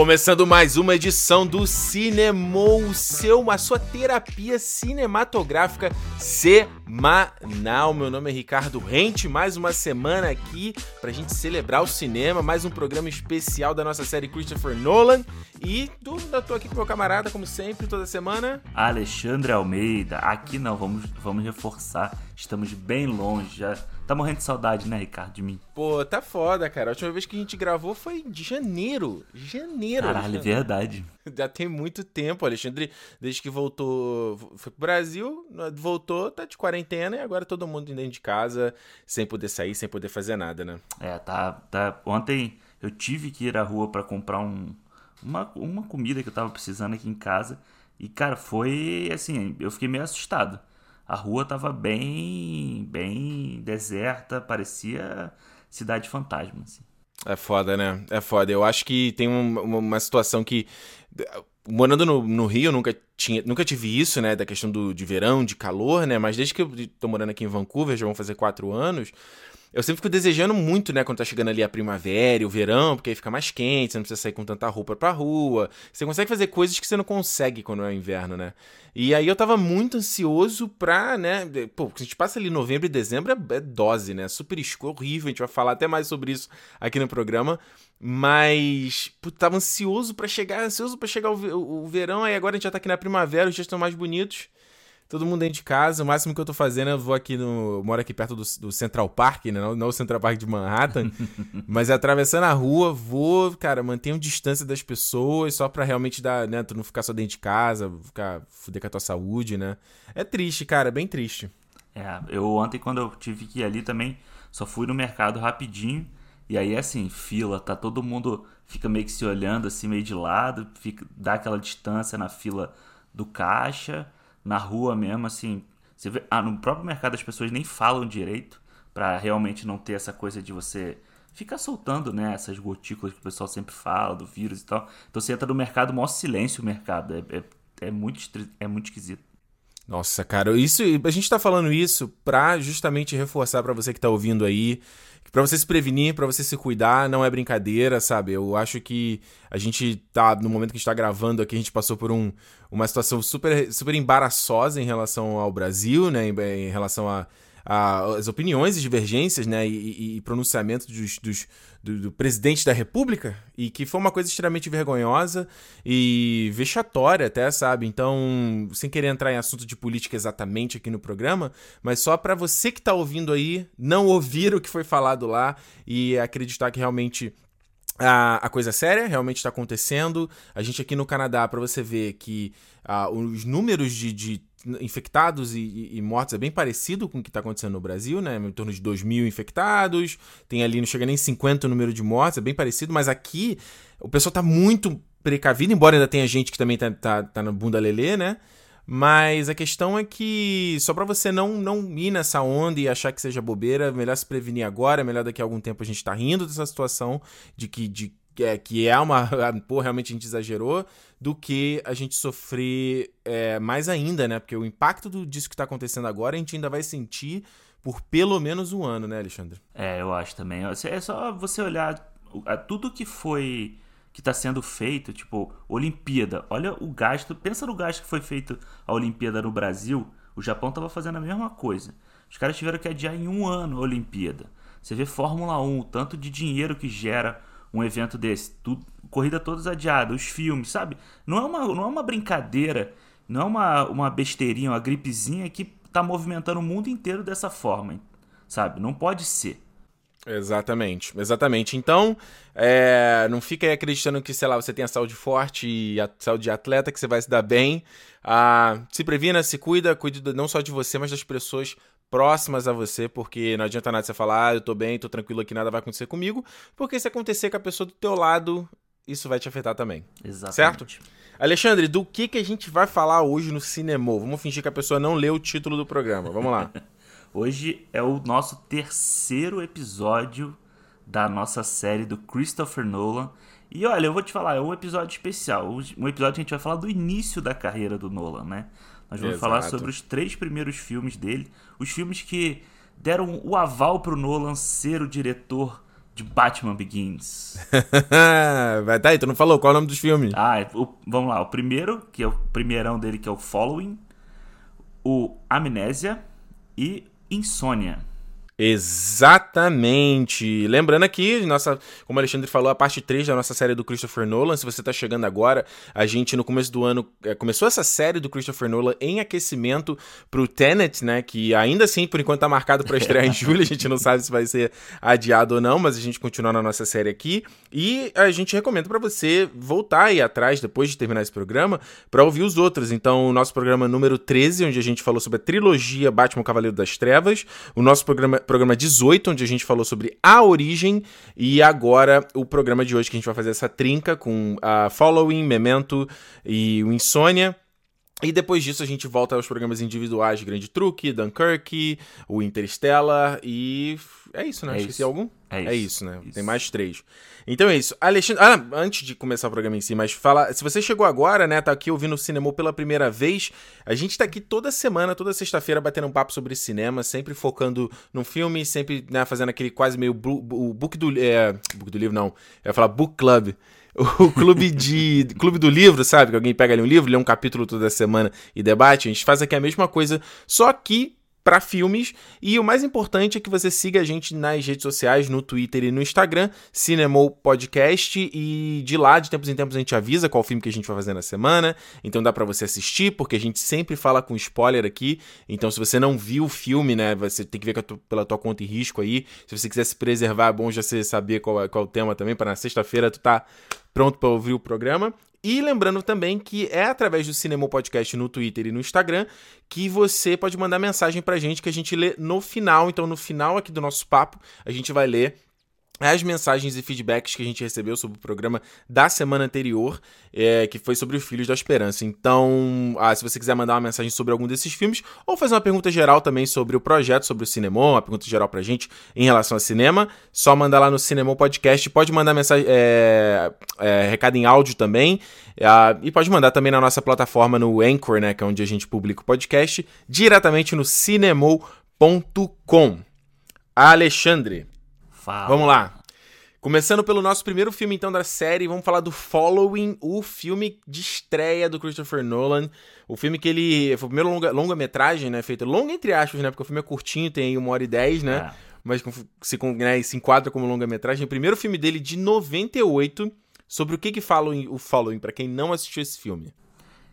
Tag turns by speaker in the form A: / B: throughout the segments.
A: Começando mais uma edição do Cinemou, seu, a sua terapia cinematográfica semanal. Meu nome é Ricardo Rente, mais uma semana aqui pra gente celebrar o cinema, mais um programa especial da nossa série Christopher Nolan. E do, eu tô aqui com meu camarada, como sempre, toda semana.
B: Alexandre Almeida, aqui não, vamos, vamos reforçar, estamos bem longe já Tá morrendo de saudade, né, Ricardo, de mim?
A: Pô, tá foda, cara. A última vez que a gente gravou foi de janeiro. Janeiro.
B: Caralho, é verdade.
A: Já tem muito tempo, Alexandre, desde que voltou, foi pro Brasil, voltou, tá de quarentena e agora todo mundo dentro de casa, sem poder sair, sem poder fazer nada, né?
B: É, tá, tá. Ontem eu tive que ir à rua para comprar um, uma, uma comida que eu tava precisando aqui em casa. E, cara, foi assim, eu fiquei meio assustado a rua tava bem, bem deserta, parecia cidade fantasma, assim.
A: É foda, né? É foda. Eu acho que tem uma, uma situação que. Morando no, no, Rio, nunca, tinha, nunca tive isso, né? Da questão do, de verão, de calor, né? Mas desde que eu tô morando aqui em Vancouver, já vão fazer quatro anos. Eu sempre fico desejando muito, né, quando tá chegando ali a primavera e o verão, porque aí fica mais quente, você não precisa sair com tanta roupa pra rua. Você consegue fazer coisas que você não consegue quando é inverno, né? E aí eu tava muito ansioso pra, né, pô, a gente passa ali novembro e dezembro é, é dose, né? Super escuro, horrível, a gente vai falar até mais sobre isso aqui no programa. Mas, pô, tava ansioso para chegar, ansioso para chegar o, o, o verão, aí agora a gente já tá aqui na primavera, os dias estão mais bonitos todo mundo dentro de casa. O máximo que eu tô fazendo, eu vou aqui no. Moro aqui perto do, do Central Park, né? Não, não o Central Park de Manhattan. mas atravessando a rua, vou, cara, mantenho distância das pessoas só pra realmente dar, né? Tu não ficar só dentro de casa, ficar fuder com a tua saúde, né? É triste, cara, é bem triste.
B: É, eu ontem, quando eu tive que ir ali também, só fui no mercado rapidinho. E aí, assim, fila, tá todo mundo fica meio que se olhando assim, meio de lado, fica, dá aquela distância na fila do caixa na rua mesmo, assim. Vê, ah, no próprio mercado as pessoas nem falam direito para realmente não ter essa coisa de você ficar soltando, né, essas gotículas que o pessoal sempre fala do vírus e tal. Então você entra no mercado, maior silêncio o mercado. É, é, é, muito, é muito esquisito.
A: Nossa, cara, isso a gente tá falando isso pra justamente reforçar para você que tá ouvindo aí para você se prevenir, para você se cuidar, não é brincadeira, sabe? Eu acho que a gente tá, no momento que a gente tá gravando aqui, a gente passou por um, uma situação super, super embaraçosa em relação ao Brasil, né? Em, em relação a as opiniões e divergências né, e, e pronunciamento dos, dos do, do, presidente da República, e que foi uma coisa extremamente vergonhosa e vexatória até, sabe? Então, sem querer entrar em assunto de política exatamente aqui no programa, mas só para você que está ouvindo aí, não ouvir o que foi falado lá e acreditar que realmente a, a coisa é séria realmente está acontecendo. A gente aqui no Canadá, para você ver que uh, os números de, de infectados e, e, mortos é bem parecido com o que está acontecendo no Brasil, né? Em torno de 2 mil infectados, tem ali, não chega nem 50 o número de mortes, é bem parecido, mas aqui o pessoal está muito precavido, embora ainda tenha gente que também tá, tá, tá na bunda lelê, né? Mas a questão é que só para você não, não ir nessa onda e achar que seja bobeira, melhor se prevenir agora, melhor daqui a algum tempo a gente tá rindo dessa situação de que, de, é, que é uma. Pô, realmente a gente exagerou, do que a gente sofrer é, mais ainda, né? Porque o impacto do, disso que está acontecendo agora a gente ainda vai sentir por pelo menos um ano, né, Alexandre?
B: É, eu acho também. É só você olhar tudo que foi. que está sendo feito, tipo, Olimpíada. Olha o gasto. Pensa no gasto que foi feito a Olimpíada no Brasil. O Japão estava fazendo a mesma coisa. Os caras tiveram que adiar em um ano a Olimpíada. Você vê Fórmula 1, o tanto de dinheiro que gera um evento desse. Tudo, corrida todas adiada, os filmes, sabe? Não é uma, não é uma brincadeira, não é uma, uma besteirinha, uma gripezinha que tá movimentando o mundo inteiro dessa forma, sabe? Não pode ser.
A: Exatamente, exatamente. Então, é, não fica aí acreditando que, sei lá, você tem a saúde forte e a saúde de atleta, que você vai se dar bem. Ah, se previna, se cuida, cuide não só de você, mas das pessoas próximas a você, porque não adianta nada você falar, ah, eu tô bem, tô tranquilo aqui, nada vai acontecer comigo, porque se acontecer com a pessoa do teu lado, isso vai te afetar também.
B: Exatamente.
A: Certo? Alexandre, do que, que a gente vai falar hoje no cinema? Vamos fingir que a pessoa não leu o título do programa. Vamos lá.
B: hoje é o nosso terceiro episódio da nossa série do Christopher Nolan. E olha, eu vou te falar, é um episódio especial. Um episódio que a gente vai falar do início da carreira do Nolan, né? Nós vamos Exato. falar sobre os três primeiros filmes dele, os filmes que deram o aval para o Nolan ser o diretor de Batman Begins.
A: Vai, tá aí, tu não falou qual é o nome dos filmes?
B: Ah, é, o, vamos lá. O primeiro, que é o primeirão dele, que é o Following. O Amnésia e Insônia.
A: Exatamente. Lembrando aqui, nossa, como o Alexandre falou, a parte 3 da nossa série do Christopher Nolan. Se você está chegando agora, a gente no começo do ano é, começou essa série do Christopher Nolan em aquecimento pro Tenet, né? Que ainda assim, por enquanto, tá marcado para estrear em julho. A gente não sabe se vai ser adiado ou não, mas a gente continua na nossa série aqui. E a gente recomenda para você voltar aí atrás, depois de terminar esse programa, para ouvir os outros. Então, o nosso programa número 13, onde a gente falou sobre a trilogia Batman Cavaleiro das Trevas. O nosso programa programa 18, onde a gente falou sobre a origem, e agora o programa de hoje que a gente vai fazer essa trinca com a Following, Memento e o Insônia. E depois disso a gente volta aos programas individuais, Grande Truque, Dunkirk, o Interstellar e é isso, né? É Esqueci isso. algum?
B: É,
A: é isso. né? Isso. Tem mais três. Então é isso. Alexandre, ah, antes de começar o programa em si, mas fala, se você chegou agora, né, tá aqui ouvindo o cinema pela primeira vez, a gente tá aqui toda semana, toda sexta-feira batendo um papo sobre cinema, sempre focando num filme, sempre, né, fazendo aquele quase meio o book do é, book do livro não, eu ia falar book club o clube de clube do livro, sabe? Que alguém pega ali um livro, lê um capítulo toda semana e debate. A gente faz aqui a mesma coisa, só que para filmes. E o mais importante é que você siga a gente nas redes sociais, no Twitter e no Instagram, Cinemou Podcast. E de lá, de tempos em tempos, a gente avisa qual filme que a gente vai fazer na semana. Então dá para você assistir, porque a gente sempre fala com spoiler aqui. Então, se você não viu o filme, né, você tem que ver pela tua conta e risco aí. Se você quiser se preservar, é bom já você saber qual é, qual é o tema também, para na sexta-feira tu tá pronto para ouvir o programa. E lembrando também que é através do Cinema Podcast no Twitter e no Instagram que você pode mandar mensagem pra gente que a gente lê no final. Então, no final aqui do nosso papo, a gente vai ler as mensagens e feedbacks que a gente recebeu sobre o programa da semana anterior, é, que foi sobre os Filhos da Esperança. Então, ah, se você quiser mandar uma mensagem sobre algum desses filmes, ou fazer uma pergunta geral também sobre o projeto, sobre o cinema, uma pergunta geral pra gente em relação ao cinema, só mandar lá no Cinema Podcast. Pode mandar mensagem, é, é, recado em áudio também, é, e pode mandar também na nossa plataforma no Anchor, né, que é onde a gente publica o podcast, diretamente no cinemou.com. Alexandre.
B: Fala.
A: Vamos lá. Começando pelo nosso primeiro filme, então, da série, vamos falar do Following, o filme de estreia do Christopher Nolan. O filme que ele. Foi o primeiro longa, longa-metragem, né? Feito longa entre aspas, né? Porque o filme é curtinho, tem uma hora e dez, né? É. Mas se, né, se enquadra como longa-metragem. O primeiro filme dele de 98. Sobre o que que fala o Following, para quem não assistiu esse filme.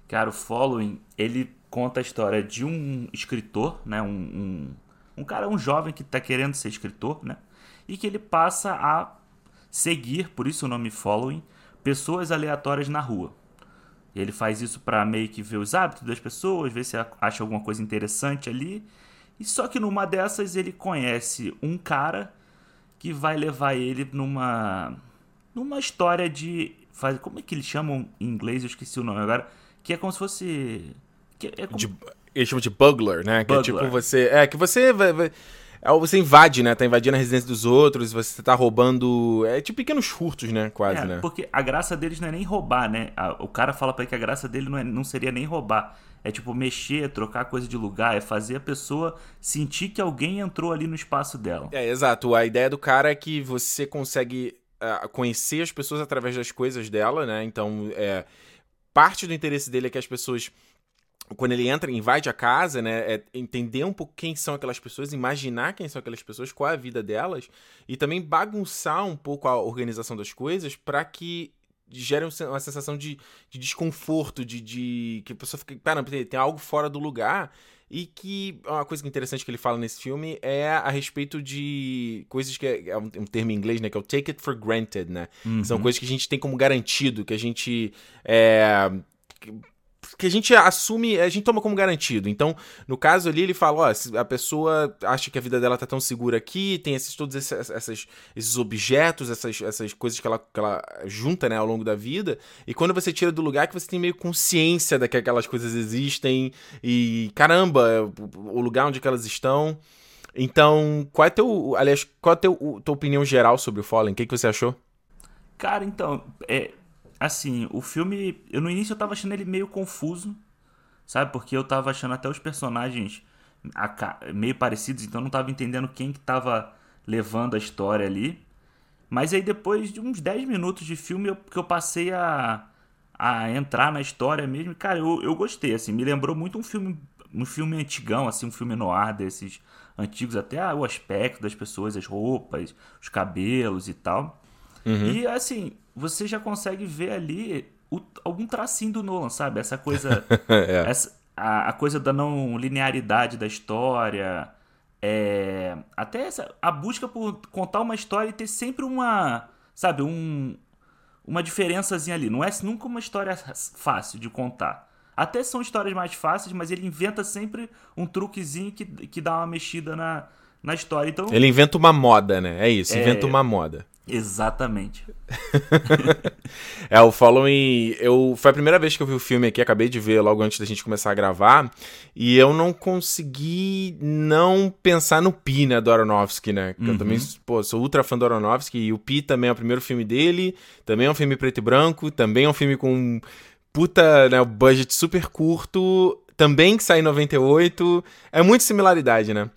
B: Cara, o Following, ele conta a história de um escritor, né? Um, um, um cara, um jovem que tá querendo ser escritor, né? E que ele passa a seguir, por isso o nome Following, pessoas aleatórias na rua. Ele faz isso para meio que ver os hábitos das pessoas, ver se acha alguma coisa interessante ali. E só que numa dessas ele conhece um cara que vai levar ele numa numa história de faz como é que eles chamam em inglês, eu esqueci o nome agora, que é como se fosse
A: é como... de, eles chamam de bugler, né? Bugler. Que é tipo você, é que você vai, vai você invade, né? Tá invadindo a residência dos outros, você tá roubando. É tipo pequenos furtos, né? Quase,
B: é,
A: né?
B: Porque a graça deles não é nem roubar, né? O cara fala pra ele que a graça dele não, é, não seria nem roubar. É tipo mexer, trocar coisa de lugar, é fazer a pessoa sentir que alguém entrou ali no espaço dela.
A: É, exato. A ideia do cara é que você consegue uh, conhecer as pessoas através das coisas dela, né? Então, é, parte do interesse dele é que as pessoas quando ele entra, invade a casa, né, é entender um pouco quem são aquelas pessoas, imaginar quem são aquelas pessoas, qual é a vida delas e também bagunçar um pouco a organização das coisas para que gere uma sensação de, de desconforto, de, de, que a pessoa fica, cara, tem algo fora do lugar e que uma coisa interessante que ele fala nesse filme é a respeito de coisas que é, é um, termo em inglês, né, que é o take it for granted, né? Uhum. São coisas que a gente tem como garantido, que a gente é, que a gente assume, a gente toma como garantido. Então, no caso ali, ele fala: ó, a pessoa acha que a vida dela tá tão segura aqui, tem esses, todos esses, esses, objetos, essas, essas coisas que ela, que ela junta né, ao longo da vida, e quando você tira do lugar, que você tem meio consciência de que aquelas coisas existem, e caramba, o lugar onde elas estão. Então, qual é teu. Aliás, qual é a teu, tua opinião geral sobre o Fallen? O que, que você achou?
B: Cara, então, é, assim, o filme, eu no início eu tava achando ele meio confuso, sabe? Porque eu tava achando até os personagens meio parecidos, então eu não tava entendendo quem que tava levando a história ali. Mas aí depois de uns 10 minutos de filme eu, que eu passei a, a entrar na história mesmo, cara, eu, eu gostei, assim, me lembrou muito um filme, um filme antigão, assim, um filme noir desses antigos, até o aspecto das pessoas, as roupas, os cabelos e tal. Uhum. E assim, você já consegue ver ali o, algum tracinho do Nolan, sabe? Essa coisa. é. essa, a, a, coisa da não linearidade da história. É, até essa, a busca por contar uma história e ter sempre uma. Sabe, um, uma diferençazinha ali. Não é nunca uma história fácil de contar. Até são histórias mais fáceis, mas ele inventa sempre um truquezinho que, que dá uma mexida na, na história. Então,
A: ele inventa uma moda, né? É isso, é, inventa uma moda.
B: Exatamente.
A: é, o Following. Eu, foi a primeira vez que eu vi o filme aqui, acabei de ver logo antes da gente começar a gravar. E eu não consegui não pensar no Pi, né, do Aronofsky, né? Uhum. Eu também pô, sou ultra fã do Aronofsky. E o Pi também é o primeiro filme dele. Também é um filme preto e branco. Também é um filme com puta, né, budget super curto. Também que sai em 98. É muita similaridade, né?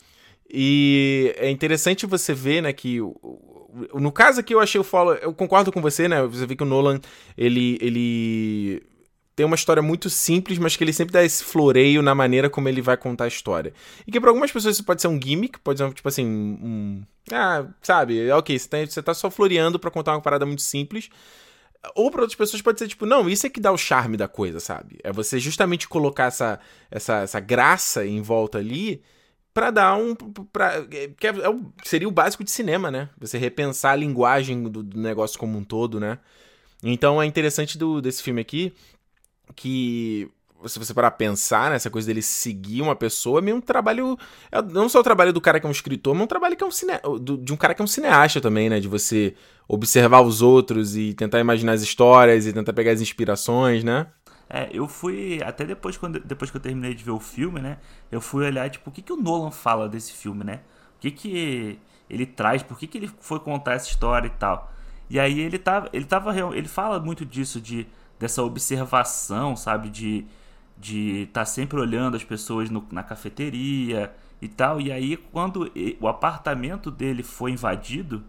A: E é interessante você ver, né, que no caso aqui eu achei o Follow, eu concordo com você, né? Você vê que o Nolan ele ele tem uma história muito simples, mas que ele sempre dá esse floreio na maneira como ele vai contar a história. E que para algumas pessoas isso pode ser um gimmick, pode ser tipo assim, um, ah, sabe, é OK, você tá, você tá só floreando para contar uma parada muito simples. Ou para outras pessoas pode ser tipo, não, isso é que dá o charme da coisa, sabe? É você justamente colocar essa, essa, essa graça em volta ali para dar um. Pra, que é, é, seria o básico de cinema, né? Você repensar a linguagem do, do, negócio como um todo, né? Então é interessante do, desse filme aqui que. Se você parar pensar nessa coisa dele seguir uma pessoa, é meio um trabalho. É, não só o trabalho do cara que é um escritor, mas um trabalho que é um cine, de um cara que é um cineasta também, né? De você observar os outros e tentar imaginar as histórias e tentar pegar as inspirações, né?
B: É, eu fui, até depois, quando, depois que eu terminei de ver o filme, né? Eu fui olhar, tipo, o que, que o Nolan fala desse filme, né? O que, que ele traz, por que, que ele foi contar essa história e tal. E aí ele tava, ele tava, ele fala muito disso, de dessa observação, sabe? De de estar tá sempre olhando as pessoas no, na cafeteria e tal. E aí, quando o apartamento dele foi invadido,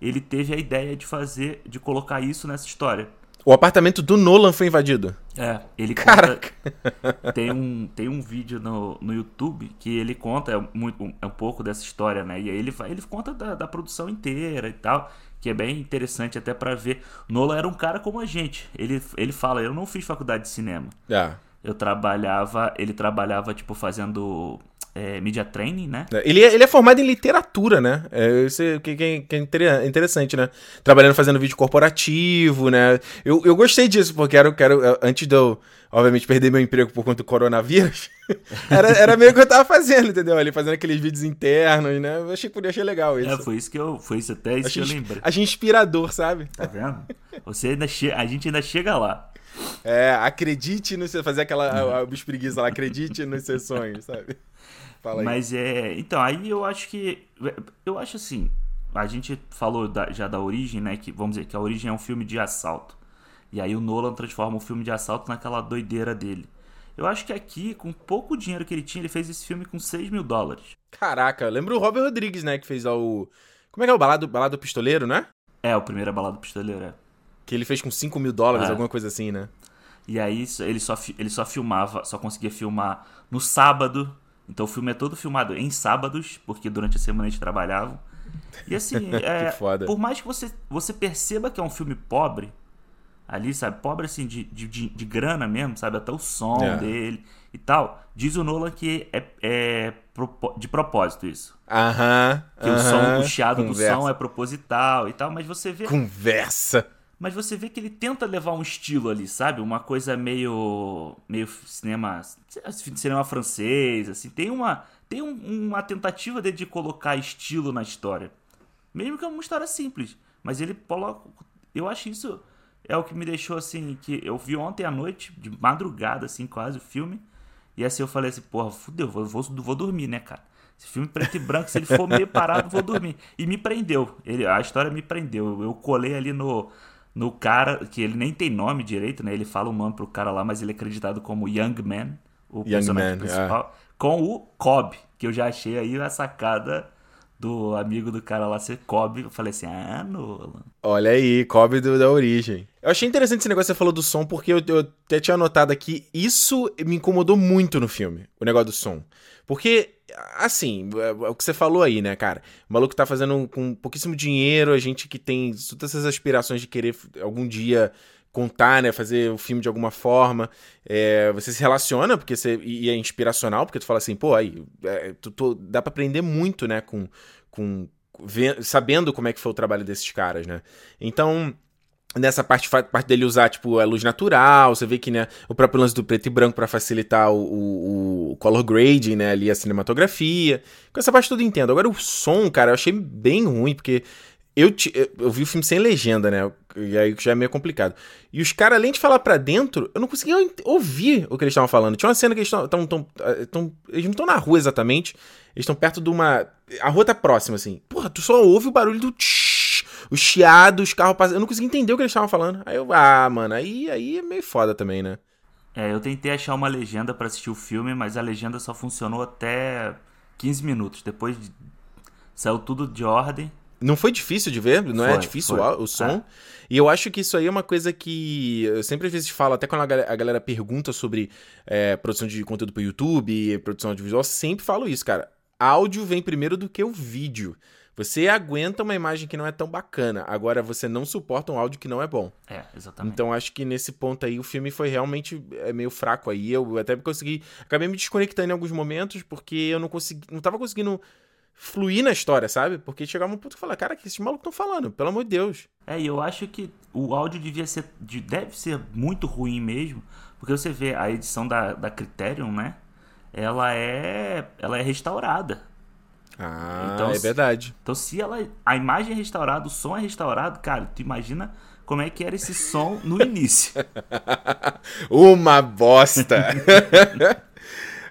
B: ele teve a ideia de fazer, de colocar isso nessa história.
A: O apartamento do Nolan foi invadido.
B: É, ele conta. tem um, tem um vídeo no, no YouTube que ele conta muito, um, um pouco dessa história, né? E aí ele, ele conta da, da produção inteira e tal, que é bem interessante até para ver. Nolan era um cara como a gente. Ele, ele fala: Eu não fiz faculdade de cinema.
A: É.
B: Eu trabalhava. Ele trabalhava, tipo, fazendo é, media training, né?
A: É, ele é, ele é formado em literatura, né? É, isso é, que, que é interessante, né? Trabalhando fazendo vídeo corporativo, né? Eu, eu gostei disso, porque era, quero, antes de eu, obviamente, perder meu emprego por conta do coronavírus, era, era meio que eu tava fazendo, entendeu? Ali fazendo aqueles vídeos internos, né? Eu achei, achei legal isso.
B: É, foi isso que eu. Foi isso até isso achei, que eu lembrei.
A: Achei inspirador, sabe?
B: Tá vendo? Você ainda che... A gente ainda chega lá.
A: É, acredite no seu. Fazer aquela a, a, preguiça lá, acredite nos seus sonhos, sabe?
B: Fala aí. Mas é. Então, aí eu acho que. Eu acho assim. A gente falou da, já da origem, né? Que vamos dizer que a origem é um filme de assalto. E aí o Nolan transforma o filme de assalto naquela doideira dele. Eu acho que aqui, com pouco dinheiro que ele tinha, ele fez esse filme com 6 mil dólares.
A: Caraca, lembra o Robert Rodrigues, né? Que fez o. Como é que é o Balado, Balado Pistoleiro, né?
B: É, o primeiro é Balado Pistoleiro, é.
A: Que ele fez com 5 mil dólares, é. alguma coisa assim, né?
B: E aí ele só, ele só filmava, só conseguia filmar no sábado então o filme é todo filmado em sábados, porque durante a semana eles trabalhavam. E assim, é, por mais que você, você perceba que é um filme pobre, ali, sabe? Pobre assim, de, de, de grana mesmo, sabe? Até o som é. dele e tal. Diz o Nolan que é, é de propósito isso.
A: Aham.
B: Que
A: o
B: som, o chiado Conversa. do som é proposital e tal, mas você vê.
A: Conversa!
B: Mas você vê que ele tenta levar um estilo ali, sabe? Uma coisa meio meio cinema cinema francês, assim, tem uma tem um, uma tentativa dele de colocar estilo na história. Mesmo que é uma história simples, mas ele coloca eu acho isso é o que me deixou assim que eu vi ontem à noite, de madrugada assim, quase o filme. E assim eu falei assim, porra, fudeu, vou, vou, vou dormir, né, cara? Esse filme preto e branco, se ele for meio parado, vou dormir. E me prendeu. Ele, a história me prendeu. Eu colei ali no, no cara, que ele nem tem nome direito, né? Ele fala um nome pro cara lá, mas ele é acreditado como Young Man, o Young personagem Man, principal, é. com o Cobb, que eu já achei aí a sacada do amigo do cara lá ser Kobe. Eu falei assim, ah, Nolan.
A: Olha aí, Kobe do, da origem. Eu achei interessante esse negócio que você falou do som, porque eu, eu até tinha anotado aqui, isso me incomodou muito no filme, o negócio do som. Porque, assim, é, é o que você falou aí, né, cara? O maluco tá fazendo com pouquíssimo dinheiro, a gente que tem todas essas aspirações de querer algum dia contar, né, fazer o filme de alguma forma, é, você se relaciona porque você e é inspiracional porque tu fala assim, pô, aí é, tu, tu, dá para aprender muito, né, com, com sabendo como é que foi o trabalho desses caras, né? Então nessa parte, parte dele usar, tipo, a luz natural, você vê que, né, o próprio lance do preto e branco para facilitar o, o, o, color grading, né, ali a cinematografia. Com essa parte tudo entendo. Agora o som, cara, eu achei bem ruim, porque eu, eu vi o filme sem legenda, né? E aí já é meio complicado. E os caras, além de falar para dentro, eu não conseguia ouvir o que eles estavam falando. Tinha uma cena que eles estão. Eles não estão na rua exatamente. Eles estão perto de uma. A rua tá próxima, assim. Porra, tu só ouve o barulho do tsh, o chiado, os carros passando. Eu não conseguia entender o que eles estavam falando. Aí eu, ah, mano, aí, aí é meio foda também, né?
B: É, eu tentei achar uma legenda para assistir o filme, mas a legenda só funcionou até 15 minutos. Depois saiu tudo de ordem.
A: Não foi difícil de ver, não é foi, é difícil foi. o som. É. E eu acho que isso aí é uma coisa que eu sempre às vezes falo, até quando a galera, a galera pergunta sobre é, produção de conteúdo para YouTube, produção audiovisual, sempre falo isso, cara. Áudio vem primeiro do que o vídeo. Você aguenta uma imagem que não é tão bacana, agora você não suporta um áudio que não é bom.
B: É, exatamente.
A: Então acho que nesse ponto aí o filme foi realmente é, meio fraco aí. Eu até consegui. Acabei me desconectando em alguns momentos porque eu não consegui. Não tava conseguindo fluir na história, sabe? Porque chegava um ponto que falava, cara, o que esses malucos estão falando? Pelo amor de Deus.
B: É, e eu acho que o áudio devia ser. deve ser muito ruim mesmo. Porque você vê a edição da, da Criterion, né? Ela é. Ela é restaurada.
A: Ah, então, é verdade.
B: Então, se ela. A imagem é restaurada, o som é restaurado, cara, tu imagina como é que era esse som no início.
A: Uma bosta!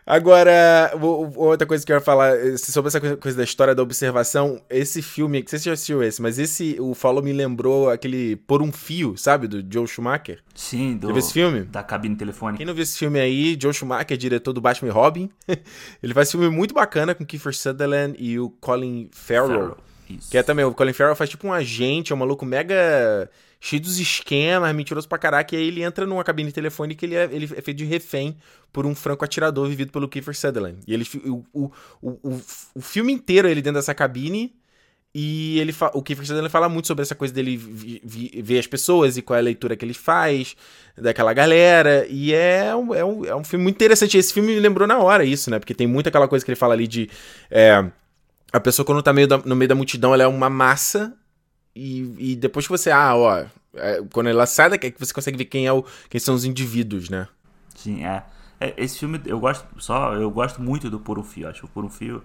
A: Agora, outra coisa que eu ia falar sobre essa coisa da história da observação, esse filme, que você já assistiu esse, mas esse, o Follow me lembrou aquele Por um Fio, sabe, do Joe Schumacher.
B: Sim, do.
A: Já viu esse filme?
B: Da cabine telefônica.
A: Quem não viu esse filme aí, Joe Schumacher, diretor do Batman e Robin. Ele faz um filme muito bacana com Kiefer Sutherland e o Colin Farrell. Farrell. Isso. Que é também, o Colin Farrell faz tipo um agente, é um maluco mega cheio dos esquemas, mentiroso pra caraca, e aí ele entra numa cabine telefônica e ele é, ele é feito de refém por um franco atirador vivido pelo Kiefer Sutherland. E ele, o, o, o, o, filme inteiro ele dentro dessa cabine e ele o Kiefer Sutherland fala muito sobre essa coisa dele ver as pessoas e qual é a leitura que ele faz daquela galera. E é um, é um, é um filme muito interessante. Esse filme me lembrou na hora isso, né? Porque tem muita aquela coisa que ele fala ali de... É, a pessoa quando tá meio da, no meio da multidão, ela é uma massa e, e depois que você, ah, ó, é, quando ela sai daqui, é que você consegue ver quem, é o, quem são os indivíduos, né?
B: Sim, é. é. Esse filme, eu gosto só, eu gosto muito do Por um Fio. Acho o Por um Fio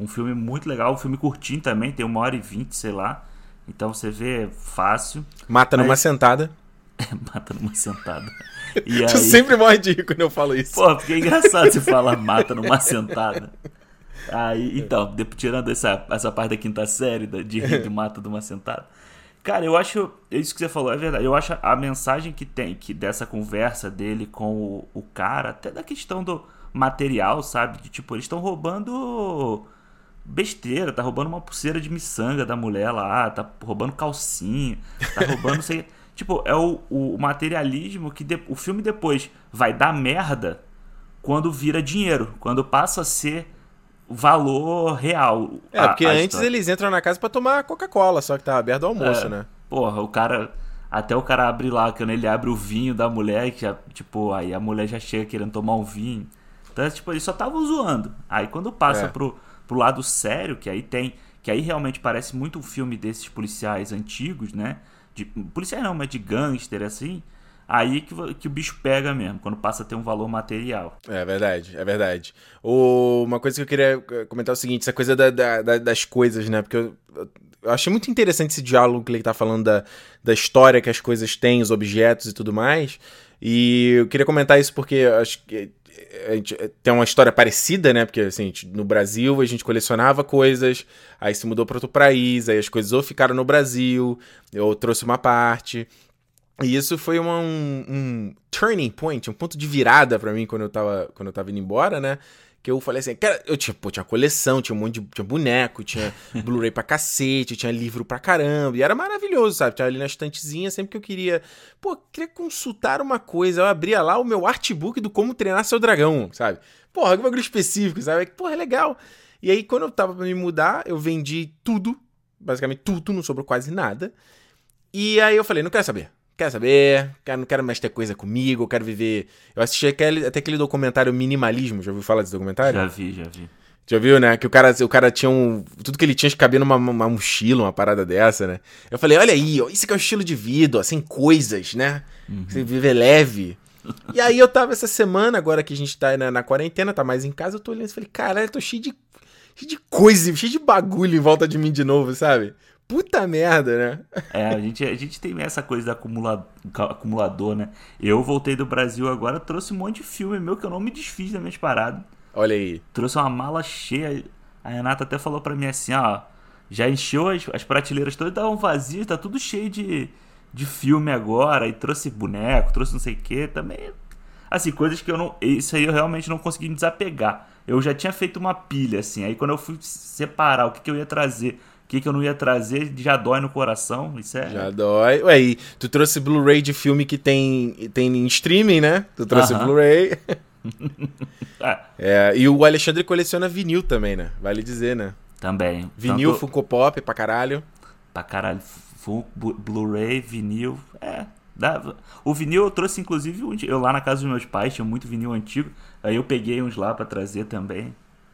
B: um filme muito legal, um filme curtinho também, tem uma hora e vinte, sei lá. Então você vê fácil.
A: Mata numa sentada.
B: mata numa sentada.
A: E tu aí... sempre morre de rir quando eu falo isso.
B: Pô, porque é engraçado você falar mata numa sentada. Aí, então, tirando essa, essa parte da quinta série, de rir de mata de uma sentada. Cara, eu acho. Isso que você falou é verdade. Eu acho a mensagem que tem que dessa conversa dele com o, o cara, até da questão do material, sabe? De tipo, eles estão roubando besteira, tá roubando uma pulseira de miçanga da mulher lá, tá roubando calcinha, tá roubando. sei, tipo, é o, o materialismo que de, o filme depois vai dar merda quando vira dinheiro, quando passa a ser valor real.
A: É, porque a antes história. eles entram na casa para tomar Coca-Cola, só que tá aberto o almoço, é, né?
B: Porra, o cara. Até o cara abre lá, quando ele abre o vinho da mulher, que já, tipo, aí a mulher já chega querendo tomar um vinho. Então, tipo, eles só estavam zoando. Aí quando passa é. pro, pro lado sério, que aí tem. Que aí realmente parece muito um filme desses policiais antigos, né? De, policiais não, mas de gangster, assim aí que, que o bicho pega mesmo, quando passa a ter um valor material.
A: É verdade, é verdade. O, uma coisa que eu queria eh, comentar é o seguinte, essa coisa da, da, das coisas, né? Porque eu, eu achei muito interessante esse diálogo que ele tá falando da, da história que as coisas têm, os objetos e tudo mais. E eu queria comentar isso porque acho que a gente tem uma história parecida, né? Porque assim, no Brasil a gente colecionava coisas, aí se mudou para outro país, aí as coisas ou ficaram no Brasil, ou trouxe uma parte. E isso foi uma, um, um, turning point, um ponto de virada para mim quando eu, tava, quando eu tava indo embora, né? que eu falei assim, cara, eu tinha, pô, tinha coleção, tinha um monte de tinha boneco, tinha Blu-ray pra cacete, tinha livro pra caramba, e era maravilhoso, sabe? Tinha ali na estantezinha, sempre que eu queria, pô, queria consultar uma coisa, eu abria lá o meu artbook do Como Treinar Seu Dragão, sabe? Porra, que bagulho específico, sabe? Porra, é legal. E aí, quando eu tava pra me mudar, eu vendi tudo, basicamente tudo, não sobrou quase nada. E aí eu falei, não quero saber, quer saber, não quero mais ter coisa comigo, eu quero viver. Eu assisti aquele, até aquele documentário Minimalismo, já ouviu falar desse documentário?
B: Já vi, já vi.
A: Já viu, né? Que o cara, o cara tinha um. Tudo que ele tinha que cabia numa uma mochila, uma parada dessa, né? Eu falei, olha aí, ó, isso que é o estilo de vida, ó, sem coisas, né? Uhum. Você viver leve. e aí eu tava essa semana, agora que a gente tá na, na quarentena, tá mais em casa, eu tô olhando e falei, caralho, eu tô cheio de, cheio de coisa, cheio de bagulho em volta de mim de novo, sabe? Puta merda, né?
B: É, a gente, a gente tem essa coisa do acumulador, acumulador, né? Eu voltei do Brasil agora, trouxe um monte de filme meu que eu não me desfiz das minhas paradas.
A: Olha aí.
B: Trouxe uma mala cheia. A Renata até falou para mim assim, ó. Já encheu as, as prateleiras todas, estavam vazias, tá tudo cheio de, de filme agora. E trouxe boneco, trouxe não sei o que. Também. Assim, coisas que eu não. Isso aí eu realmente não consegui me desapegar. Eu já tinha feito uma pilha, assim. Aí quando eu fui separar o que, que eu ia trazer que, que eu não ia trazer já dói no coração. Isso é.
A: Já dói. Ué, e tu trouxe Blu-ray de filme que tem, tem em streaming, né? Tu trouxe uh -huh. Blu-ray. ah. é, e o Alexandre coleciona vinil também, né? Vale dizer, né?
B: Também.
A: Vinil, Tanto... Funko Pop pra caralho.
B: Pra caralho. Blu-ray, vinil. É. Dá. O vinil eu trouxe, inclusive, eu lá na casa dos meus pais, tinha muito vinil antigo. Aí eu peguei uns lá para trazer também.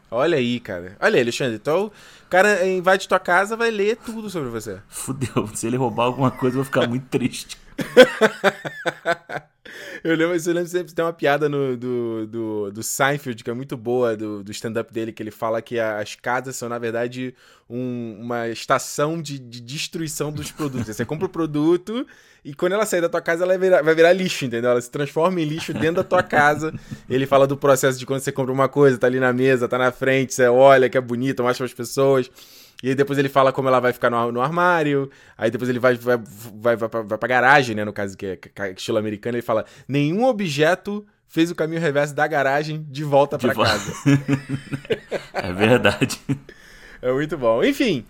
A: Olha aí, cara. Olha aí, Alexandre. Então, o cara invade tua casa, vai ler tudo sobre você.
B: Fudeu. Se ele roubar alguma coisa, eu vou ficar muito triste.
A: eu, lembro, eu lembro sempre tem uma piada no, do, do, do Seinfeld que é muito boa, do, do stand-up dele, que ele fala que as casas são, na verdade, um, uma estação de, de destruição dos produtos. Você compra o produto e quando ela sair da tua casa, ela vai virar, vai virar lixo, entendeu? Ela se transforma em lixo dentro da tua casa. Ele fala do processo de quando você compra uma coisa, tá ali na mesa, tá na frente, você olha que é bonito, mostra as pessoas. E aí depois ele fala como ela vai ficar no, no armário. Aí depois ele vai, vai, vai, vai, pra, vai pra garagem, né? No caso que é, que é estilo americano, ele fala: nenhum objeto fez o caminho reverso da garagem de volta para casa.
B: é verdade.
A: É muito bom. Enfim,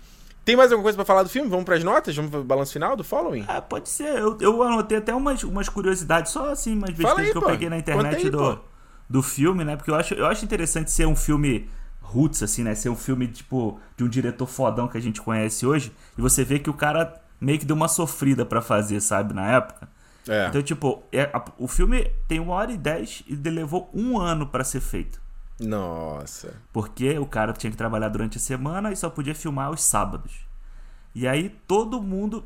A: tem mais alguma coisa para falar do filme? Vamos para as notas? Vamos para o balanço final do Following?
B: Ah, pode ser. Eu, eu anotei até umas, umas curiosidades, só assim, umas besteiras aí, que eu pô. peguei na internet aí, do, do filme, né? Porque eu acho, eu acho interessante ser um filme roots, assim, né? Ser um filme, tipo, de um diretor fodão que a gente conhece hoje. E você vê que o cara meio que deu uma sofrida para fazer, sabe, na época. É. Então, tipo, é, a, o filme tem uma hora e dez e levou um ano para ser feito.
A: Nossa.
B: Porque o cara tinha que trabalhar durante a semana e só podia filmar aos sábados. E aí todo mundo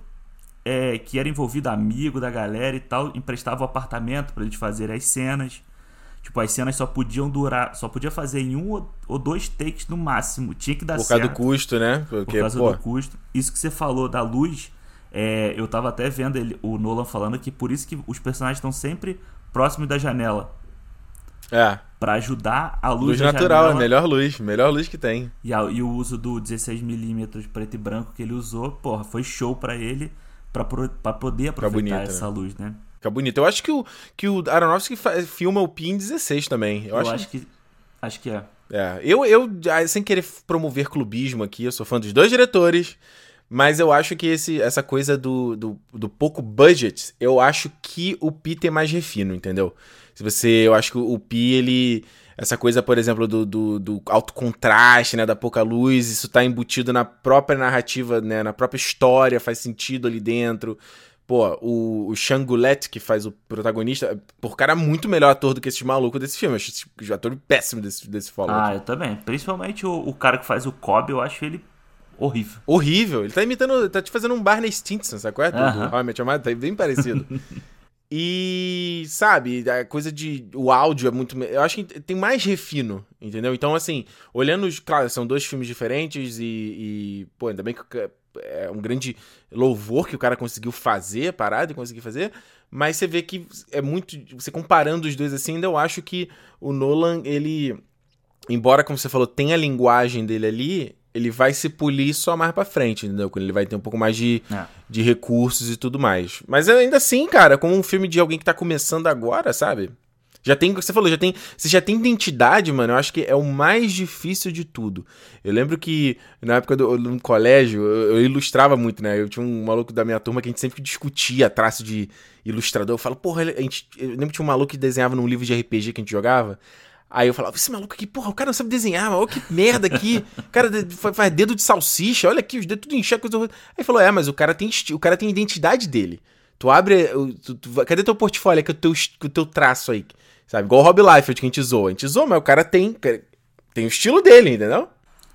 B: é, que era envolvido, amigo da galera e tal, emprestava o apartamento para eles fazerem as cenas. Tipo, as cenas só podiam durar, só podia fazer em um ou dois takes no máximo. Tinha que dar
A: Por causa certo. do custo, né?
B: Porque, Por causa pô... do custo. Isso que você falou da luz, é, eu tava até vendo ele, o Nolan falando que por isso que os personagens estão sempre próximos da janela.
A: É.
B: Pra ajudar a luz,
A: luz natural, janela. melhor luz, melhor luz que tem.
B: E, a, e o uso do 16mm preto e branco que ele usou, porra, foi show para ele pra, pra poder aproveitar bonito, essa né? luz, né?
A: Fica bonito. Eu acho que o, que o Aronofsky filma o PIN 16 também.
B: Eu, eu acho, acho que... Acho que é.
A: É, eu, eu, sem querer promover clubismo aqui, eu sou fã dos dois diretores, mas eu acho que esse, essa coisa do, do, do pouco budget, eu acho que o Pi tem mais refino, entendeu? Se você. Eu acho que o Pi, ele. Essa coisa, por exemplo, do, do, do, alto contraste, né? Da pouca luz, isso tá embutido na própria narrativa, né? Na própria história, faz sentido ali dentro. Pô, o, o Shangulet, que faz o protagonista, por cara muito melhor ator do que esse maluco desse filme. Eu acho esse ator péssimo desse, desse Fallout.
B: Ah, eu também. Principalmente o, o cara que faz o Cobb, eu acho ele horrível.
A: Horrível. Ele tá imitando, tá te fazendo um Barney Stinson, sabe qual é? Uh -huh. Do How tá bem parecido. E, sabe, a coisa de. O áudio é muito. Eu acho que tem mais refino, entendeu? Então, assim, olhando. Claro, são dois filmes diferentes e. e pô, ainda bem que é um grande louvor que o cara conseguiu fazer, parar de conseguir fazer. Mas você vê que é muito. Você comparando os dois assim, ainda eu acho que o Nolan, ele. Embora, como você falou, tenha a linguagem dele ali, ele vai se polir só mais pra frente, entendeu? Quando ele vai ter um pouco mais de, é. de recursos e tudo mais. Mas ainda assim, cara, como um filme de alguém que tá começando agora, sabe? Já tem, você falou, já tem, você já tem identidade, mano. Eu acho que é o mais difícil de tudo. Eu lembro que na época do no colégio, eu, eu, ilustrava muito, né? Eu tinha um maluco da minha turma que a gente sempre discutia traço de ilustrador. Eu falo, porra, a gente, eu lembro que tinha um maluco que desenhava num livro de RPG que a gente jogava. Aí eu falava, esse maluco aqui, porra, o cara não sabe desenhar, olha que merda aqui. O cara faz dedo de salsicha, olha aqui, os dedos tudo enxerga. Aí falou, é, mas o cara tem o cara tem identidade dele. Tu abre. Tu, tu, cadê teu portfólio? Que é o teu, o teu traço aí. Sabe? Igual o Rob Liefeld que a gente zoa. A gente zoa, mas o cara tem. Tem o estilo dele, entendeu?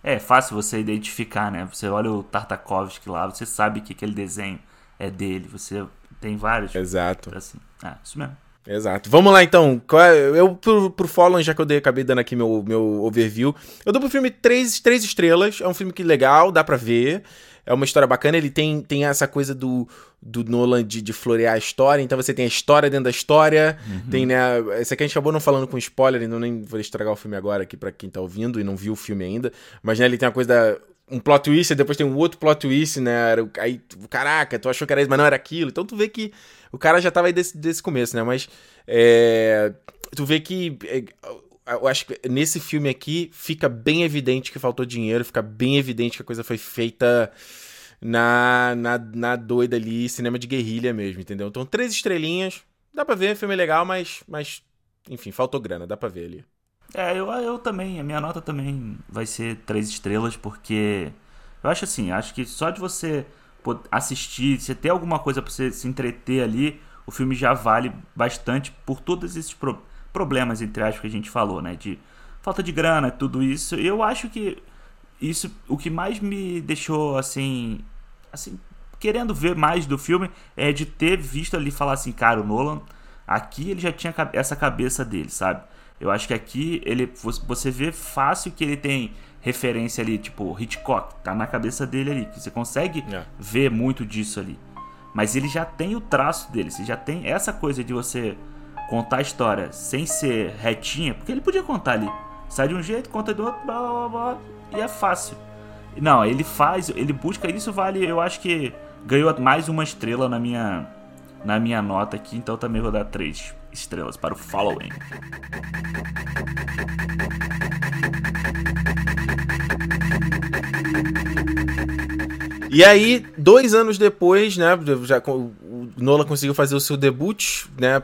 B: É fácil você identificar, né? Você olha o Tartakovsky lá, você sabe que aquele desenho é dele. Você tem vários.
A: Exato.
B: Assim. Ah, isso mesmo.
A: Exato. Vamos lá então. É, eu, pro, pro Fallen, já que eu dei, acabei dando aqui meu, meu overview, eu dou pro filme três, três estrelas. É um filme que legal, dá pra ver. É uma história bacana. Ele tem, tem essa coisa do, do Nolan de, de florear a história. Então você tem a história dentro da história. Uhum. Tem, né? Esse aqui a gente acabou não falando com spoiler, então nem vou estragar o filme agora aqui para quem tá ouvindo e não viu o filme ainda. Mas né, ele tem a coisa da um plot twist, e depois tem um outro plot twist, né? Aí, caraca, tu achou que era isso, mas não era aquilo. Então tu vê que o cara já tava aí desse, desse começo, né? Mas é, tu vê que. É, eu acho que nesse filme aqui fica bem evidente que faltou dinheiro, fica bem evidente que a coisa foi feita na, na, na doida ali, cinema de guerrilha mesmo, entendeu? Então, três estrelinhas, dá pra ver, filme legal, mas, mas enfim, faltou grana, dá pra ver ali.
B: É, eu, eu também, a minha nota também vai ser três estrelas, porque eu acho assim, acho que só de você assistir, se ter alguma coisa pra você se entreter ali, o filme já vale bastante por todos esses pro problemas, entre aspas, que a gente falou, né? De falta de grana, tudo isso. Eu acho que isso, o que mais me deixou assim, assim, querendo ver mais do filme é de ter visto ali falar assim, cara, o Nolan, aqui ele já tinha essa cabeça dele, sabe? Eu acho que aqui ele você vê fácil que ele tem referência ali, tipo Hitchcock, tá na cabeça dele ali, que você consegue é. ver muito disso ali. Mas ele já tem o traço dele, você já tem essa coisa de você contar a história sem ser retinha, porque ele podia contar ali. Sai de um jeito, conta do outro, blá, blá, blá, e é fácil. Não, ele faz, ele busca, isso vale, eu acho que ganhou mais uma estrela na minha na minha nota aqui, então também vou dar três estrelas para o Following.
A: E aí, dois anos depois, né, já, o Nola conseguiu fazer o seu debut, né,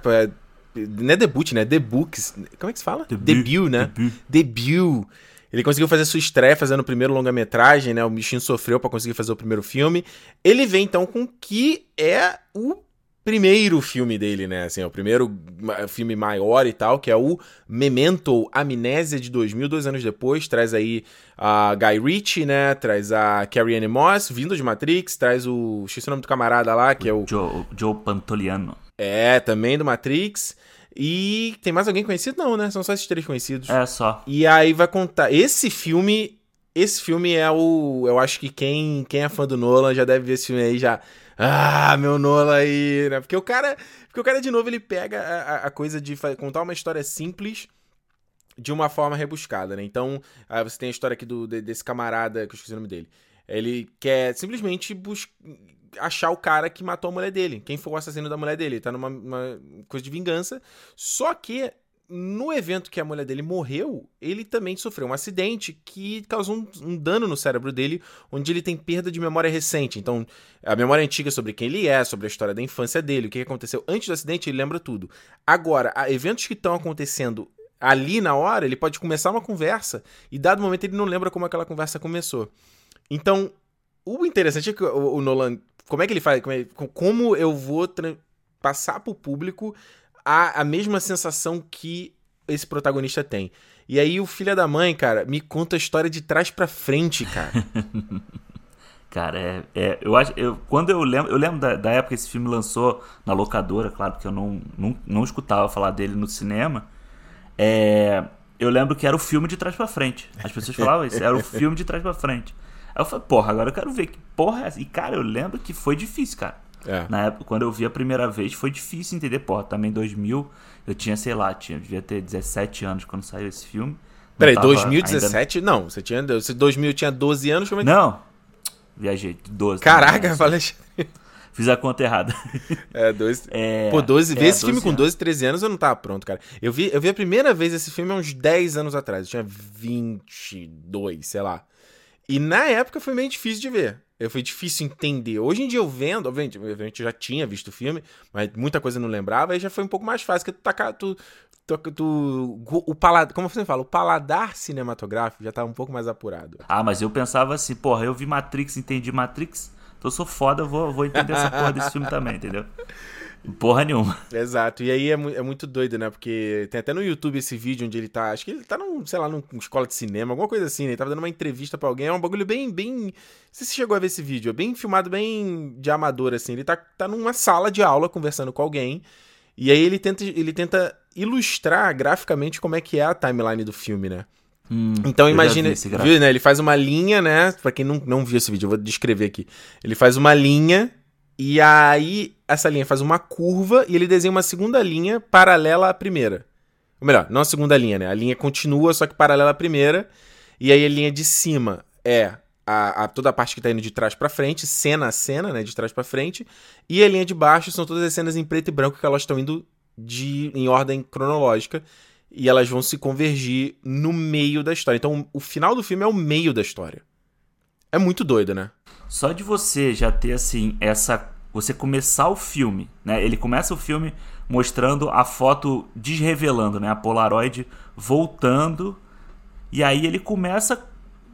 A: não é debut, né, debut, como é que se fala? Debut, debut né? Debut. debut. Ele conseguiu fazer sua estreia fazendo o primeiro longa-metragem, né? O bichinho sofreu para conseguir fazer o primeiro filme. Ele vem então com o que é o primeiro filme dele, né? Assim, é o primeiro filme maior e tal, que é o Memento Amnésia de 2000, dois anos depois. Traz aí a Guy Ritchie, né? Traz a Carrie Anne Moss, vindo de Matrix. Traz o... Esqueci o nome do camarada lá, que o é o...
B: Joe, Joe Pantoliano.
A: É, também do Matrix. E tem mais alguém conhecido? Não, né? São só esses três conhecidos.
B: É, só.
A: E aí vai contar... Esse filme... Esse filme é o... Eu acho que quem, quem é fã do Nolan já deve ver esse filme aí já ah, meu Nola aí, né? Porque o cara, porque o cara de novo ele pega a, a coisa de contar uma história simples de uma forma rebuscada, né? Então, ah, você tem a história aqui do, desse camarada, que eu esqueci o nome dele. Ele quer simplesmente achar o cara que matou a mulher dele. Quem foi o assassino da mulher dele. Ele tá numa coisa de vingança. Só que no evento que a mulher dele morreu, ele também sofreu um acidente que causou um, um, dano no cérebro dele, onde ele tem perda de memória recente. Então, a memória antiga sobre quem ele é, sobre a história da infância dele, o que aconteceu antes do acidente, ele lembra tudo. Agora, eventos que estão acontecendo ali na hora, ele pode começar uma conversa e, dado momento, ele não lembra como aquela conversa começou. Então, o interessante é que o Nolan. Como é que ele faz? Como, é, como eu vou passar para o público a, a mesma sensação que esse protagonista tem. E aí o filho da mãe, cara, me conta a história de trás para frente, cara.
B: cara, é, é, eu acho, eu, quando eu lembro, eu lembro da, da, época que esse filme lançou na locadora, claro que eu não, não, não escutava falar dele no cinema. É, eu lembro que era o filme de trás para frente. As pessoas falavam isso, era o filme de trás para frente. Aí eu falei, porra, agora eu quero ver que porra é essa. E cara, eu lembro que foi difícil, cara. É. Na época, quando eu vi a primeira vez, foi difícil entender. Pô, também em 2000, eu tinha, sei lá, tinha, devia ter 17 anos quando saiu esse filme.
A: Peraí, 2017? Ainda... Não, você tinha. Você 2000 tinha 12 anos? Como é que...
B: Não. Viajei, 12.
A: Caraca, falei.
B: Fiz a conta errada.
A: É, dois. É, Pô, 12. É, ver esse filme anos. com 12, 13 anos eu não tava pronto, cara. Eu vi, eu vi a primeira vez esse filme há uns 10 anos atrás. Eu tinha 22, sei lá. E na época foi meio difícil de ver. Foi difícil entender. Hoje em dia eu vendo, obviamente, eu já tinha visto o filme, mas muita coisa eu não lembrava, aí já foi um pouco mais fácil, porque tu, tá, tu, tu, tu, o paladar, como você fala, o paladar cinematográfico já tá um pouco mais apurado.
B: Ah, mas eu pensava assim, porra, eu vi Matrix, entendi Matrix, então eu sou foda, vou, vou entender essa porra desse filme também, entendeu? Porra nenhuma.
A: Exato. E aí é, é, muito doido, né? Porque tem até no YouTube esse vídeo onde ele tá. Acho que ele tá num, sei lá, numa escola de cinema, alguma coisa assim, né? Ele tava dando uma entrevista para alguém. É um bagulho bem, bem. Não sei se você chegou a ver esse vídeo. É bem filmado, bem de amador, assim. Ele tá, tá numa sala de aula conversando com alguém. E aí ele tenta, ele tenta ilustrar graficamente como é que é a timeline do filme, né? Hum, então imagina, viu, né? Ele faz uma linha, né? Para quem não, não viu esse vídeo, eu vou descrever aqui. Ele faz uma linha e aí essa linha faz uma curva e ele desenha uma segunda linha paralela à primeira. Ou melhor, não a segunda linha, né? A linha continua, só que paralela à primeira. E aí a linha de cima é a, a toda a parte que tá indo de trás para frente, cena a cena, né? De trás para frente. E a linha de baixo são todas as cenas em preto e branco que elas estão indo de, em ordem cronológica. E elas vão se convergir no meio da história. Então o final do filme é o meio da história. É muito doido, né?
B: Só de você já ter assim essa você começar o filme, né? Ele começa o filme mostrando a foto desrevelando, né? A Polaroid voltando e aí ele começa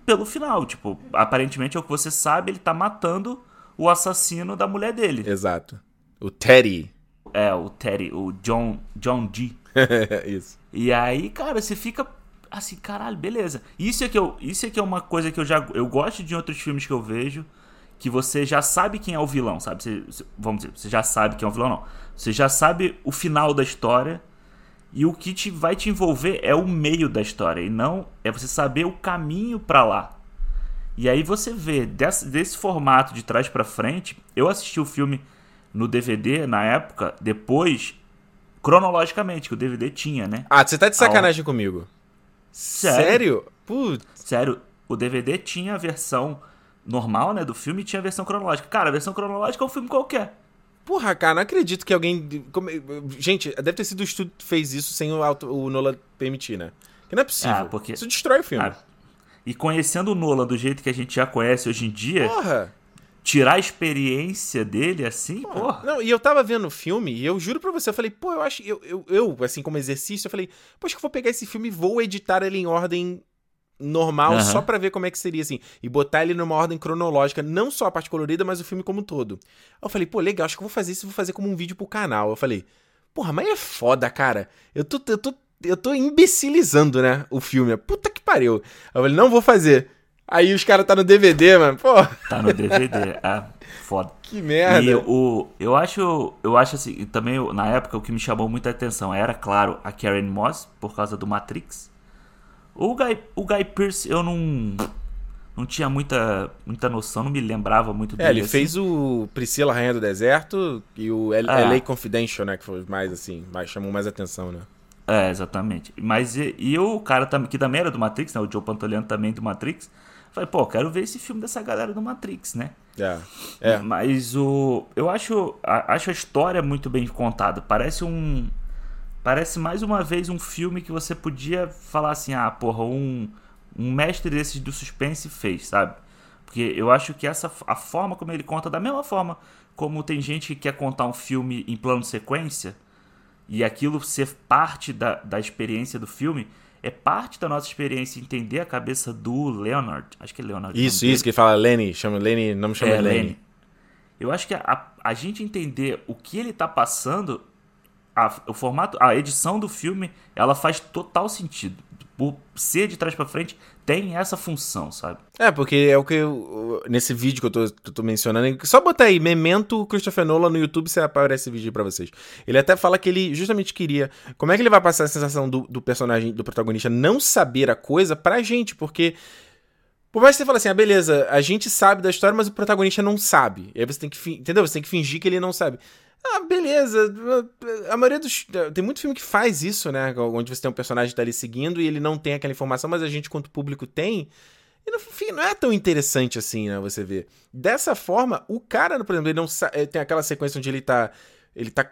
B: pelo final, tipo, aparentemente é o que você sabe, ele tá matando o assassino da mulher dele.
A: Exato. O Teddy.
B: É, o Teddy, o John John D.
A: Isso.
B: E aí, cara, você fica assim, caralho, beleza. Isso é que eu, isso é que é uma coisa que eu já eu gosto de outros filmes que eu vejo, que você já sabe quem é o vilão, sabe? Você, vamos dizer, você já sabe quem é o vilão, não. Você já sabe o final da história e o que te vai te envolver é o meio da história e não é você saber o caminho para lá. E aí você vê desse, desse formato de trás para frente. Eu assisti o filme no DVD na época, depois cronologicamente que o DVD tinha, né?
A: Ah, você tá de sacanagem comigo? Sério? Sério?
B: Putz. Sério, o DVD tinha a versão normal, né, do filme tinha a versão cronológica. Cara, a versão cronológica é um filme qualquer.
A: Porra, cara, não acredito que alguém. Gente, deve ter sido o estúdio que fez isso sem o, auto, o Nolan permitir, né? Que não é possível. Ah, porque... Isso destrói o filme. Ah,
B: e conhecendo o Nolan do jeito que a gente já conhece hoje em dia.
A: Porra!
B: Tirar a experiência dele assim, porra. porra.
A: Não, e eu tava vendo o filme e eu juro pra você, eu falei, pô, eu acho. Eu, eu, eu assim, como exercício, eu falei, poxa, que eu vou pegar esse filme e vou editar ele em ordem normal uhum. só para ver como é que seria assim e botar ele numa ordem cronológica, não só a parte colorida, mas o filme como um todo. Eu falei, pô, legal, acho que eu vou fazer isso, vou fazer como um vídeo pro canal. Eu falei, porra, mas é foda, cara. Eu tô eu tô eu tô imbecilizando, né, o filme. Puta que pariu. Eu falei, não vou fazer. Aí os caras tá no DVD, mano. Pô.
B: Tá no DVD. ah, foda.
A: Que merda.
B: E o, eu acho, eu acho assim, também na época o que me chamou muita atenção era, claro, a Karen Moss, por causa do Matrix. O Guy, o Guy Pearce, eu não. Não tinha muita, muita noção, não me lembrava muito
A: dele. É, ele assim. fez o Priscila Rainha do Deserto e o L é. LA Confidential, né? Que foi mais assim, mais, chamou mais atenção, né?
B: É, exatamente. Mas e, e o cara que também era do Matrix, né? O Joe Pantoliano também do Matrix. Falei, pô, quero ver esse filme dessa galera do Matrix, né?
A: É. é.
B: Mas o. Eu acho, acho a história muito bem contada. Parece um. Parece mais uma vez um filme que você podia falar assim, ah, porra, um, um mestre desses do suspense fez, sabe? Porque eu acho que essa a forma como ele conta, da mesma forma como tem gente que quer contar um filme em plano sequência, e aquilo ser parte da, da experiência do filme, é parte da nossa experiência entender a cabeça do Leonard. Acho que é Leonard.
A: Isso, isso, que fala Lenny, chama Lenny, não me chama é, Lenny.
B: Eu acho que a, a, gente entender o que ele tá passando a, o formato, a edição do filme, ela faz total sentido. Por ser de trás para frente, tem essa função, sabe?
A: É, porque é o que eu, nesse vídeo que eu tô, tô mencionando, só botar aí Memento Christopher Nolan no YouTube, você aparece esse vídeo para vocês. Ele até fala que ele justamente queria, como é que ele vai passar a sensação do, do personagem, do protagonista não saber a coisa pra gente, porque por mais que você fale assim, ah, beleza, a gente sabe da história, mas o protagonista não sabe. E aí você tem que, entendeu? Você tem que fingir que ele não sabe. Ah, beleza. A maioria dos. Tem muito filme que faz isso, né? Onde você tem um personagem que tá ali seguindo e ele não tem aquela informação, mas a gente, quanto público, tem. E no fim não é tão interessante assim, né? Você vê. Dessa forma, o cara, por exemplo, ele não tem aquela sequência onde ele tá. Ele tá.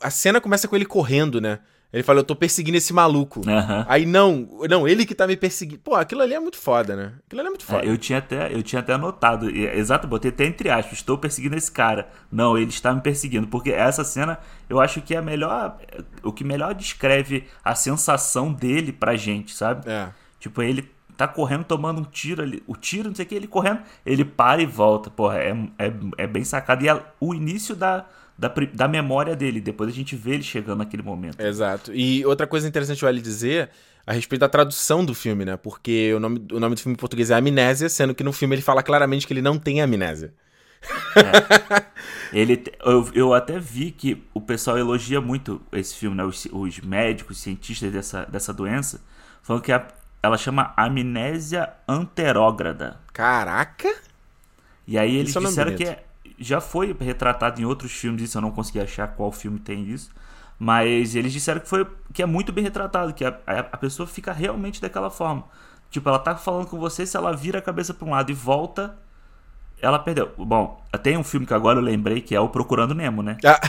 A: A cena começa com ele correndo, né? Ele fala, eu tô perseguindo esse maluco.
B: Uhum.
A: Aí não, não, ele que tá me perseguindo. Pô, aquilo ali é muito foda, né? Aquilo ali é muito foda.
B: É, eu, tinha até, eu tinha até anotado, exato, botei até entre aspas, estou perseguindo esse cara. Não, ele está me perseguindo, porque essa cena eu acho que é a melhor, o que melhor descreve a sensação dele pra gente, sabe?
A: É.
B: Tipo, ele tá correndo, tomando um tiro ali, o tiro, não sei o que, ele correndo, ele para e volta. Porra, é, é, é bem sacado. E é o início da da, da memória dele. Depois a gente vê ele chegando naquele momento.
A: Exato. E outra coisa interessante vale dizer a respeito da tradução do filme, né? Porque o nome, o nome do filme em português é Amnésia, sendo que no filme ele fala claramente que ele não tem amnésia.
B: É. Ele, eu, eu até vi que o pessoal elogia muito esse filme, né? Os, os médicos, os cientistas dessa, dessa doença, falando que a, ela chama amnésia anterógrada.
A: Caraca!
B: E aí eles disseram que é, já foi retratado em outros filmes, isso eu não consegui achar qual filme tem isso. Mas eles disseram que, foi, que é muito bem retratado, que a, a pessoa fica realmente daquela forma. Tipo, ela tá falando com você, se ela vira a cabeça para um lado e volta, ela perdeu. Bom, tem um filme que agora eu lembrei que é o Procurando Nemo, né?
A: Ah.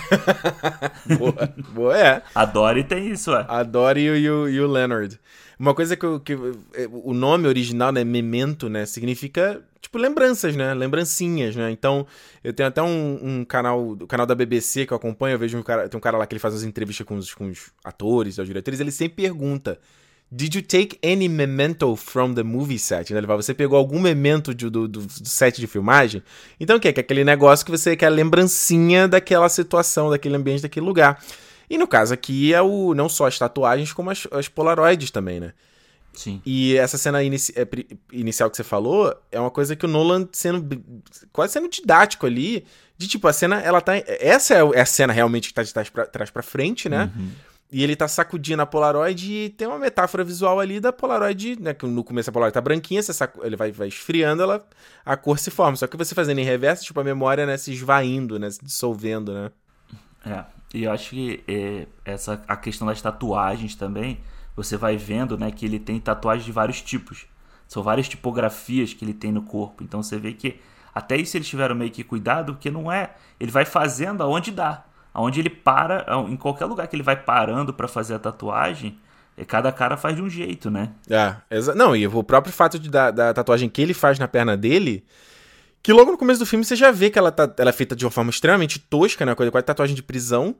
A: boa, boa, é.
B: A Dory tem isso, é.
A: A Dory e o, e o Leonard. Uma coisa que, eu, que o nome original, né, Memento, né, significa tipo lembranças, né, lembrancinhas, né. Então eu tenho até um, um canal, o canal da BBC que eu acompanho, eu vejo um cara, tem um cara lá que ele faz as entrevistas com os, com os atores, os diretores, ele sempre pergunta Did you take any memento from the movie set? Né? Você pegou algum memento de, do, do, set de filmagem? Então o que? Que é aquele negócio que você quer a lembrancinha daquela situação, daquele ambiente, daquele lugar. E no caso aqui é o não só as tatuagens, como as, as polaroids também, né?
B: Sim.
A: E essa cena inici é, inicial que você falou é uma coisa que o Nolan sendo quase sendo didático ali, de tipo, a cena, ela tá. Essa é a cena realmente que tá de trás pra, trás pra frente, né? Uhum. E ele tá sacudindo a Polaroid e tem uma metáfora visual ali da Polaroid, né? Que no começo a Polaroid tá branquinha, você sac... ele vai, vai esfriando, ela, a cor se forma. Só que você fazendo em reverso, tipo, a memória, né, se esvaindo, né? Se dissolvendo, né?
B: É. E eu acho que é, essa a questão das tatuagens também, você vai vendo, né, que ele tem tatuagens de vários tipos. São várias tipografias que ele tem no corpo. Então você vê que até isso eles tiveram meio que cuidado, porque não é, ele vai fazendo aonde dá. Aonde ele para, em qualquer lugar que ele vai parando para fazer a tatuagem, é, cada cara faz de um jeito, né?
A: É, não, e o próprio fato de, da, da tatuagem que ele faz na perna dele, que logo no começo do filme você já vê que ela, tá, ela é feita de uma forma extremamente tosca, né? Coisa quase tatuagem de prisão.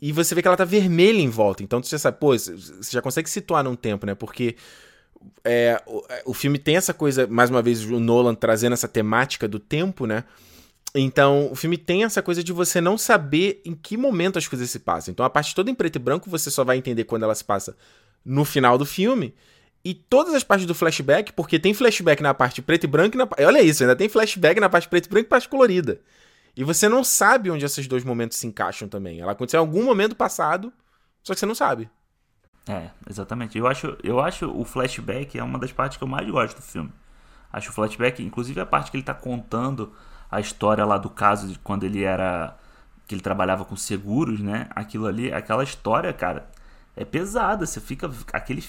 A: E você vê que ela tá vermelha em volta. Então você já sabe, pô, você já consegue situar num tempo, né? Porque é, o, o filme tem essa coisa, mais uma vez, o Nolan trazendo essa temática do tempo, né? Então, o filme tem essa coisa de você não saber em que momento as coisas se passam. Então, a parte toda em preto e branco você só vai entender quando ela se passa no final do filme. E todas as partes do flashback, porque tem flashback na parte preto e branco e na... Olha isso, ainda tem flashback na parte preto e branco e parte colorida. E você não sabe onde esses dois momentos se encaixam também. Ela aconteceu em algum momento passado, só que você não sabe.
B: É, exatamente. Eu acho, eu acho o flashback é uma das partes que eu mais gosto do filme. Acho o flashback, inclusive a parte que ele tá contando a história lá do caso de quando ele era que ele trabalhava com seguros, né? Aquilo ali, aquela história, cara, é pesada. Você fica. aquele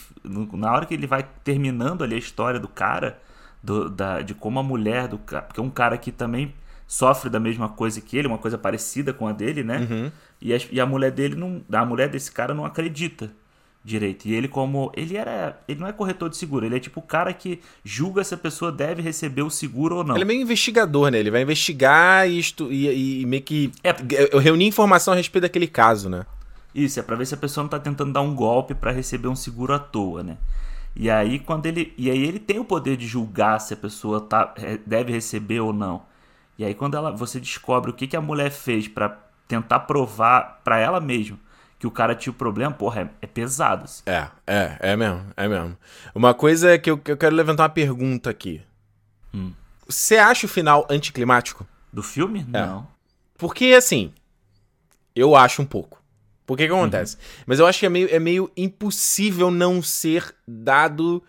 B: Na hora que ele vai terminando ali a história do cara, do, da, de como a mulher do cara. Porque é um cara que também sofre da mesma coisa que ele, uma coisa parecida com a dele, né?
A: Uhum.
B: E, a, e a mulher dele não. A mulher desse cara não acredita direito. E ele, como. Ele era. Ele não é corretor de seguro, ele é tipo o cara que julga se a pessoa deve receber o seguro ou não.
A: Ele é meio investigador, né? Ele vai investigar isto e, e meio que. É, eu reuni informação a respeito daquele caso, né?
B: Isso, é pra ver se a pessoa não tá tentando dar um golpe para receber um seguro à toa, né? E aí quando ele. E aí ele tem o poder de julgar se a pessoa tá, deve receber ou não. E aí quando ela, você descobre o que, que a mulher fez para tentar provar para ela mesma que o cara tinha o problema, porra, é, é pesado. Assim.
A: É, é, é mesmo, é mesmo. Uma coisa é que eu, que eu quero levantar uma pergunta aqui.
B: Hum.
A: Você acha o final anticlimático?
B: Do filme?
A: É.
B: Não.
A: Porque, assim, eu acho um pouco. Por que que acontece? Uhum. Mas eu acho que é meio, é meio impossível não ser dado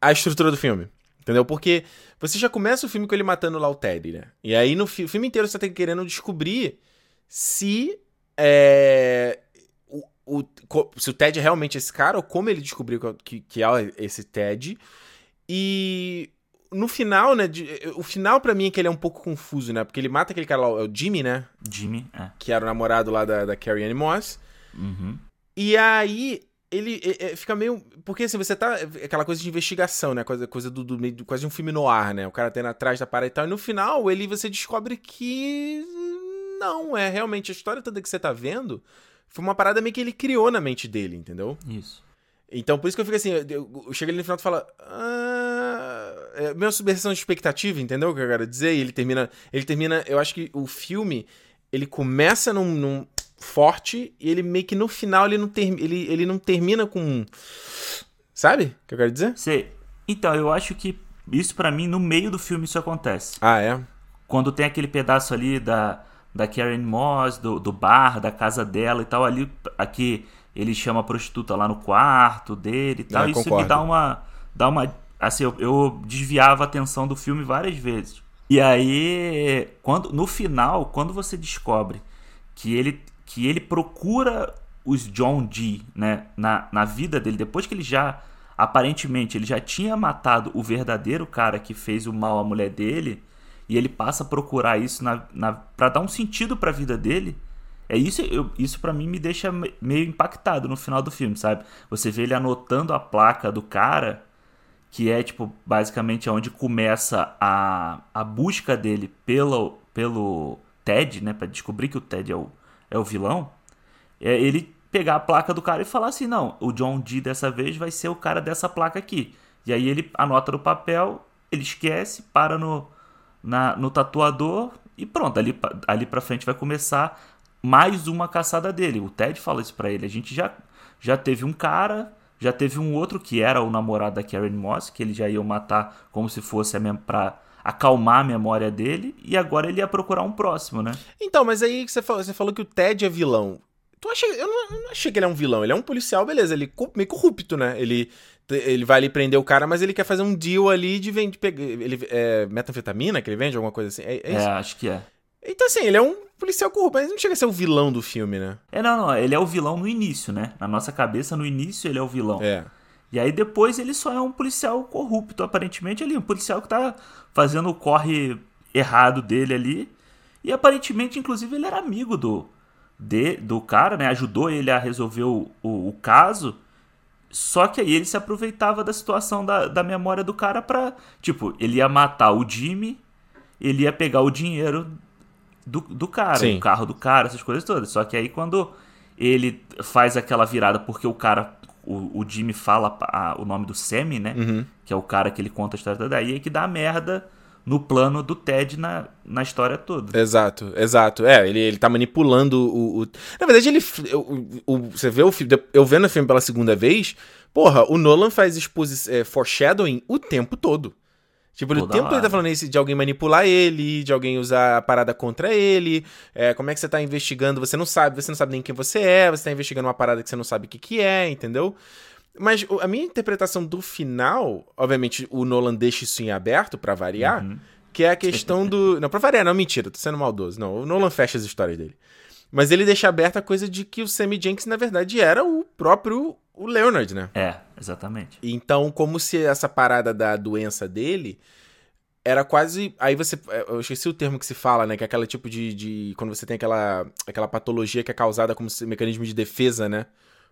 A: a estrutura do filme. Entendeu? Porque você já começa o filme com ele matando lá o Ted, né? E aí no fi filme inteiro você tá querendo descobrir se. É, o, se o Ted é realmente esse cara ou como ele descobriu que, que é esse Ted. E no final, né? De, o final para mim é que ele é um pouco confuso, né? Porque ele mata aquele cara lá, é o Jimmy, né?
B: Jimmy, é.
A: Que era o namorado lá da, da Carrie Anne Moss.
B: Uhum.
A: E aí ele é, é, fica meio. Porque assim, você tá. Aquela coisa de investigação, né? Coisa, coisa do, do, do quase um filme no ar, né? O cara tendo atrás da parada e tal. E no final, ele você descobre que. Não, é realmente a história toda que você tá vendo. Foi uma parada meio que ele criou na mente dele, entendeu?
B: Isso.
A: Então, por isso que eu fico assim, eu, eu chego ali no final e falo. Ah, é minha subversão de expectativa, entendeu o que eu quero dizer? E ele termina. Ele termina. Eu acho que o filme. Ele começa num, num forte e ele meio que no final ele não, ter, ele, ele não termina com. Sabe o que eu quero dizer?
B: Sei. Então, eu acho que isso para mim, no meio do filme, isso acontece.
A: Ah, é?
B: Quando tem aquele pedaço ali da, da Karen Moss, do, do bar, da casa dela e tal, ali, aqui ele chama a prostituta lá no quarto dele e tal.
A: É,
B: isso
A: concordo.
B: me dá uma. Dá uma assim, eu, eu desviava a atenção do filme várias vezes. E aí, quando no final, quando você descobre que ele que ele procura os John Dee, né, na, na vida dele, depois que ele já, aparentemente, ele já tinha matado o verdadeiro cara que fez o mal à mulher dele, e ele passa a procurar isso na, na, para dar um sentido para a vida dele. É isso, eu, isso para mim me deixa meio impactado no final do filme, sabe? Você vê ele anotando a placa do cara, que é tipo basicamente onde começa a, a busca dele pelo pelo Ted, né, para descobrir que o Ted é o é o vilão, é ele pegar a placa do cara e falar assim: não, o John Dee dessa vez vai ser o cara dessa placa aqui. E aí ele anota no papel, ele esquece, para no, na, no tatuador e pronto. Ali, ali pra frente vai começar mais uma caçada dele. O Ted fala isso pra ele. A gente já, já teve um cara, já teve um outro que era o namorado da Karen Moss, que ele já ia matar como se fosse a mesma pra acalmar a memória dele e agora ele ia procurar um próximo, né?
A: Então, mas aí você falou, você falou que o Ted é vilão. Tu acha, eu, não, eu não achei que ele é um vilão. Ele é um policial, beleza. Ele é meio corrupto, né? Ele, ele vai ali prender o cara, mas ele quer fazer um deal ali de vender. Ele, é metanfetamina que ele vende, alguma coisa assim? É,
B: é, é acho que é.
A: Então, assim, ele é um policial corrupto, mas não chega a ser o vilão do filme, né?
B: É, não, não. Ele é o vilão no início, né? Na nossa cabeça, no início, ele é o vilão.
A: É.
B: E aí depois ele só é um policial corrupto, aparentemente ali, um policial que tá fazendo o corre errado dele ali. E aparentemente, inclusive, ele era amigo do, de, do cara, né? Ajudou ele a resolver o, o, o caso. Só que aí ele se aproveitava da situação da, da memória do cara pra. Tipo, ele ia matar o Jimmy, ele ia pegar o dinheiro do, do cara,
A: Sim.
B: o carro do cara, essas coisas todas. Só que aí quando ele faz aquela virada porque o cara o, o Jimmy fala a, o nome do Sammy, né?
A: Uhum.
B: Que é o cara que ele conta a história toda. Aí é que dá merda no plano do Ted na, na história toda.
A: Exato, exato. É, ele, ele tá manipulando o. o... Na verdade, ele. O, o, você vê o filme. Eu vendo o filme pela segunda vez, porra, o Nolan faz exposição, é, foreshadowing o tempo todo. Tipo, o tempo ele tá falando isso de alguém manipular ele, de alguém usar a parada contra ele. É, como é que você tá investigando? Você não sabe, você não sabe nem quem você é, você tá investigando uma parada que você não sabe o que, que é, entendeu? Mas a minha interpretação do final, obviamente, o Nolan deixa isso em aberto para variar, uhum. que é a questão do. Não, pra variar, não, mentira, tô sendo maldoso. Não, o Nolan fecha as histórias dele. Mas ele deixa aberta a coisa de que o Sammy Jenkins, na verdade, era o próprio o Leonard, né?
B: É, exatamente.
A: Então, como se essa parada da doença dele era quase. Aí você. Eu esqueci o termo que se fala, né? Que é aquela tipo de. de quando você tem aquela, aquela patologia que é causada como mecanismo de defesa, né?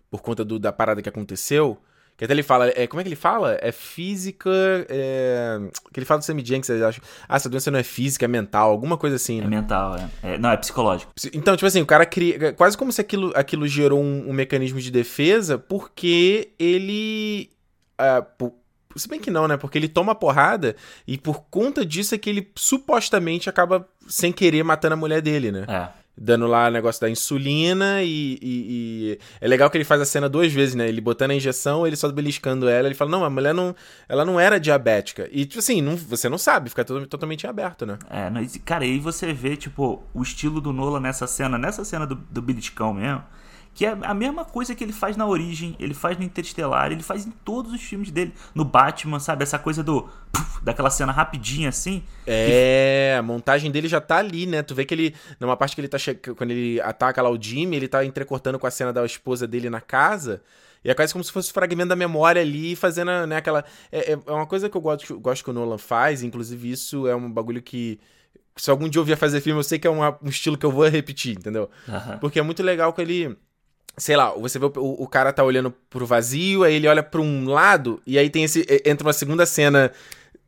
A: Por conta do, da parada que aconteceu. Que até ele fala, é, como é que ele fala? É física. É, que ele fala do Sammy eu acho. Ah, essa doença não é física, é mental, alguma coisa assim. Né?
B: É mental, é. é. Não, é psicológico.
A: Então, tipo assim, o cara cria. Quase como se aquilo, aquilo gerou um, um mecanismo de defesa, porque ele. Uh, por, se bem que não, né? Porque ele toma porrada e por conta disso é que ele supostamente acaba sem querer matando a mulher dele, né?
B: É
A: dando lá o negócio da insulina e, e, e, é legal que ele faz a cena duas vezes, né? Ele botando a injeção, ele só beliscando ela, ele fala, não, a mulher não, ela não era diabética. E, tipo assim, não, você não sabe, fica todo, totalmente aberto, né?
B: É, cara, e aí você vê, tipo, o estilo do Nola nessa cena, nessa cena do, do beliscão mesmo, Que é a mesma coisa que ele faz na Origem, ele faz no Interestelar, ele faz em todos os filmes dele. No Batman, sabe? Essa coisa do. Puf, daquela cena rapidinha assim.
A: É, a montagem dele já tá ali, né? Tu vê que ele. Numa parte que ele tá chegando. Quando ele ataca lá o Jimmy, ele tá entrecortando com a cena da esposa dele na casa. E é quase como se fosse um fragmento da memória ali, fazendo né, aquela. É, é uma coisa que eu gosto, gosto que o Nolan faz, inclusive isso é um bagulho que se algum dia eu vier fazer filme, eu sei que é uma, um estilo que eu vou repetir, entendeu?
B: Aham.
A: Porque é muito legal que ele. Sei lá, você vê o, o cara tá olhando pro vazio, aí ele olha pra um lado, e aí tem esse. Entra uma segunda cena.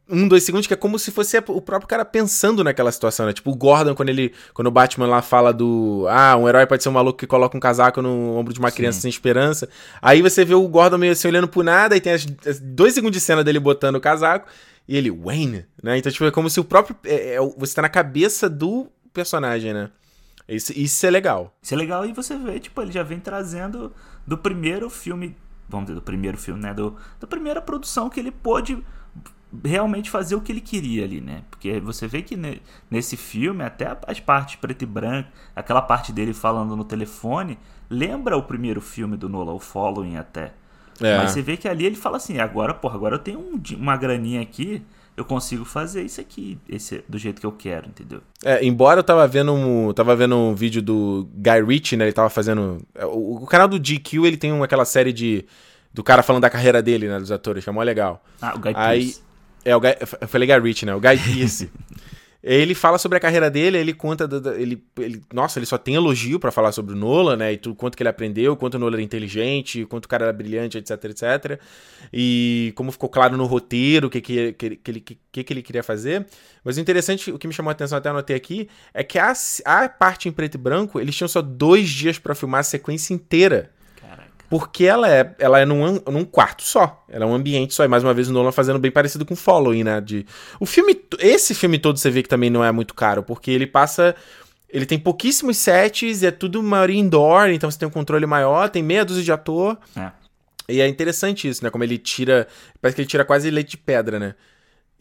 A: Um, dois segundos, que é como se fosse o próprio cara pensando naquela situação, né? Tipo, o Gordon, quando ele. Quando o Batman lá fala do. Ah, um herói pode ser um maluco que coloca um casaco no ombro de uma criança
B: Sim.
A: sem esperança. Aí você vê o Gordon meio assim olhando pro nada, e tem as, as dois segundos de cena dele botando o casaco, e ele, Wayne, né? Então, tipo, é como se o próprio. é- é você tá na cabeça do personagem, né? Isso, isso é legal.
B: Isso é legal e você vê, tipo, ele já vem trazendo do primeiro filme, vamos dizer, do primeiro filme, né? Do, da primeira produção que ele pôde realmente fazer o que ele queria ali, né? Porque você vê que ne- nesse filme, até as partes preto e branco, aquela parte dele falando no telefone, lembra o primeiro filme do Nolan, o Following até.
A: É.
B: Mas você vê que ali ele fala assim, agora, porra, agora eu tenho um uma graninha aqui, eu consigo fazer isso aqui, esse, do jeito que eu quero, entendeu?
A: É, embora eu tava vendo um, tava vendo um vídeo do Guy Ritchie, né? Ele tava fazendo. é, O, o canal do GQ, ele tem uma, aquela série de. Do cara falando da carreira dele, né? Dos atores, que é mó legal.
B: Ah, o Guy
A: Aí.
B: Pearce.
A: É, o Guy, eu falei Guy Ritchie, né? O Guy Pearce. Ele fala sobre a carreira dele, ele conta. ele, ele, nossa, ele só tem elogio pra falar sobre o Nolan, né? E tudo, quanto que ele aprendeu, quanto o Nolan era inteligente, quanto o cara era brilhante, etc, etc. E como ficou claro no roteiro o que, que, que, que, ele, que, que ele queria fazer. Mas o interessante, o que me chamou a atenção, até anotei aqui, é que a, a parte em preto e branco, eles tinham só dois dias pra filmar a sequência inteira. Porque ela é, ela é num, num quarto só. Ela é um ambiente só. E mais uma vez o Nolan fazendo bem parecido com Following, né? De, o filme. Esse filme todo você vê que também não é muito caro, porque ele passa. Ele tem pouquíssimos sets, é tudo maioria indoor, então você tem um controle maior, tem meia dúzia de ator.
B: É.
A: E é interessante isso, né? Como ele tira. Parece que ele tira quase leite de pedra, né?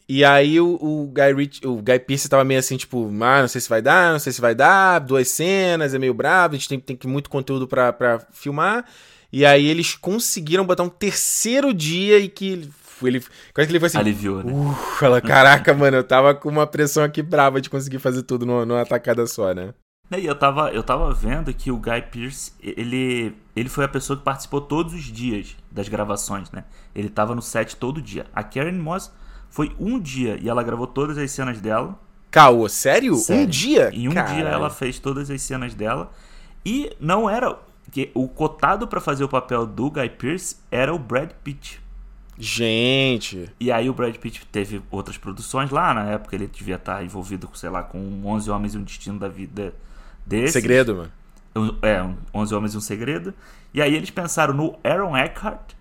A: E aí o, o Guy Rich, o Guy Pearce tava meio assim, tipo, ah, não sei se vai dar, não sei se vai dar, duas cenas, é meio bravo, a gente tem, tem que muito conteúdo pra filmar. E aí eles conseguiram botar um terceiro dia e que ele, quase que ele foi assim,
B: Aliviou, né?
A: uh, fala, caraca, mano, eu tava com uma pressão aqui brava de conseguir fazer tudo numa, numa tacada só, né?
B: E eu tava, eu tava vendo que o Guy Pearce, ele, ele foi a pessoa que participou todos os dias das gravações, né? Ele tava no set todo dia. A Karen Moss foi um dia e ela gravou todas as cenas dela.
A: Caô, sério?
B: Sério.
A: Um dia?
B: Em um
A: Caralho.
B: dia ela fez todas as cenas dela. E não era. Que O cotado pra fazer o papel do Guy Pearce era o Brad Pitt.
A: Gente.
B: E aí o Brad Pitt teve outras produções lá, na época ele devia estar envolvido sei lá, com 11 Homens e um Destino da Vida desse.
A: Segredo, mano.
B: É, um 11 Homens e um Segredo. E aí eles pensaram no Aaron Eckhart,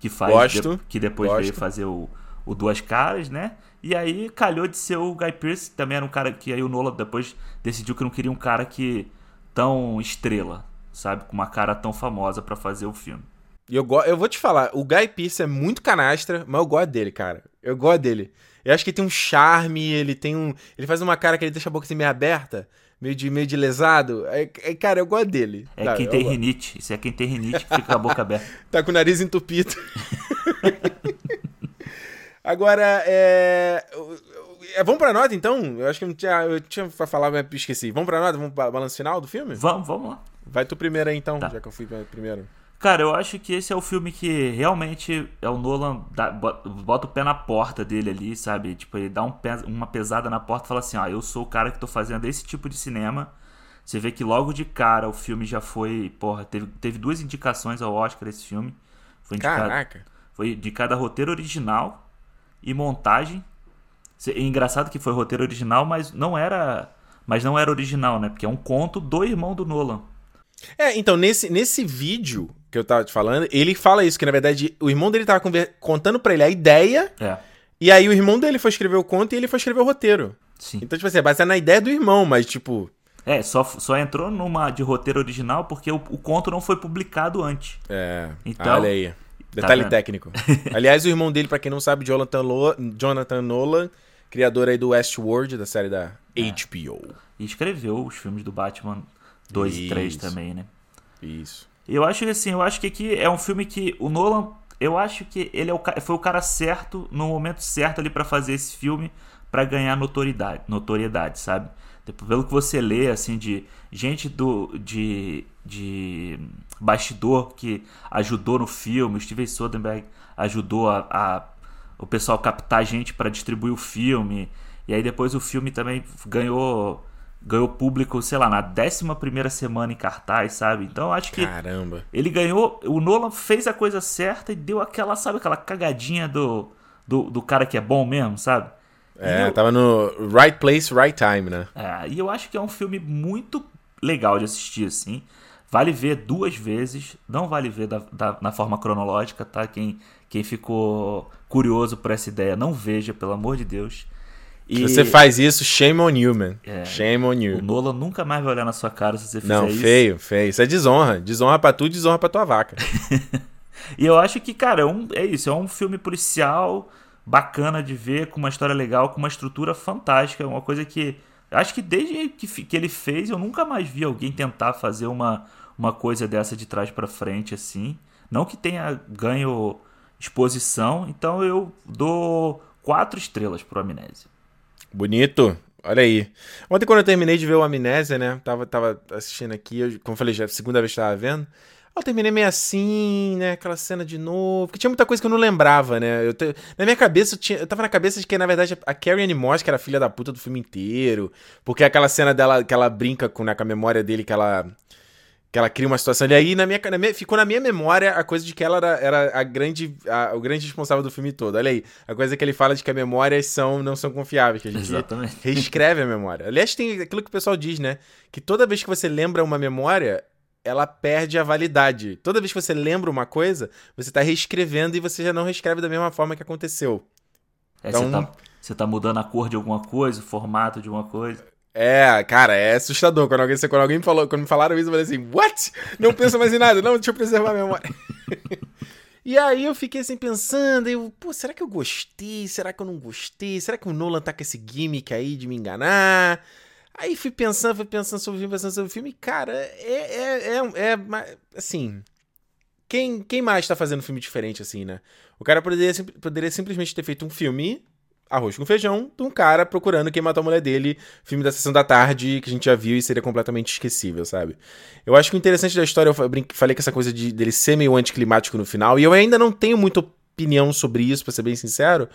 B: que faz
A: Gosto,
B: que depois
A: gosto.
B: veio fazer o, o Duas Caras, né? E aí calhou de ser o Guy Pearce, que também era um cara que aí o Nolan depois decidiu que não queria um cara que tão estrela, sabe, com uma cara tão famosa pra fazer o filme.
A: E eu, eu vou te falar, o Guy Pearce é muito canastra, mas eu gosto dele, cara. Eu gosto dele. Eu acho que ele tem um charme, ele tem um. Ele faz uma cara que ele deixa a boca assim meio aberta, meio de, meio de lesado. É, é, cara, eu gosto dele.
B: É
A: Tá,
B: quem tem
A: gosto.
B: rinite, isso é quem tem rinite que fica com a boca aberta.
A: Tá com o nariz entupido. Agora, é... é, Vamos pra nota, então? Eu acho que eu não tinha, eu tinha pra falar, mas esqueci. Vamos pra nota? Vamos pra balanço final do filme?
B: Vamos, vamos lá.
A: Vai tu primeiro aí, então,
B: Tá.
A: já que eu fui primeiro.
B: Cara, eu acho que esse é o filme que realmente é o Nolan dá- bota, o pé na porta dele ali, sabe? Tipo, ele dá um uma pesada na porta e fala assim: ó, eu sou o cara que tô fazendo esse tipo de cinema. Você vê que logo de cara o filme já foi. Porra, teve, teve duas indicações ao Oscar esse filme. Foi indicado,
A: Caraca.
B: foi indicado a roteiro original e montagem. É engraçado que foi roteiro original, mas não era. Mas não era original, né? Porque é um conto do irmão do Nolan.
A: É, então, nesse, nesse vídeo que eu tava te falando, ele fala isso, que na verdade o irmão dele tava contando pra ele a ideia,
B: É,
A: e aí o irmão dele foi escrever o conto e ele foi escrever o roteiro.
B: sim.
A: Então, tipo assim, é baseado na ideia do irmão, mas tipo.
B: É, só, só entrou numa de roteiro original porque o, o conto não foi publicado antes.
A: É.
B: Então-
A: olha aí. Detalhe
B: vendo?
A: técnico. Aliás, o irmão dele, pra quem não sabe, Jonathan, Lo- Jonathan Nolan, criador aí do Westworld, da série da
B: É.
A: HBO.
B: E escreveu os filmes do Batman 2 e 3
A: Isso.
B: também, né?
A: Isso.
B: Eu acho que assim, eu acho que aqui é um filme que o Nolan, eu acho que ele é o, foi o cara certo no momento certo ali para fazer esse filme para ganhar notoriedade, notoriedade, sabe? Tipo, pelo que você lê assim de gente do de, de bastidor que ajudou no filme, o Steven Soderbergh ajudou a, a o pessoal captar gente para distribuir o filme. E aí depois o filme também ganhou ganhou público, sei lá, na 11 semana em cartaz, sabe? Então acho que.
A: Caramba.
B: Ele ganhou. O Nolan fez a coisa certa e deu aquela, sabe, aquela cagadinha do, do, do cara que é bom mesmo, sabe?
A: É, eu, tava no right place, right time, né?
B: É, e eu acho que é um filme muito legal de assistir, assim. Vale ver duas vezes, não vale ver da, da, na forma cronológica, tá? Quem, quem ficou curioso por essa ideia, não veja, pelo amor de Deus.
A: E... Se você faz isso, shame on you, man. É, shame on you.
B: O Nolan nunca mais vai olhar na sua cara se você fizer
A: não,
B: isso.
A: Não, feio, feio. Isso é desonra. Desonra pra tu, desonra pra tua vaca.
B: e eu acho que, cara, é, um, é isso. É um filme policial bacana de ver, com uma história legal, com uma estrutura fantástica. Uma coisa que. Acho que desde que, que ele fez, eu nunca mais vi alguém tentar fazer uma, uma coisa dessa de trás para frente, assim. Não que tenha ganho exposição, então eu dou quatro estrelas pro Amnésia.
A: Bonito. Olha aí. Ontem, quando eu terminei de ver o Amnésia, né? Tava, tava assistindo aqui, eu, como eu falei, já é a segunda vez que tava vendo. Eu terminei meio assim, né? Aquela cena de novo. Porque tinha muita coisa que eu não lembrava, né? Eu te... Na minha cabeça, eu, tinha... eu tava na cabeça de que, na verdade, a Carrie Anne Moss, que era filha da puta do filme inteiro. Porque aquela cena dela, que ela brinca com, né, com a memória dele, que ela que ela cria uma situação ali. Aí na minha, na minha, ficou na minha memória a coisa de que ela era, era a grande, a, o grande responsável do filme todo. Olha aí, a coisa que ele fala de que as memórias são, não são confiáveis, que a gente
B: Exatamente.
A: reescreve a memória. Aliás, tem aquilo que o pessoal diz, né? Que toda vez que você lembra uma memória, ela perde a validade. Toda vez que você lembra uma coisa, você está reescrevendo e você já não reescreve da mesma forma que aconteceu.
B: É, então, você, tá, você tá mudando a cor de alguma coisa, o formato de alguma coisa.
A: É, cara, é assustador. Quando alguém, quando alguém me falou, quando me falaram isso, eu falei assim, what? Não penso mais em nada, não, deixa eu preservar a memória. e aí eu fiquei assim pensando, eu, pô, será que eu gostei? Será que eu não gostei? Será que o Nolan tá com esse gimmick aí de me enganar? Aí fui pensando, fui pensando sobre o filme, pensando sobre o filme, e, cara, é, é, é, é assim, quem, quem mais tá fazendo filme diferente assim, né? O cara poderia, poderia simplesmente ter feito um filme Arroz com Feijão, de um cara procurando quem matou a mulher dele, filme da sessão da tarde, que a gente já viu e seria completamente esquecível, sabe? Eu acho que o interessante da história, eu falei que essa coisa de, dele ser meio anticlimático no final, e eu ainda não tenho muita opinião sobre isso, pra ser bem sincero.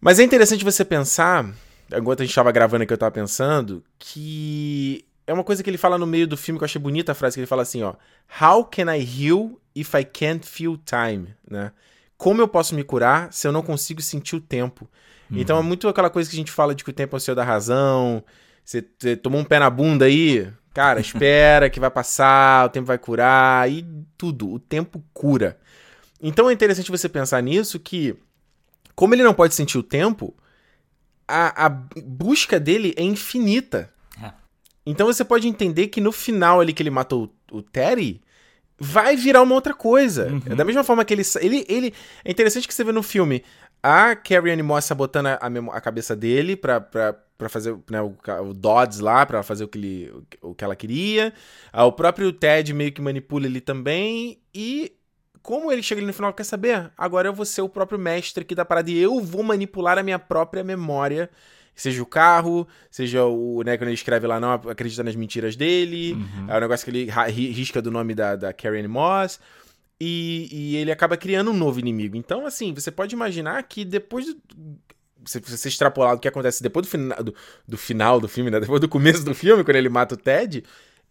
A: Mas é interessante você pensar, enquanto a gente tava gravando aqui, eu tava pensando, que é uma coisa que ele fala no meio do filme que eu achei bonita a frase, que ele fala assim, ó. How can I heal if I can't feel time, né? Como eu posso me curar se eu não consigo sentir o tempo? Uhum. Então é muito aquela coisa que a gente fala de que o tempo é o senhor da razão. Você, você tomou um pé na bunda aí, cara, espera que vai passar, o tempo vai curar e tudo. O tempo cura. Então é interessante você pensar nisso que, como ele não pode sentir o tempo, a, a busca dele é infinita. É. Então você pode entender que no final ali que ele matou o, o Terry, vai virar uma outra coisa. Uhum. Da mesma forma que ele, ele. ele É interessante que você vê no filme a Carrie Anne Moss sabotando a, a, cabeça dele pra, pra, pra fazer né, o, o Dodds lá, pra fazer o que, ele, o, o que ela queria. Ah, o próprio Ted meio que manipula ele também. E como ele chega ali no final, quer saber? Agora eu vou ser o próprio mestre aqui da parada e eu vou manipular a minha própria memória Seja o carro, seja o, né, quando ele escreve lá, não acredita nas mentiras dele. Uhum. É o negócio que ele risca do nome da, da Karen Moss. E, e, ele acaba criando um novo inimigo. Então, assim, você pode imaginar que depois do. Se você extrapolar o que acontece depois do, fina, do, do final do filme, né? Depois do começo do filme, quando ele mata o Ted,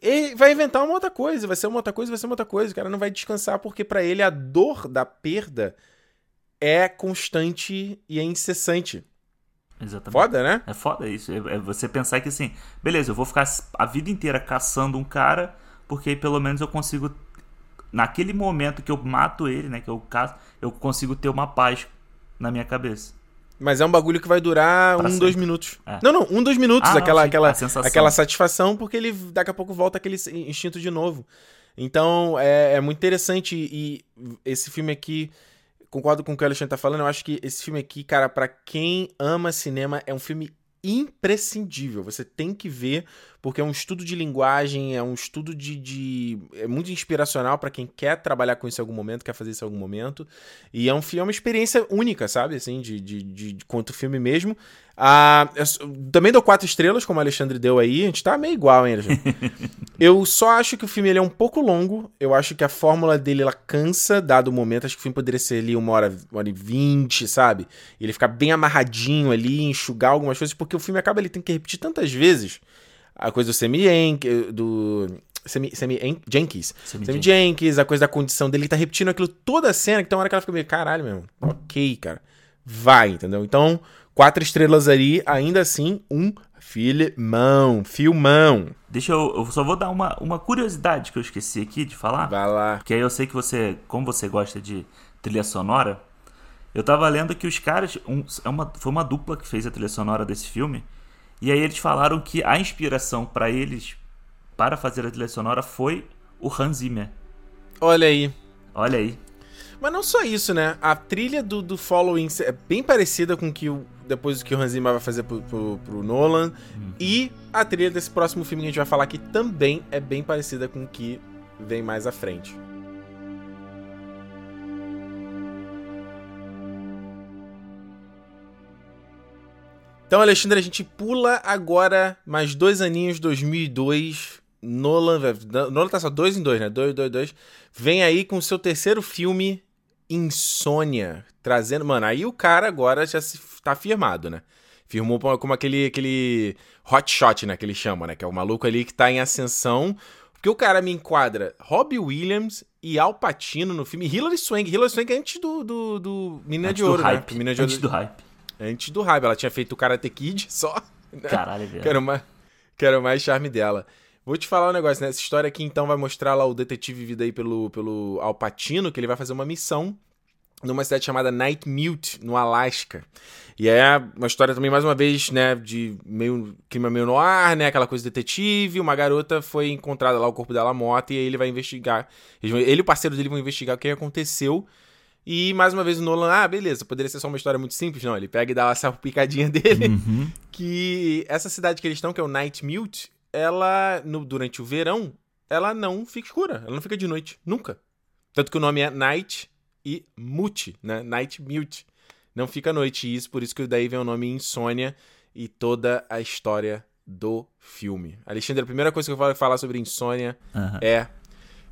A: ele vai inventar uma outra coisa, vai ser uma outra coisa, vai ser uma outra coisa. O cara não vai descansar, porque para ele a dor da perda é constante e é incessante.
B: Exatamente.
A: Foda, né?
B: É foda isso. É, é, você pensar que assim, beleza, eu vou ficar a vida inteira caçando um cara, porque aí pelo menos eu consigo. Naquele momento que eu mato ele, né? Que eu caço, eu consigo ter uma paz na minha cabeça.
A: Mas é um bagulho que vai durar pra um, sempre. dois minutos. É. Não, não, um, dois minutos. Ah, aquela, não, aquela, aquela satisfação, porque ele daqui a pouco volta aquele instinto de novo. Então é, é muito interessante. E esse filme aqui concordo com o que o Alexandre tá falando. Eu acho que esse filme aqui, cara, para quem ama cinema, é um filme imprescindível. Você tem que ver, porque é um estudo de linguagem, é um estudo de. de é muito inspiracional para quem quer trabalhar com isso em algum momento, quer fazer isso em algum momento. E é, um, é uma experiência única, sabe? Assim, de, de, de, de quanto filme mesmo. Ah, também dou quatro estrelas, como o Alexandre deu aí. A gente tá meio igual, hein, Alexandre? eu só acho que o filme ele é um pouco longo. Eu acho que a fórmula dele ela cansa, dado o momento. Acho que o filme poderia ser ali uma hora, uma hora e vinte, sabe? Ele ficar bem amarradinho ali, enxugar algumas coisas, porque o filme acaba ele tem que repetir tantas vezes a coisa do Semi do Semi, Semi Jenkins. Semi, Semi Jenkins, a coisa da condição dele, ele tá repetindo aquilo toda a cena, que tem uma hora que ela fica meio, caralho, meu. Ok, cara. Vai, entendeu? Então, Quatro estrelas ali, ainda assim, um filmão, filmão.
B: Deixa eu, eu só vou dar uma, uma curiosidade que eu esqueci aqui de falar.
A: Vai lá.
B: Que aí eu sei que você, como você gosta de trilha sonora, eu tava lendo que os caras, um, é uma, foi uma dupla que fez a trilha sonora desse filme, e aí eles falaram que a inspiração para eles, para fazer a trilha sonora, foi o Hans Zimmer.
A: Olha aí.
B: Olha aí.
A: Mas não só isso, né? A trilha do, do Following é bem parecida com que o, depois do que o Hans Zimmer vai fazer pro, pro, pro Nolan. Uhum. E a trilha desse próximo filme que a gente vai falar aqui também é bem parecida com o que vem mais à frente. Então, Alexandre, a gente pula agora mais dois aninhos, 2002. Nolan, Nolan tá só dois em dois, né? Dois, dois, dois. Vem aí com o seu terceiro filme, Insônia, trazendo. Mano, aí o cara agora já se tá firmado, né? Firmou como aquele, aquele hotshot, né? Que ele chama, né? Que é o maluco ali que tá em ascensão. Porque o cara me enquadra Robbie Williams e Al Pacino no filme Hilary Swank. Hilary Swank é antes do, do, do Menina
B: antes
A: de Ouro,
B: do
A: né?
B: Hype. Menina de antes Ouro. do Hype.
A: Antes do Hype. Ela tinha feito o Karate Kid só.
B: Né? Caralho, velho.
A: Quero mais, quero mais charme dela. Vou te falar um negócio, né? Essa história aqui então vai mostrar lá o detetive vivido aí pelo, pelo Alpatino, que ele vai fazer uma missão numa cidade chamada Night Mute, no Alasca. E é uma história também, mais uma vez, né, de meio clima meio no ar, né, aquela coisa detetive. Uma garota foi encontrada lá, o corpo dela morta, e aí ele vai investigar. Ele e o parceiro dele vão investigar o que aconteceu. E mais uma vez o Nolan, ah, beleza, poderia ser só uma história muito simples. Não, ele pega e dá essa picadinha dele. Uhum. Que essa cidade que eles estão, que é o Night Mute, ela, no, durante o verão, ela não fica escura. Ela não fica de noite. Nunca. Tanto que o nome é Night e Mute, né? Night Mute. Não fica à noite. E isso, por isso que daí vem o nome Insônia e toda a história do filme. Alexandre, a primeira coisa que eu vou falar sobre Insônia uhum. é.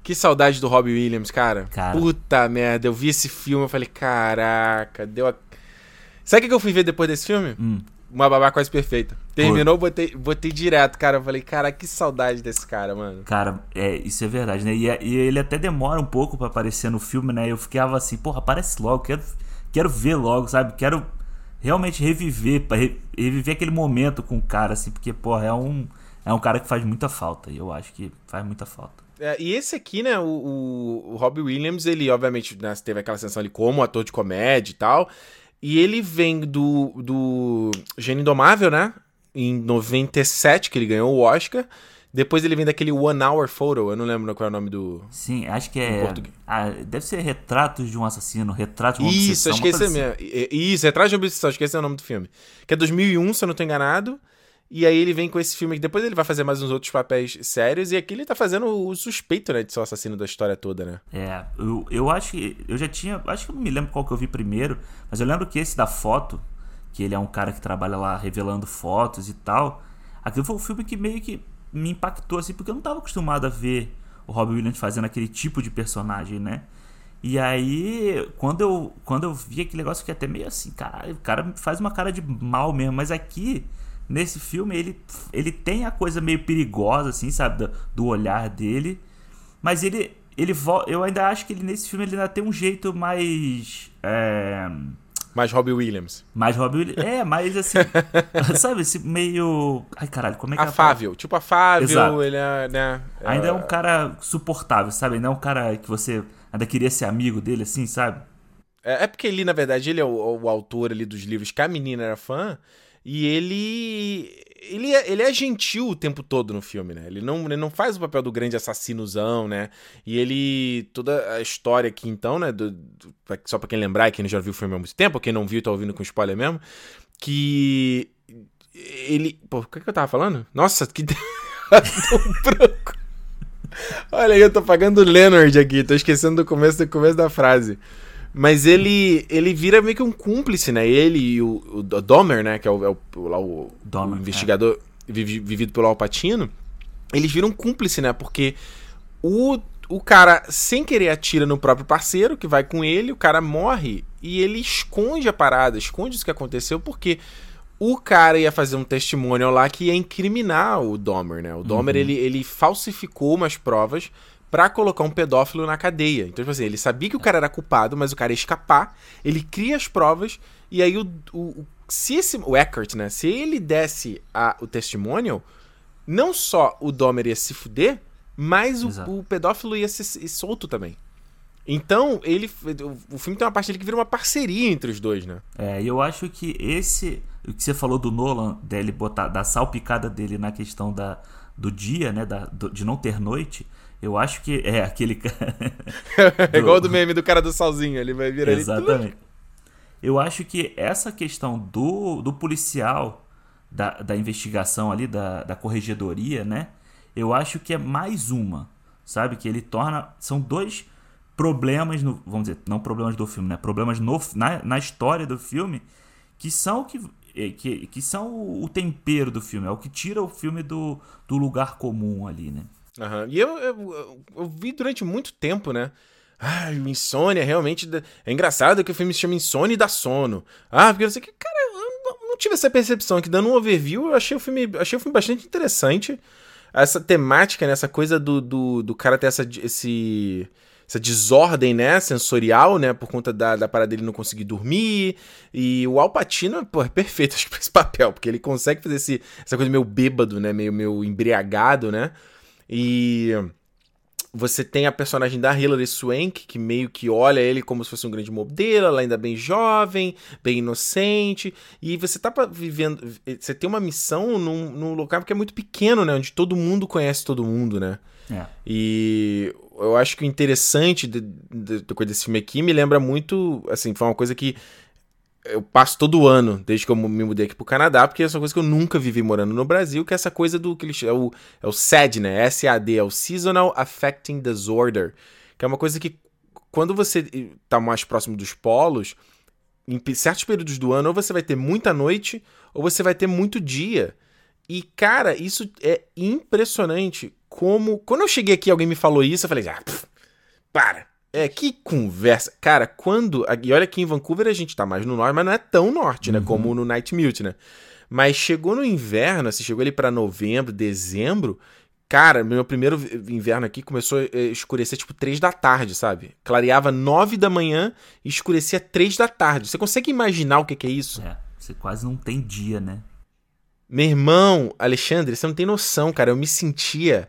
A: Que saudade do Robbie Williams, cara. cara. Puta merda, eu vi esse filme, eu falei, caraca, deu a. Sabe o que eu fui ver depois desse filme? Hum uma babá quase perfeita. Terminou, botei, botei direto, cara. Eu falei, cara, que saudade desse cara, mano.
B: Cara, é, isso é verdade, né? E, é, e ele até demora um pouco para aparecer no filme, né? Eu ficava assim, porra, aparece logo, quero, quero ver logo, sabe? Quero realmente reviver, re, reviver aquele momento com o cara, assim, porque, porra, é um, é um cara que faz muita falta. E eu acho que faz muita falta.
A: É, e esse aqui, né, o, o, o Robbie Williams, ele obviamente né, teve aquela sensação ali como ator de comédia e tal. E ele vem do, do Gênio Indomável, né? Em 97, que ele ganhou o Oscar. Depois ele vem daquele One Hour Photo, eu não lembro qual é o nome do.
B: Sim, acho que é. Ah, deve ser Retratos de um Assassino, Retrato de uma
A: Isso, acho que esse é assim. mesmo. Isso, Retrato de uma Obsessão, acho que esse é o nome do filme. Que é 2001, se eu não tô enganado. E aí ele vem com esse filme que depois ele vai fazer mais uns outros papéis sérios. E aqui ele tá fazendo o suspeito, né? De ser o assassino da história toda, né?
B: É, eu, eu acho que. Eu já tinha. Acho que eu não me lembro qual que eu vi primeiro. Mas eu lembro que esse da foto, que ele é um cara que trabalha lá revelando fotos e tal. Aquilo foi um filme que meio que me impactou, assim, porque eu não tava acostumado a ver o Robin Williams fazendo aquele tipo de personagem, né? E aí, quando eu, quando eu vi aquele negócio, fiquei até meio assim, caralho, o cara faz uma cara de mal mesmo. Mas aqui nesse filme ele, ele tem a coisa meio perigosa, assim, sabe? Do, do olhar dele. Mas ele. ele Eu ainda acho que ele nesse filme ele ainda tem um jeito mais. É...
A: Mais Robbie Williams.
B: Mais Robbie Williams. É, mais assim. sabe, esse meio. Ai, caralho, como é que
A: é? Afável. Tipo, afável, Exato. ele é. Né,
B: ainda é... é um cara suportável, sabe? Ainda é um cara que você ainda queria ser amigo dele, assim, sabe?
A: É, é porque ele, na verdade, ele é o, o, autor ali dos livros que a menina era fã. E ele. Ele é, ele é gentil o tempo todo no filme, né? Ele não, ele não faz o papel do grande assassinozão, né? E ele. Toda a história aqui, então, né? Do, do, só pra quem lembrar, quem já viu o filme há muito tempo, quem não viu tá ouvindo com spoiler mesmo. Que ele. Pô, o que, que eu tava falando? Nossa, que. Olha aí, eu tô pagando Leonard aqui, tô esquecendo do começo do começo da frase. Mas ele ele vira meio que um cúmplice, né? Ele e o, o Domer, né? Que é o, é o, o, Domer, o investigador é. vivido pelo Alpatino. Eles viram um cúmplice, né? Porque o, o cara, sem querer, atira no próprio parceiro, que vai com ele, o cara morre e ele esconde a parada, esconde isso que aconteceu, porque o cara ia fazer um testemunho lá que ia incriminar o Domer, né? O Domer, uhum. ele, ele falsificou umas provas para colocar um pedófilo na cadeia. Então, tipo assim, ele sabia que o cara era culpado, mas o cara ia escapar, ele cria as provas, e aí o, o, se esse, o Eckert, né? Se ele desse a, o testemunho, não só o Domer ia se fuder, mas o, o pedófilo ia ser solto também. Então, ele. O filme tem uma parte ali que vira uma parceria entre os dois, né?
B: É, e eu acho que esse. O que você falou do Nolan, dele botar, da salpicada dele na questão da, do dia, né? Da, do, de não ter noite. Eu acho que é aquele cara.
A: é igual do meme do cara do salzinho, ele vai virar
B: Exatamente. Eu acho que essa questão do, do policial, da, da investigação ali, da, da corregedoria, né? Eu acho que é mais uma, sabe? Que ele torna. São dois problemas, no, vamos dizer, não problemas do filme, né? Problemas no, na, na história do filme que são que, é, que, que são o tempero do filme, é o que tira o filme do, do lugar comum ali, né?
A: Uhum. E eu, eu, eu, vi durante muito tempo, né? Ah, insônia, realmente. É engraçado que o filme se chama Insônia e dá sono. Ah, porque eu sei que. Cara, eu não, tive essa percepção aqui. Dando um overview, eu achei o filme, achei o filme bastante interessante. Essa temática, né? Essa coisa do, do, do cara ter essa, esse, essa desordem, né? Sensorial, né? Por conta da, da parada dele não conseguir dormir. E o Alpatino, é perfeito, acho que pra esse papel, porque ele consegue fazer esse, essa coisa meio bêbado, né? Meio, meio embriagado, né? E você tem a personagem da Hilary Swank, que meio que olha ele como se fosse um grande modelo, ela ainda bem jovem, bem inocente, e você tá vivendo, você tem uma missão num, num local que é muito pequeno, né, onde todo mundo conhece todo mundo, né? É. E eu acho que o interessante de, de, de, desse filme aqui me lembra muito, assim, foi uma coisa que eu passo todo ano, desde que eu me mudei aqui pro Canadá, porque é uma coisa que eu nunca vivi morando no Brasil, que é essa coisa do que eles é o, é o SAD, né? SAD, é o Seasonal Affecting Disorder, que é uma coisa que quando você tá mais próximo dos polos, em certos períodos do ano, ou você vai ter muita noite, ou você vai ter muito dia. E, cara, isso é impressionante. Como. Quando eu cheguei aqui alguém me falou isso, eu falei, ah, pff, para é, que conversa. Cara, quando. E olha que em Vancouver a gente tá mais no norte, mas não é tão norte, né? Uhum. Como no Night Mute, né? Mas chegou no inverno, assim, chegou ali para novembro, dezembro. Cara, meu primeiro inverno aqui começou a escurecer tipo 3 da tarde, sabe? Clareava 9 da manhã e escurecia 3 da tarde. Você consegue imaginar o que, que é isso?
B: É, você quase não tem dia, né?
A: Meu irmão, Alexandre, você não tem noção, cara. Eu me sentia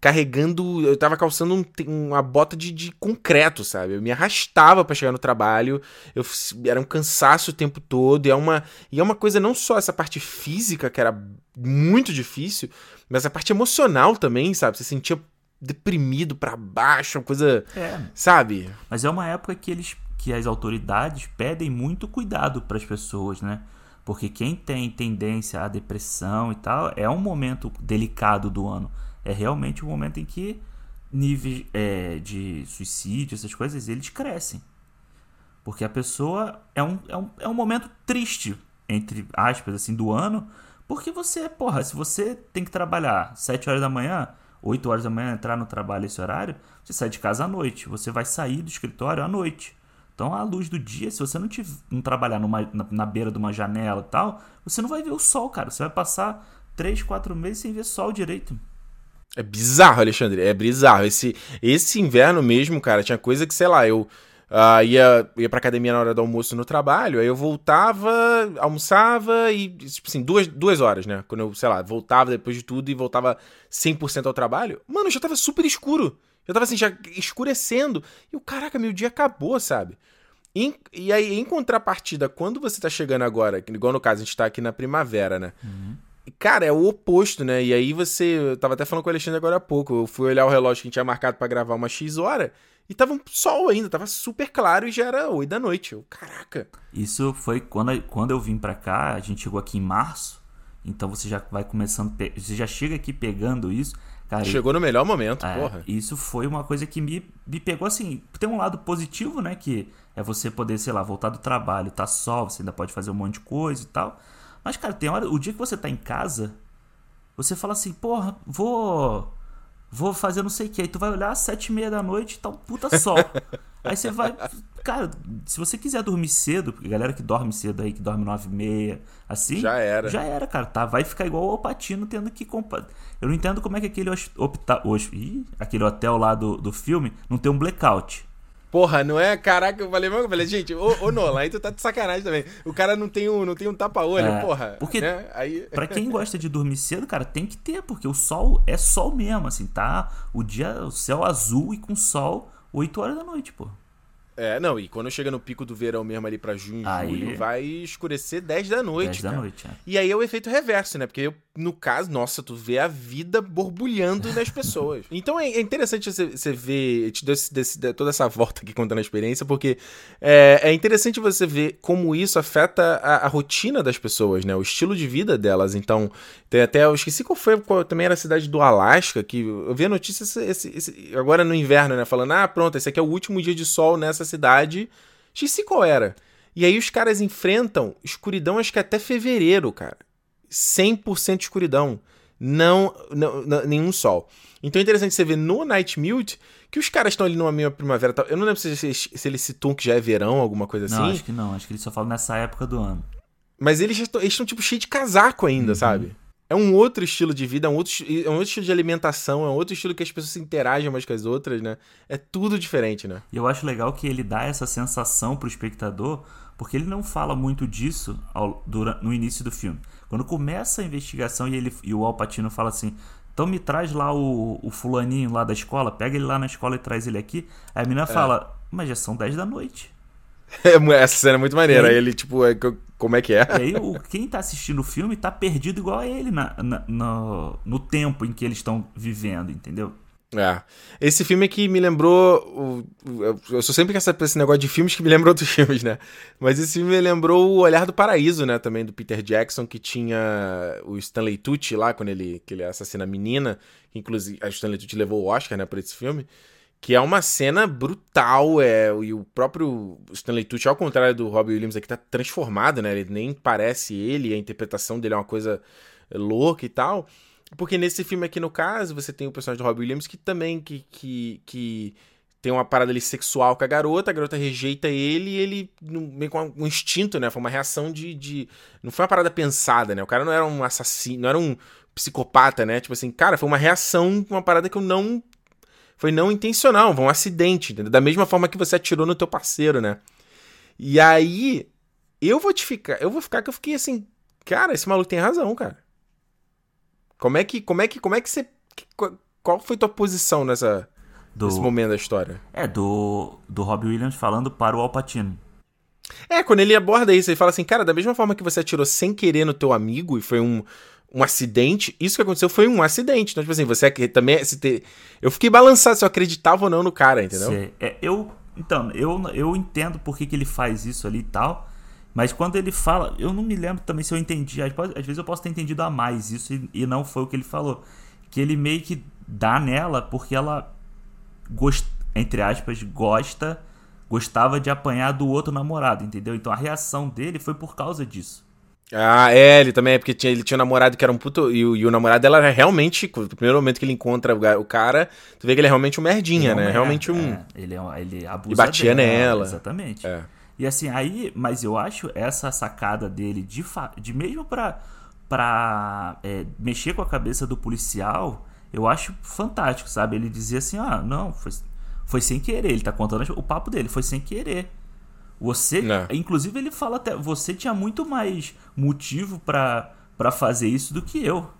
A: carregando. Eu tava calçando um, uma bota de, de, concreto, sabe? Eu me arrastava para chegar no trabalho. Eu era um cansaço o tempo todo. E é, uma, e é uma coisa não só essa parte física, que era muito difícil, mas a parte emocional também, sabe? Você sentia deprimido para baixo, uma coisa. É. Sabe?
B: Mas é uma época que eles. que as autoridades pedem muito cuidado para as pessoas, né? Porque quem tem tendência à depressão e tal, é um momento delicado do ano é realmente o momento em que níveis é, de suicídio, essas coisas, eles crescem. Porque a pessoa é um, é um, é um momento triste, entre aspas, assim, do ano, porque você, porra, se você tem que trabalhar 7 horas da manhã, 8 horas da manhã, entrar no trabalho esse horário, você sai de casa à noite, você vai sair do escritório à noite. Então, à luz do dia, se você não, tiver, não trabalhar numa, na, na beira de uma janela e tal, você não vai ver o sol, cara. Você vai passar 3, 4 meses sem ver sol direito.
A: É bizarro, Alexandre. É bizarro. Esse, esse inverno mesmo, cara, tinha coisa que, sei lá, eu uh, ia, ia pra academia na hora do almoço no trabalho, aí eu voltava, almoçava e, tipo assim, duas, duas horas, né? Quando eu, sei lá, voltava depois de tudo e voltava 100% ao trabalho, mano, já tava super escuro. Já tava assim, já escurecendo. E o caraca, meu dia acabou, sabe? E, e aí, em contrapartida, quando você tá chegando agora, igual no caso, a gente tá aqui na primavera, né? Uhum. Cara, é o oposto, né? E aí você. Eu tava até falando com o Alexandre agora há pouco. Eu fui olhar o relógio que a gente tinha marcado para gravar uma X hora. E tava um sol ainda, tava super claro e já era 8 da noite. Eu, caraca.
B: Isso foi quando, quando eu vim pra cá, a gente chegou aqui em março. Então você já vai começando, você já chega aqui pegando isso. Cara,
A: Chegou no melhor momento,
B: é,
A: porra.
B: Isso foi uma coisa que me, me pegou assim. Tem um lado positivo, né? Que é você poder, sei lá, voltar do trabalho, tá só, você ainda pode fazer um monte de coisa e tal. Mas, cara, tem hora. O dia que você tá em casa, você fala assim, porra, vou. Vou fazer não sei o que. Aí tu vai olhar às sete e meia da noite tá um puta sol. aí você vai. Cara, se você quiser dormir cedo, porque galera que dorme cedo aí, que dorme nove e meia, assim.
A: Já era.
B: Já era, cara. Tá? Vai ficar igual o Patino tendo que comprar. Eu não entendo como é que aquele, opta... Ih, aquele hotel lá do, do filme não tem um blackout.
A: Porra, não é? Caraca, eu falei, eu falei gente, ô, ô Nolan, aí tu tá de sacanagem também. O cara não tem um, não tem um tapa-olho, é, porra.
B: Porque,
A: né? aí...
B: pra quem gosta de dormir cedo, cara, tem que ter, porque o sol é sol mesmo, assim, tá? O dia, o céu azul e com sol 8 horas da noite, pô.
A: É, não, e quando chega no pico do verão mesmo ali pra junho, aí... julho, vai escurecer 10 da noite. 10
B: da noite, é.
A: E aí é o efeito reverso, né? Porque no caso, nossa, tu vê a vida borbulhando nas pessoas. Então é, é interessante você, você ver, te dou esse, desse, toda essa volta aqui contando a experiência, porque é, é interessante você ver como isso afeta a, a, rotina das pessoas, né? O estilo de vida delas. Então, tem até, eu esqueci qual foi, qual, também era a cidade do Alasca, que eu vi a notícia esse, esse, esse, agora no inverno, né? Falando, ah, pronto, esse aqui é o último dia de sol nessa cidade. Esqueci qual era. E aí os caras enfrentam escuridão acho que até fevereiro, cara. 100% escuridão. Não, não, não, nenhum sol. Então é interessante você ver no Night Mute que os caras estão ali numa meia primavera. Eu não lembro se, se, se eles citam que já é verão, alguma coisa
B: não,
A: assim.
B: acho que não. Acho que eles só falam nessa época do ano.
A: Mas eles estão, tipo, cheios de casaco ainda, uhum. sabe? É um outro estilo de vida, é um, outro, é um outro estilo de alimentação, é um outro estilo que as pessoas se interagem umas com as outras, né? É tudo diferente, né?
B: E eu acho legal que ele dá essa sensação pro espectador, porque ele não fala muito disso ao, durante, no início do filme. Quando começa a investigação e, ele, e o Alpatino fala assim: então me traz lá o, o fulaninho lá da escola, pega ele lá na escola e traz ele aqui. Aí a menina é. fala: mas já são 10 da noite.
A: Essa cena é muito maneira. Aí, ele, tipo, é, como é que é?
B: E aí, o, quem tá assistindo o filme tá perdido igual a ele na, na no, no tempo em que eles estão vivendo, entendeu?
A: É. Esse filme que me lembrou. Eu sou sempre com esse negócio de filmes que me lembram outros filmes, né? Mas esse filme me lembrou O Olhar do Paraíso, né? Também do Peter Jackson, que tinha o Stanley Tucci lá, quando ele, que ele assassina a menina. Inclusive a Stanley Tucci levou o Oscar, né, por esse filme. Que é uma cena brutal, é, e o próprio Stanley Tucci, ao contrário do Robbie Williams aqui, tá transformado, né? Ele nem parece ele, a interpretação dele é uma coisa louca e tal. Porque nesse filme aqui, no caso, você tem o personagem do Robbie Williams que também que, que, que tem uma parada ali sexual com a garota, a garota rejeita ele e ele meio com um instinto, né? Foi uma reação de, de. Não foi uma parada pensada, né? O cara não era um assassino, não era um psicopata, né? Tipo assim, cara, foi uma reação, uma parada que eu não foi não intencional, foi um acidente, entendeu? Da mesma forma que você atirou no teu parceiro, né? E aí, eu vou te ficar, eu vou ficar que eu fiquei assim, cara, esse maluco tem razão, cara. Como é que, como é que, como é que você, qual foi tua posição nessa, do, nesse momento da história?
B: É, do, do Robbie Williams falando para o Alpatino.
A: É, quando ele aborda isso, ele fala assim, cara, da mesma forma que você atirou sem querer no teu amigo e foi um, um acidente. Isso que aconteceu foi um acidente. Então, tipo assim, você também. Se ter... Eu fiquei balançado se eu acreditava ou não no cara, entendeu?
B: É, eu. Então, eu, eu entendo por que, que ele faz isso ali e tal. Mas quando ele fala, eu não me lembro também se eu entendi. Às, vezes eu posso ter entendido a mais isso e, e não foi o que ele falou. Que ele meio que dá nela porque ela, gost, entre aspas, gosta, gostava de apanhar do outro namorado, entendeu? Então a reação dele foi por causa disso.
A: Ah, é, ele também é porque tinha, ele tinha um namorado que era um puto. E o, e o namorado dela era realmente. No primeiro momento que ele encontra o cara, tu vê que ele é realmente um merdinha, é né? realmente um. É,
B: ele, é, ele abusa
A: E batia dela, nela.
B: Exatamente. É. E assim, aí. Mas eu acho essa sacada dele de, de mesmo pra, pra é, mexer com a cabeça do policial, eu acho fantástico, sabe? Ele dizia assim: ah, não, foi, foi sem querer. Ele tá contando o papo dele, foi sem querer. Você, Não. inclusive ele fala até, você tinha muito mais motivo para para fazer isso do que eu.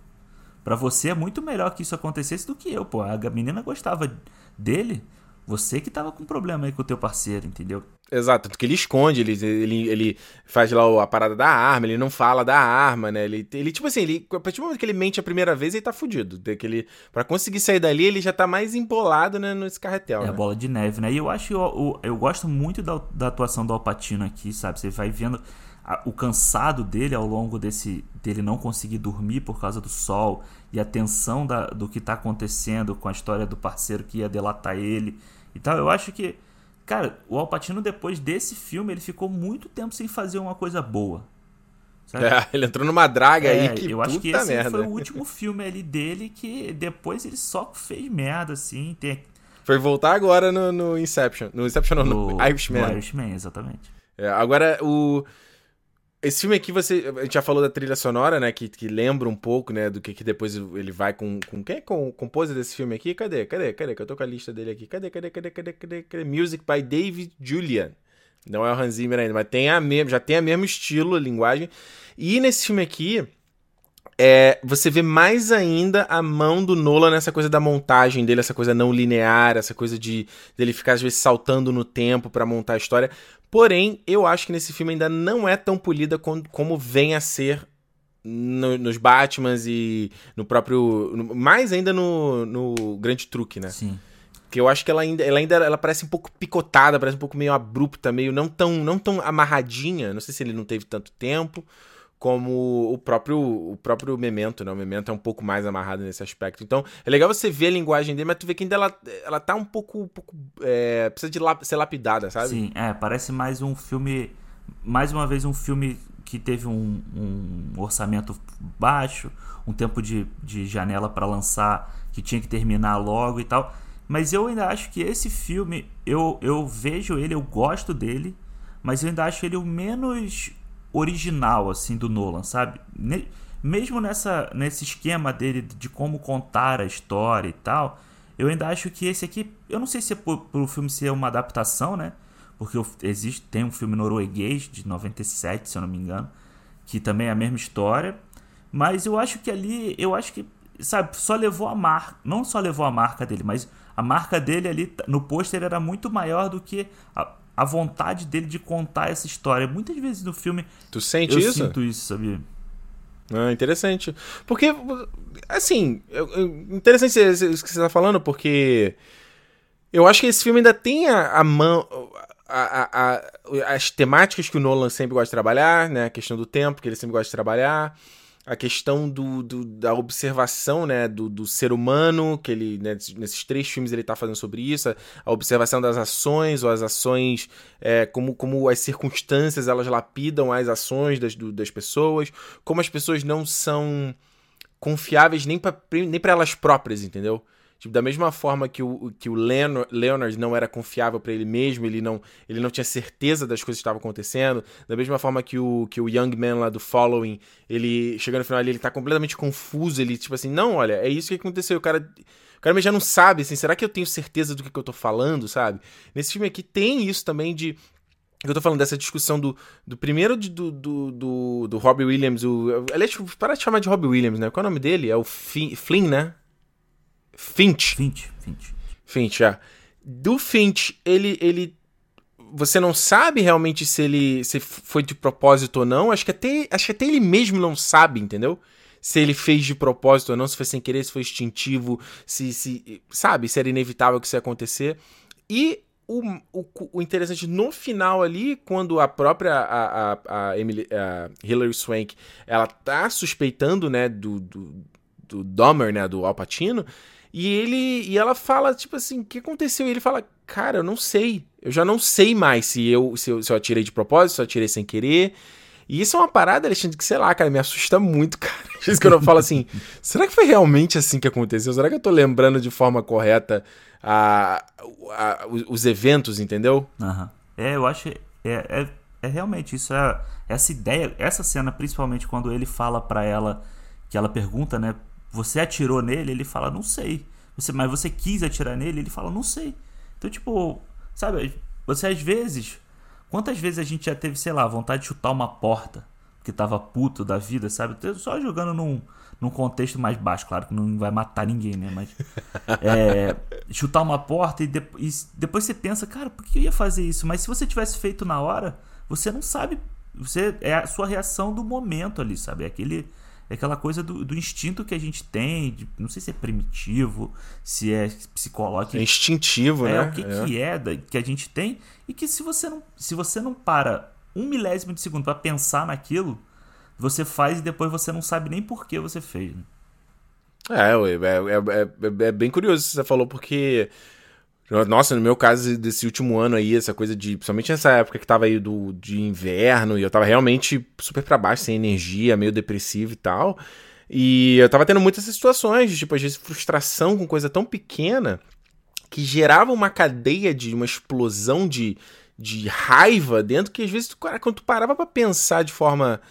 B: Para você é muito melhor que isso acontecesse do que eu, pô. A menina gostava dele, você que tava com problema aí com o teu parceiro, entendeu?
A: Exato, tanto que ele esconde, ele, ele, ele faz lá a parada da arma, ele não fala da arma, né? Ele, ele tipo assim, ele, a partir do momento que ele mente a primeira vez, ele tá fudido. Que ele, pra conseguir sair dali, ele já tá mais empolado né, nesse carretel.
B: É
A: né?
B: a bola de neve, né? E eu acho, eu, eu, eu gosto muito da, da atuação do Alpatino aqui, sabe? Você vai vendo a, o cansado dele ao longo desse dele não conseguir dormir por causa do sol e a tensão da, do que está acontecendo com a história do parceiro que ia delatar ele e tal. Eu acho que, cara, o Alpatino depois desse filme ele ficou muito tempo sem fazer uma coisa boa.
A: É, ele entrou numa draga é, aí que
B: eu acho que esse
A: merda.
B: foi o último filme ali dele que depois ele só fez merda assim. Tem...
A: Foi voltar agora no, no Inception, no Inception não, no, no Irishman.
B: No Irishman, exatamente.
A: É, agora o esse filme aqui, você. A gente já falou da trilha sonora, né? Que, que lembra um pouco, né? Do que, que depois ele vai com. com quem é com o composer desse filme aqui? Cadê? Cadê? Cadê? Que eu tô com a lista dele aqui. Cadê? Cadê? Cadê? Cadê? Cadê? Cadê? Music by David Julian. Não é o Hans Zimmer ainda, mas tem a mesmo, já tem a mesmo estilo, a linguagem. E nesse filme aqui, é, você vê mais ainda a mão do Nolan nessa coisa da montagem dele, essa coisa não linear, essa coisa de dele ficar às vezes saltando no tempo para montar a história. Porém, eu acho que nesse filme ainda não é tão polida como, como vem a ser no, nos Batmans e no próprio. No, mais ainda no, no Grande Truque, né?
B: Sim.
A: Que eu acho que ela ainda, ela ainda ela parece um pouco picotada, parece um pouco meio abrupta, meio não tão, não tão amarradinha. Não sei se ele não teve tanto tempo como o próprio o próprio Memento, né? O Memento é um pouco mais amarrado nesse aspecto. Então, é legal você ver a linguagem dele, mas tu vê que ainda ela, ela tá um pouco, um pouco é, precisa de lap, ser lapidada, sabe?
B: Sim, é, parece mais um filme, mais uma vez um filme que teve um, um orçamento baixo, um tempo de, de janela para lançar que tinha que terminar logo e tal. Mas eu ainda acho que esse filme, eu, eu vejo ele, eu gosto dele, mas eu ainda acho ele o menos original assim do Nolan, sabe? mesmo nessa nesse esquema dele de como contar a história e tal, eu ainda acho que esse aqui, eu não sei se é por, por o filme ser uma adaptação, né? Porque existe tem um filme norueguês de 97, se eu não me engano, que também é a mesma história, mas eu acho que ali, eu acho que sabe, só levou a marca, não só levou a marca dele, mas a marca dele ali no pôster era muito maior do que a, a vontade dele de contar essa história. Muitas vezes no filme.
A: Tu sente
B: eu
A: isso?
B: sinto isso, sabia?
A: Ah, interessante. Porque, assim, interessante isso que você tá falando, porque eu acho que esse filme ainda tem a, a mão. A, a, as temáticas que o Nolan sempre gosta de trabalhar, né? A questão do tempo que ele sempre gosta de trabalhar a questão do, do, da observação né, do, do ser humano, que ele, né, nesses três filmes ele está fazendo sobre isso, a, a, observação das ações, ou as ações, é, como, como as circunstâncias elas lapidam as ações das, do, das pessoas, como as pessoas não são confiáveis nem para nem elas próprias, entendeu? Tipo, da mesma forma que o, que o Leonard não era confiável para ele mesmo, ele não, ele não tinha certeza das coisas que estavam acontecendo, da mesma forma que o, que o Young Man lá do Following, ele, chegando no final ali, ele tá completamente confuso, ele, tipo assim, não, olha, é isso que aconteceu, o cara... O cara já não sabe, assim, será que eu tenho certeza do que, que eu tô falando, sabe? Nesse filme aqui tem isso também de eu tô falando dessa discussão do, do primeiro de, do, do, do, do Robbie Williams, o, aliás, para de chamar de Robbie Williams, né? Qual é o nome dele? É o Flynn, né? Finch.
B: Finch, Finch.
A: Finch, é. Do Finch, ele, ele você não sabe realmente se ele se foi de propósito ou não. Acho que até, acho que até ele mesmo não sabe, entendeu? Se ele fez de propósito ou não, se foi sem querer, se foi instintivo, se, se sabe, se era inevitável que isso ia acontecer. E o, o, o interessante no final ali, quando a própria a, a, a, Emily, a Hilary Swank, ela tá suspeitando, né, do, do, do Dahmer, né, do Alpatino, e ele e ela fala, tipo assim, o que aconteceu? E ele fala, cara, eu não sei. Eu já não sei mais se eu, se eu, se eu atirei de propósito, se eu atirei sem querer. E isso é uma parada, Alexandre, que sei lá, cara, me assusta muito, cara. Às vezes que eu falo assim, será que foi realmente assim que aconteceu? Será que eu tô lembrando de forma correta a, a, os eventos, entendeu?
B: Uhum. É, eu acho. É, é, é realmente isso. É, essa ideia, essa cena, principalmente quando ele fala para ela, que ela pergunta, né, você atirou nele? Ele fala, não sei. Você, mas você quis atirar nele? Ele fala, não sei. Então, tipo, sabe, você às vezes. Quantas vezes a gente já teve, sei lá, vontade de chutar uma porta? Porque tava puto da vida, sabe? Só jogando num, num contexto mais baixo, claro que não vai matar ninguém, né? Mas. É, chutar uma porta e, de, e depois você pensa, cara, por que eu ia fazer isso? Mas se você tivesse feito na hora, você não sabe. Você é a sua reação do momento ali, sabe? É aquele é aquela coisa do, do instinto que a gente tem, de, não sei se é primitivo, se é psicológico.
A: É instintivo,
B: é,
A: né?
B: É o que é, que, é da, que a gente tem e que se você não, se você não para um milésimo de segundo para pensar naquilo, você faz e depois você não sabe nem por que você fez. Né?
A: É, é, é, é, bem curioso isso que você falou, porque. Nossa, no meu caso, desse último ano aí, essa coisa de. Principalmente nessa época que tava aí do, de inverno, e eu tava realmente super pra baixo, sem energia, meio depressivo e tal. E eu tava tendo muitas situações, tipo, às vezes frustração com coisa tão pequena que gerava uma cadeia de uma explosão de, de raiva dentro que às vezes, cara, quando tu parava pra pensar de forma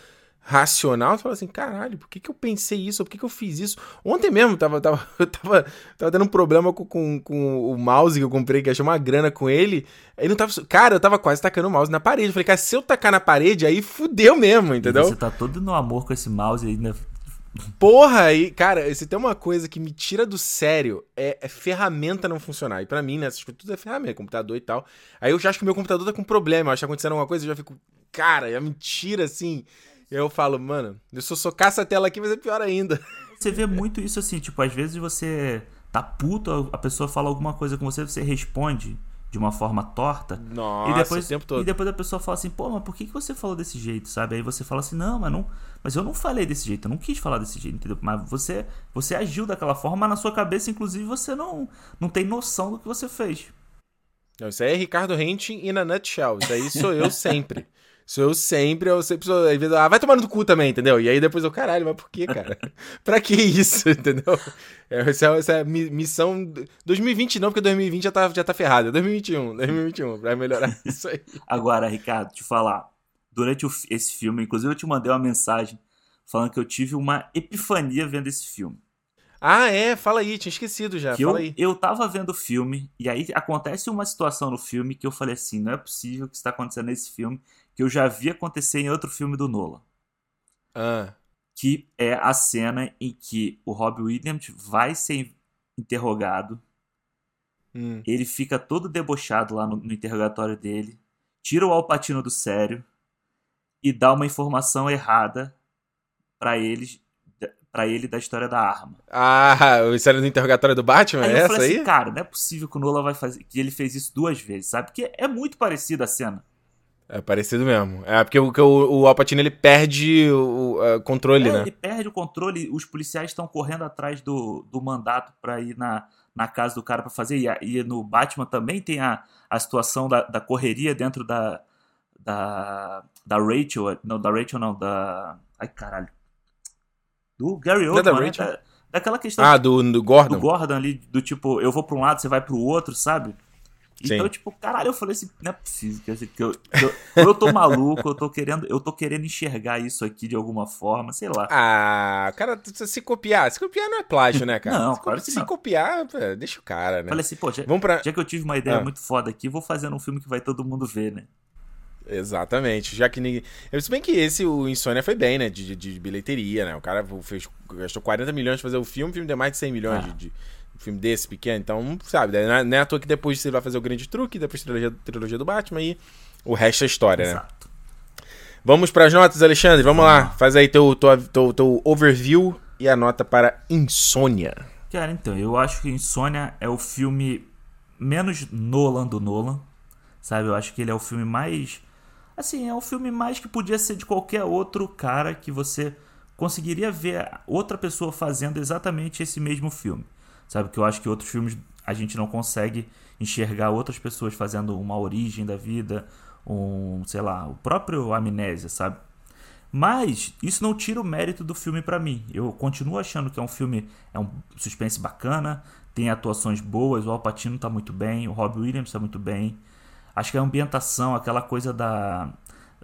A: racional, tu fala assim, caralho, por que, que eu pensei isso? Por que, que eu fiz isso? Ontem mesmo tava, tava, eu tava, tava tendo um problema com, com, com o mouse que eu comprei, que achei uma grana com ele. Aí não tava. Cara, eu tava quase tacando o mouse na parede. Eu falei, cara, se eu tacar na parede, aí fudeu mesmo, entendeu? E
B: você tá todo no amor com esse mouse aí, né?
A: Porra, aí, cara, se tem uma coisa que me tira do sério, é, é ferramenta não funcionar. E para mim, né, essas coisas tudo é ferramenta, computador e tal. Aí eu já acho que meu computador tá com problema, eu acho que tá acontecendo alguma coisa, eu já fico, cara, é mentira assim. Eu falo, mano, eu só socasse a tela aqui, mas é pior ainda.
B: Você vê muito isso assim, tipo, às vezes você tá puto, a pessoa fala alguma coisa com você, você responde de uma forma torta.
A: Nossa,
B: e depois,
A: o tempo todo.
B: E depois a pessoa fala assim, pô, mas por que, que você falou desse jeito, sabe? Aí você fala assim, não, mas não. Mas eu não falei desse jeito, eu não quis falar desse jeito, entendeu? Mas você, você agiu daquela forma, mas na sua cabeça, inclusive, você não, não tem noção do que você fez.
A: Não, isso aí é Ricardo Rentin e na nutshell. Isso aí sou eu sempre. Sou eu sempre, eu sempre sou. Ah, vai tomar no cu também, entendeu? E aí depois eu, caralho, mas por que, cara? pra que isso, entendeu? É, essa, é, essa missão. 2020 não, porque 2020 já tá, já tá ferrado. 2021, 2021, pra melhorar isso aí.
B: Agora, Ricardo, te falar. Durante o, esse filme, inclusive eu te mandei uma mensagem falando que eu tive uma epifania vendo esse filme.
A: Ah, é? Fala aí, tinha esquecido já.
B: Que
A: fala
B: eu,
A: aí.
B: eu tava vendo o filme, e aí acontece uma situação no filme que eu falei assim: não é possível que está acontecendo nesse filme que eu já vi acontecer em outro filme do Nolan.
A: Ah.
B: Que é a cena em que o Robbie Williams vai ser interrogado.
A: Hum.
B: Ele fica todo debochado lá no, no interrogatório dele. Tira o Alpatino do sério. E dá uma informação errada para eles para ele da história da arma.
A: Ah, o história do interrogatório do Batman,
B: aí
A: é
B: essa
A: assim,
B: aí? Cara, não é possível que o Nolan vai fazer que ele fez isso duas vezes, sabe? Porque é muito parecida a cena.
A: É parecido mesmo. É porque o, o, o Alpatino ele perde o, o controle,
B: é,
A: né?
B: Ele perde o controle. Os policiais estão correndo atrás do, do mandato para ir na, na casa do cara para fazer. E, e, no Batman também tem a, a situação da, da correria dentro da, da, da Rachel. Não, da Rachel não, da. Ai, caralho. Do Gary Oldman, da, né? da, daquela questão.
A: Ah, do, do Gordon.
B: Do Gordon ali, do tipo, eu vou pra um lado, você vai pro outro, sabe? Então, Sim. tipo, caralho, eu falei assim, não é possível que, que eu, que eu, eu tô maluco, eu tô querendo, eu tô querendo enxergar isso aqui de alguma forma, sei lá.
A: Ah, cara, se copiar, se copiar não é plágio, né, cara?
B: Não,
A: se,
B: claro
A: se
B: não.
A: copiar, deixa o cara, né?
B: Falei assim, pô, já,
A: Vamos pra...
B: já que eu tive uma ideia ah. muito foda aqui, vou fazer um filme que vai todo mundo ver, né?
A: Exatamente, já que ninguém. Se bem que esse, o Insônia, foi bem, né? De, de, de bilheteria, né? O cara fez, gastou 40 milhões pra fazer o filme, o filme deu mais de 100 milhões ah. de, de filme desse pequeno, então, sabe, né, não é à toa que depois você vai fazer o grande truque, depois a trilogia, trilogia do Batman e o resto é história,
B: Exato.
A: né? Vamos para as notas, Alexandre, vamos lá, faz aí teu, teu, teu, teu overview e a nota para Insônia.
B: Cara, então, eu acho que Insônia é o filme menos Nolan do Nolan, sabe? Eu acho que ele é o filme mais. Assim, é o filme mais que podia ser de qualquer outro cara que você conseguiria ver outra pessoa fazendo exatamente esse mesmo filme. Sabe? Que eu acho que outros filmes a gente não consegue enxergar outras pessoas fazendo uma origem da vida, um, sei lá, o próprio Amnésia, sabe? Mas isso não tira o mérito do filme para mim. Eu continuo achando que é um filme, é um suspense bacana, tem atuações boas, o Al Pacino tá muito bem, o Robbie Williams tá muito bem. Acho que a ambientação, aquela coisa da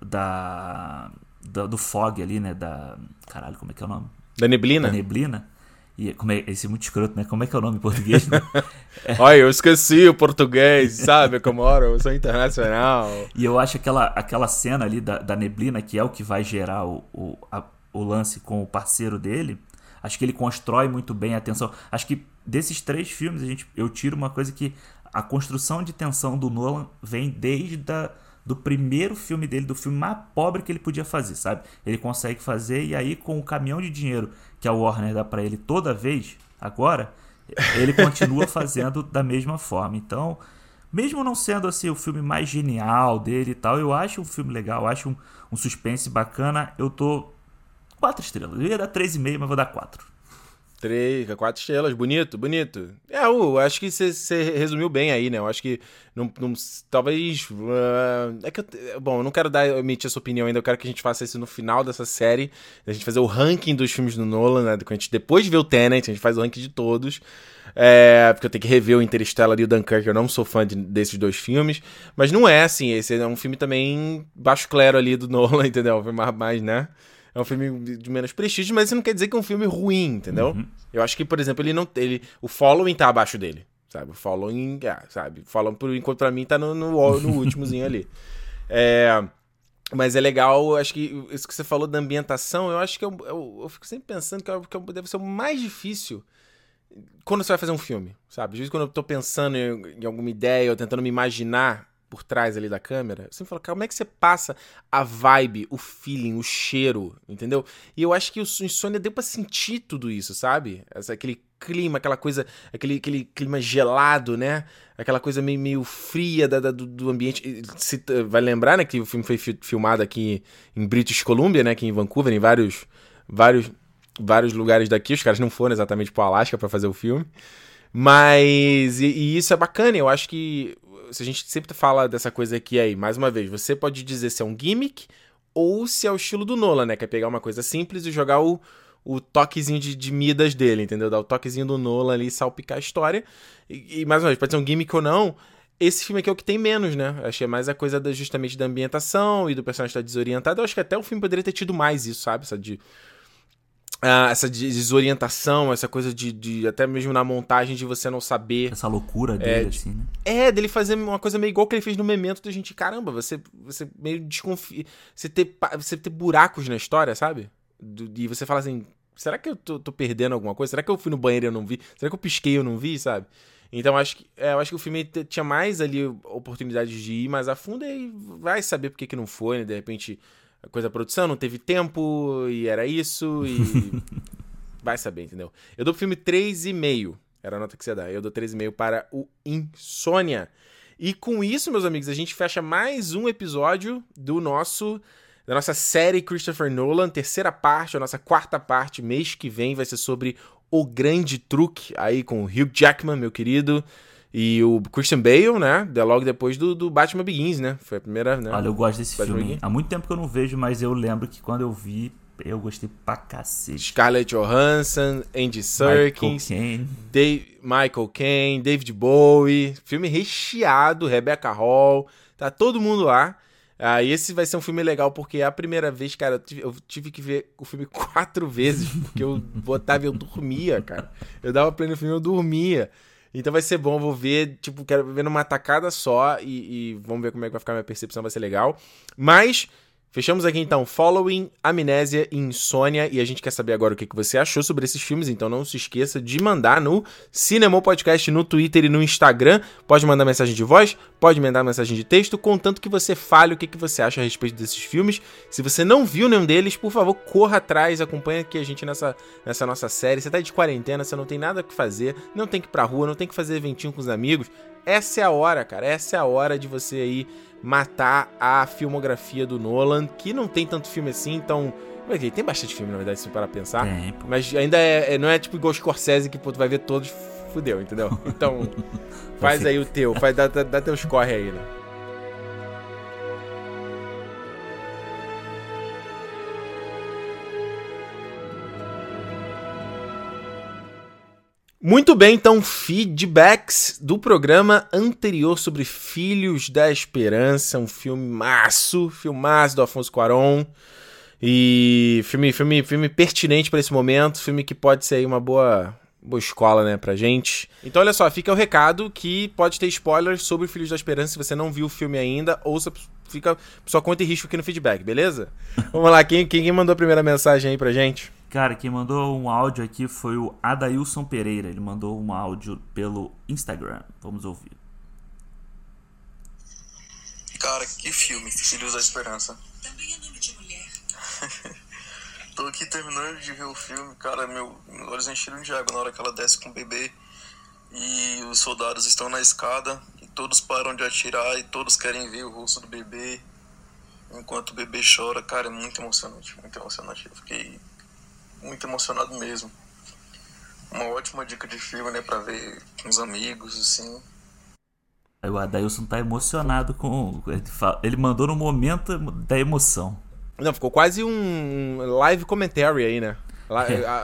B: da, da do fog ali, né, da caralho, como é que é o nome?
A: Da neblina.
B: Da neblina e como é, esse é muito escroto, né? Como é que é o nome em português? Né?
A: é. Olha, eu esqueci o português, sabe? Como hora eu sou internacional.
B: E eu acho aquela, aquela cena ali da, da neblina, que é o que vai gerar o, o, a, o lance com o parceiro dele, acho que ele constrói muito bem a tensão. Acho que desses três filmes, a gente, eu tiro uma coisa que a construção de tensão do Nolan vem desde a, do primeiro filme dele, do filme mais pobre que ele podia fazer, sabe? Ele consegue fazer e aí com o caminhão de dinheiro que a Warner dá para ele toda vez, agora, ele continua fazendo da mesma forma. Então, Mesmo não sendo assim o filme mais genial dele e tal, eu acho um filme legal, eu acho um, um suspense bacana. Eu tô quatro estrelas. Eu ia dar três e meio, mas vou dar quatro.
A: Três, quatro estrelas, bonito, bonito. É, eu acho que você resumiu bem aí, né? Eu acho que não, não talvez. Uh, é que eu, bom, eu não quero dar, emitir essa opinião ainda, eu quero que a gente faça isso no final dessa série. A gente fazer o ranking dos filmes do Nolan, né? A gente, depois de ver o Tenet, a gente faz o ranking de todos. É, porque eu tenho que rever o Interstellar e o Dunkirk, eu não sou fã de, desses dois filmes. Mas não é assim, esse é um filme também baixo clero ali do Nolan, entendeu? Mais, mais né? É um filme de menos prestígio, mas isso não quer dizer que é um filme ruim, entendeu? Uhum. Eu acho que, por exemplo, ele não. Ele, o following tá abaixo dele. Sabe? O following, é, sabe? Following, por enquanto, pra mim, tá no, no, no últimozinho ali. É. Mas é legal, acho que isso que você falou da ambientação, eu acho que eu, eu, eu fico sempre pensando que, eu, que deve ser o mais difícil quando você vai fazer um filme, sabe? Às vezes quando eu tô pensando em, em alguma ideia ou tentando me imaginar por trás ali da câmera, você me fala, como é que você passa a vibe, o feeling, o cheiro, entendeu? E eu acho que o Insônia deu pra sentir tudo isso, sabe? Essa, aquele clima, aquela coisa, aquele, aquele clima gelado, né? Aquela coisa meio, meio fria da, da do, do, ambiente. Você vai lembrar, né, que o filme foi filmado aqui em British Columbia, né, aqui em Vancouver, em vários, vários, vários lugares daqui. Os caras não foram exatamente pro Alasca para fazer o filme. Mas, e, e, isso é bacana, eu acho que se a gente sempre fala dessa coisa aqui aí, mais uma vez, você pode dizer se é um gimmick ou se é o estilo do Nolan, né? Que é pegar uma coisa simples e jogar o, o toquezinho de, de Midas dele, entendeu? Dar o toquezinho do Nolan ali e salpicar a história. E, e, mais uma vez, pode ser um gimmick ou não. Esse filme aqui é o que tem menos, né? É mais a coisa da, justamente da ambientação e do personagem estar desorientado. Eu acho que até o filme poderia ter tido mais isso, sabe? Essa de ah, essa desorientação, essa coisa de, de, Até mesmo na montagem de você não saber.
B: Essa loucura dele, é, assim, né?
A: É, dele fazer uma coisa meio igual que ele fez no Memento da gente. Caramba, você, você meio desconfia. Você ter, você ter buracos na história, sabe? E você fala assim: será que eu tô, tô, perdendo alguma coisa? Será que eu fui no banheiro e eu não vi? Será que eu pisquei e eu não vi, sabe? Então acho que, é, eu acho que o filme tinha mais ali oportunidades de ir mais a fundo e vai saber por que, que não foi, né? De repente coisa da produção, não teve tempo e era isso e. Vai saber, entendeu? Eu dou pro filme 3,5. Era a nota que você dá. Eu dou 3,5 para o Insônia. E com isso, meus amigos, a gente fecha mais um episódio do nosso da nossa série Christopher Nolan, terceira parte, a nossa quarta parte, mês que vem vai ser sobre o grande truque aí com o Hugh Jackman, meu querido. E o Christian Bale, né? Logo depois do, do Batman Begins, né? Foi a primeira, né?
B: Olha, eu gosto desse Batman filme. Begins. Há muito tempo que eu não vejo, mas eu lembro que quando eu vi, eu gostei pra cacete.
A: Scarlett Johansson, Andy Serkins, Michael Caine, Dave, Michael Caine David Bowie. Filme recheado, Rebecca Hall. Tá todo mundo lá. Ah, esse vai ser um filme legal porque é a primeira vez, cara, eu tive, eu tive, que ver o filme quatro vezes, porque eu botava e eu dormia, cara. Eu dava play no filme e eu dormia. Então vai ser bom, vou ver, tipo, quero ver numa tacada só e, e vamos ver como é que vai ficar minha percepção, vai ser legal. Mas Fechamos aqui então Following, Amnésia e Insônia. E a gente quer saber agora o que você achou sobre esses filmes. Então não se esqueça de mandar no Cinema Podcast no Twitter e no Instagram. Pode mandar mensagem de voz, pode mandar mensagem de texto, contanto que você fale o que você acha a respeito desses filmes. Se você não viu nenhum deles, por favor, corra atrás, acompanha aqui a gente nessa, nessa nossa série. Você tá de quarentena, você não tem nada que fazer, não tem que ir pra rua, não tem que fazer eventinho com os amigos. Essa é a hora, cara. Essa é a hora de você aí matar a filmografia do Nolan, que não tem tanto filme assim, então. Tem bastante filme, na verdade, se para pensar. Tem, mas ainda é, é, não é tipo igual Scorsese que pô, tu vai ver todos, fudeu, entendeu? Então, faz aí o teu, faz, dá, dá, dá teus corre aí, né? Muito bem, então, feedbacks do programa anterior sobre Filhos da Esperança, um filme maço, filmaço do Afonso Cuarón. E filme, filme, filme pertinente para esse momento, filme que pode ser aí uma boa, boa escola, né, pra gente. Então, olha só, fica o recado que pode ter spoilers sobre Filhos da Esperança se você não viu o filme ainda, ouça, fica sua conta e risco aqui no feedback, beleza? Vamos lá, quem, quem mandou a primeira mensagem aí pra gente?
B: Cara, quem mandou um áudio aqui foi o Adailson Pereira. Ele mandou um áudio pelo Instagram. Vamos ouvir.
C: Cara, que filme, Filhos da Esperança.
D: Também é nome de mulher.
C: Tô aqui terminando de ver o filme, cara, meu, meus olhos encheram de água na hora que ela desce com o bebê e os soldados estão na escada todos param de atirar e todos querem ver o rosto do bebê enquanto o bebê chora. Cara, é muito emocionante, muito emocionante. Eu fiquei muito emocionado mesmo. Uma ótima dica de filme, né, pra ver com os amigos, assim.
B: O Adailson tá emocionado com. Ele mandou no momento da emoção.
A: Não, ficou quase um live commentary aí, né?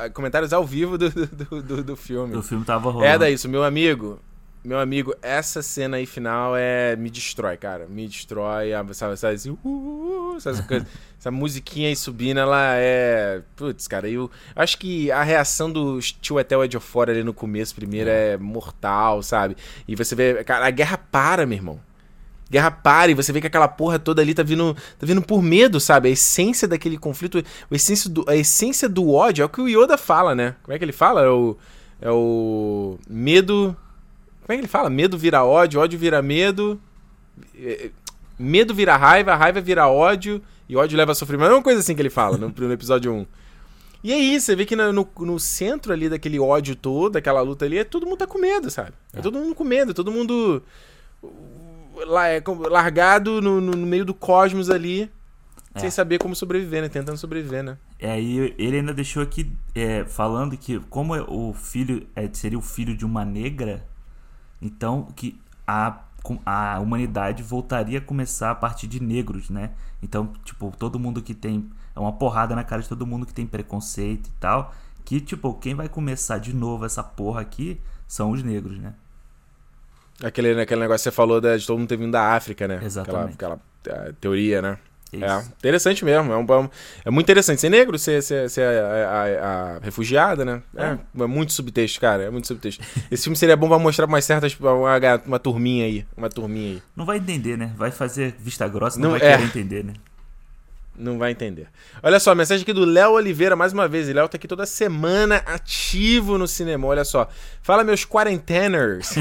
A: É. Comentários ao vivo do, do, do, do filme.
B: Do filme tava rolando.
A: É, daí, isso, meu amigo. Meu amigo, essa cena aí final é. Me destrói, cara. Me destrói. Sabe, sabe assim, uh, uh, uh essa, coisa, essa musiquinha aí subindo, ela é. Putz, cara, eu acho que a reação do Tio Etel de fora ali no começo, primeiro, é. é mortal, sabe? E você vê. Cara, a guerra para, meu irmão. Guerra para e você vê que aquela porra toda ali tá vindo, tá vindo por medo, sabe? A essência daquele conflito, a essência do, a essência do ódio é o que o Yoda fala, né? Como é que ele fala? É o, é o medo como é que ele fala? Medo vira ódio, ódio vira medo. É, medo vira raiva, raiva vira ódio, e ódio leva a sofrimento. É uma coisa assim que ele fala no, no episódio 1. E é isso, você vê que no, no, centro ali daquele ódio todo, daquela luta ali, é todo mundo tá com medo, sabe? É, é todo mundo com medo, todo mundo lá, é, largado no, no, meio do cosmos ali, é. sem saber como sobreviver, né? Tentando sobreviver, né?
B: É, aí ele ainda deixou aqui é, falando que como o filho é, seria o filho de uma negra, então, que a, a humanidade voltaria a começar a partir de negros, né? Então, tipo, todo mundo que tem. É uma porrada na cara de todo mundo que tem preconceito e tal. Que, tipo, quem vai começar de novo essa porra aqui são os negros, né?
A: Aquele, aquele negócio que você falou de todo mundo ter vindo da África, né?
B: Exatamente.
A: Aquela, aquela teoria, né? É, interessante mesmo. É, um, é muito interessante. Ser negro, ser, ser, ser a, a, a, refugiada, né? É. é. é, muito subtexto, cara. É muito subtexto. Esse filme seria bom pra mostrar pra umas certas. Uma, uma turminha aí. Uma turminha aí.
B: Não vai entender, né? Vai fazer vista grossa, não, não vai é. querer entender, né?
A: Não vai entender. Olha só, mensagem aqui do Léo Oliveira, mais uma vez. Léo tá aqui toda semana ativo no cinema. Olha só. Fala, meus quarenteners.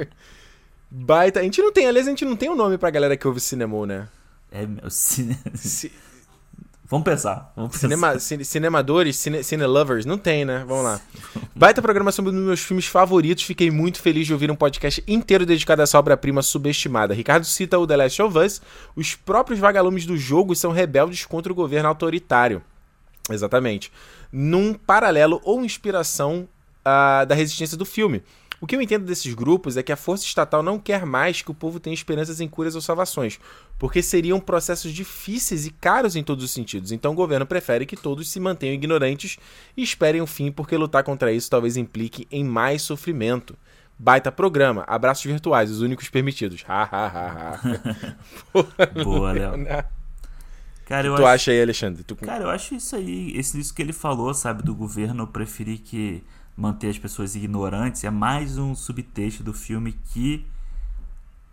A: Baita. A gente não tem, aliás, a gente não tem um nome pra galera que ouve cinema, né?
B: É, meu, cine... Vamos pensar. Vamos pensar.
A: Cinema, cine, cinemadores, cine, cine lovers, não tem, né? Vamos lá. Baita programa sobre um dos meus filmes favoritos. Fiquei muito feliz de ouvir um podcast inteiro dedicado a essa obra-prima subestimada. Ricardo cita o The Last of Us. Os próprios vagalumes do jogo são rebeldes contra o governo autoritário. Exatamente. Num paralelo ou inspiração uh, da resistência do filme. O que eu entendo desses grupos é que a força estatal não quer mais que o povo tenha esperanças em curas ou salvações, porque seriam processos difíceis e caros em todos os sentidos. Então o governo prefere que todos se mantenham ignorantes e esperem o fim, porque lutar contra isso talvez implique em mais sofrimento. Baita programa. Abraços virtuais, os únicos permitidos. Ha, ha, ha,
B: ha. Boa, Léo. Né?
A: Cara, eu tu acho... acha aí, Alexandre? Tu...
B: Cara, eu acho isso aí, isso que ele falou, sabe, do governo preferir que manter as pessoas ignorantes é mais um subtexto do filme que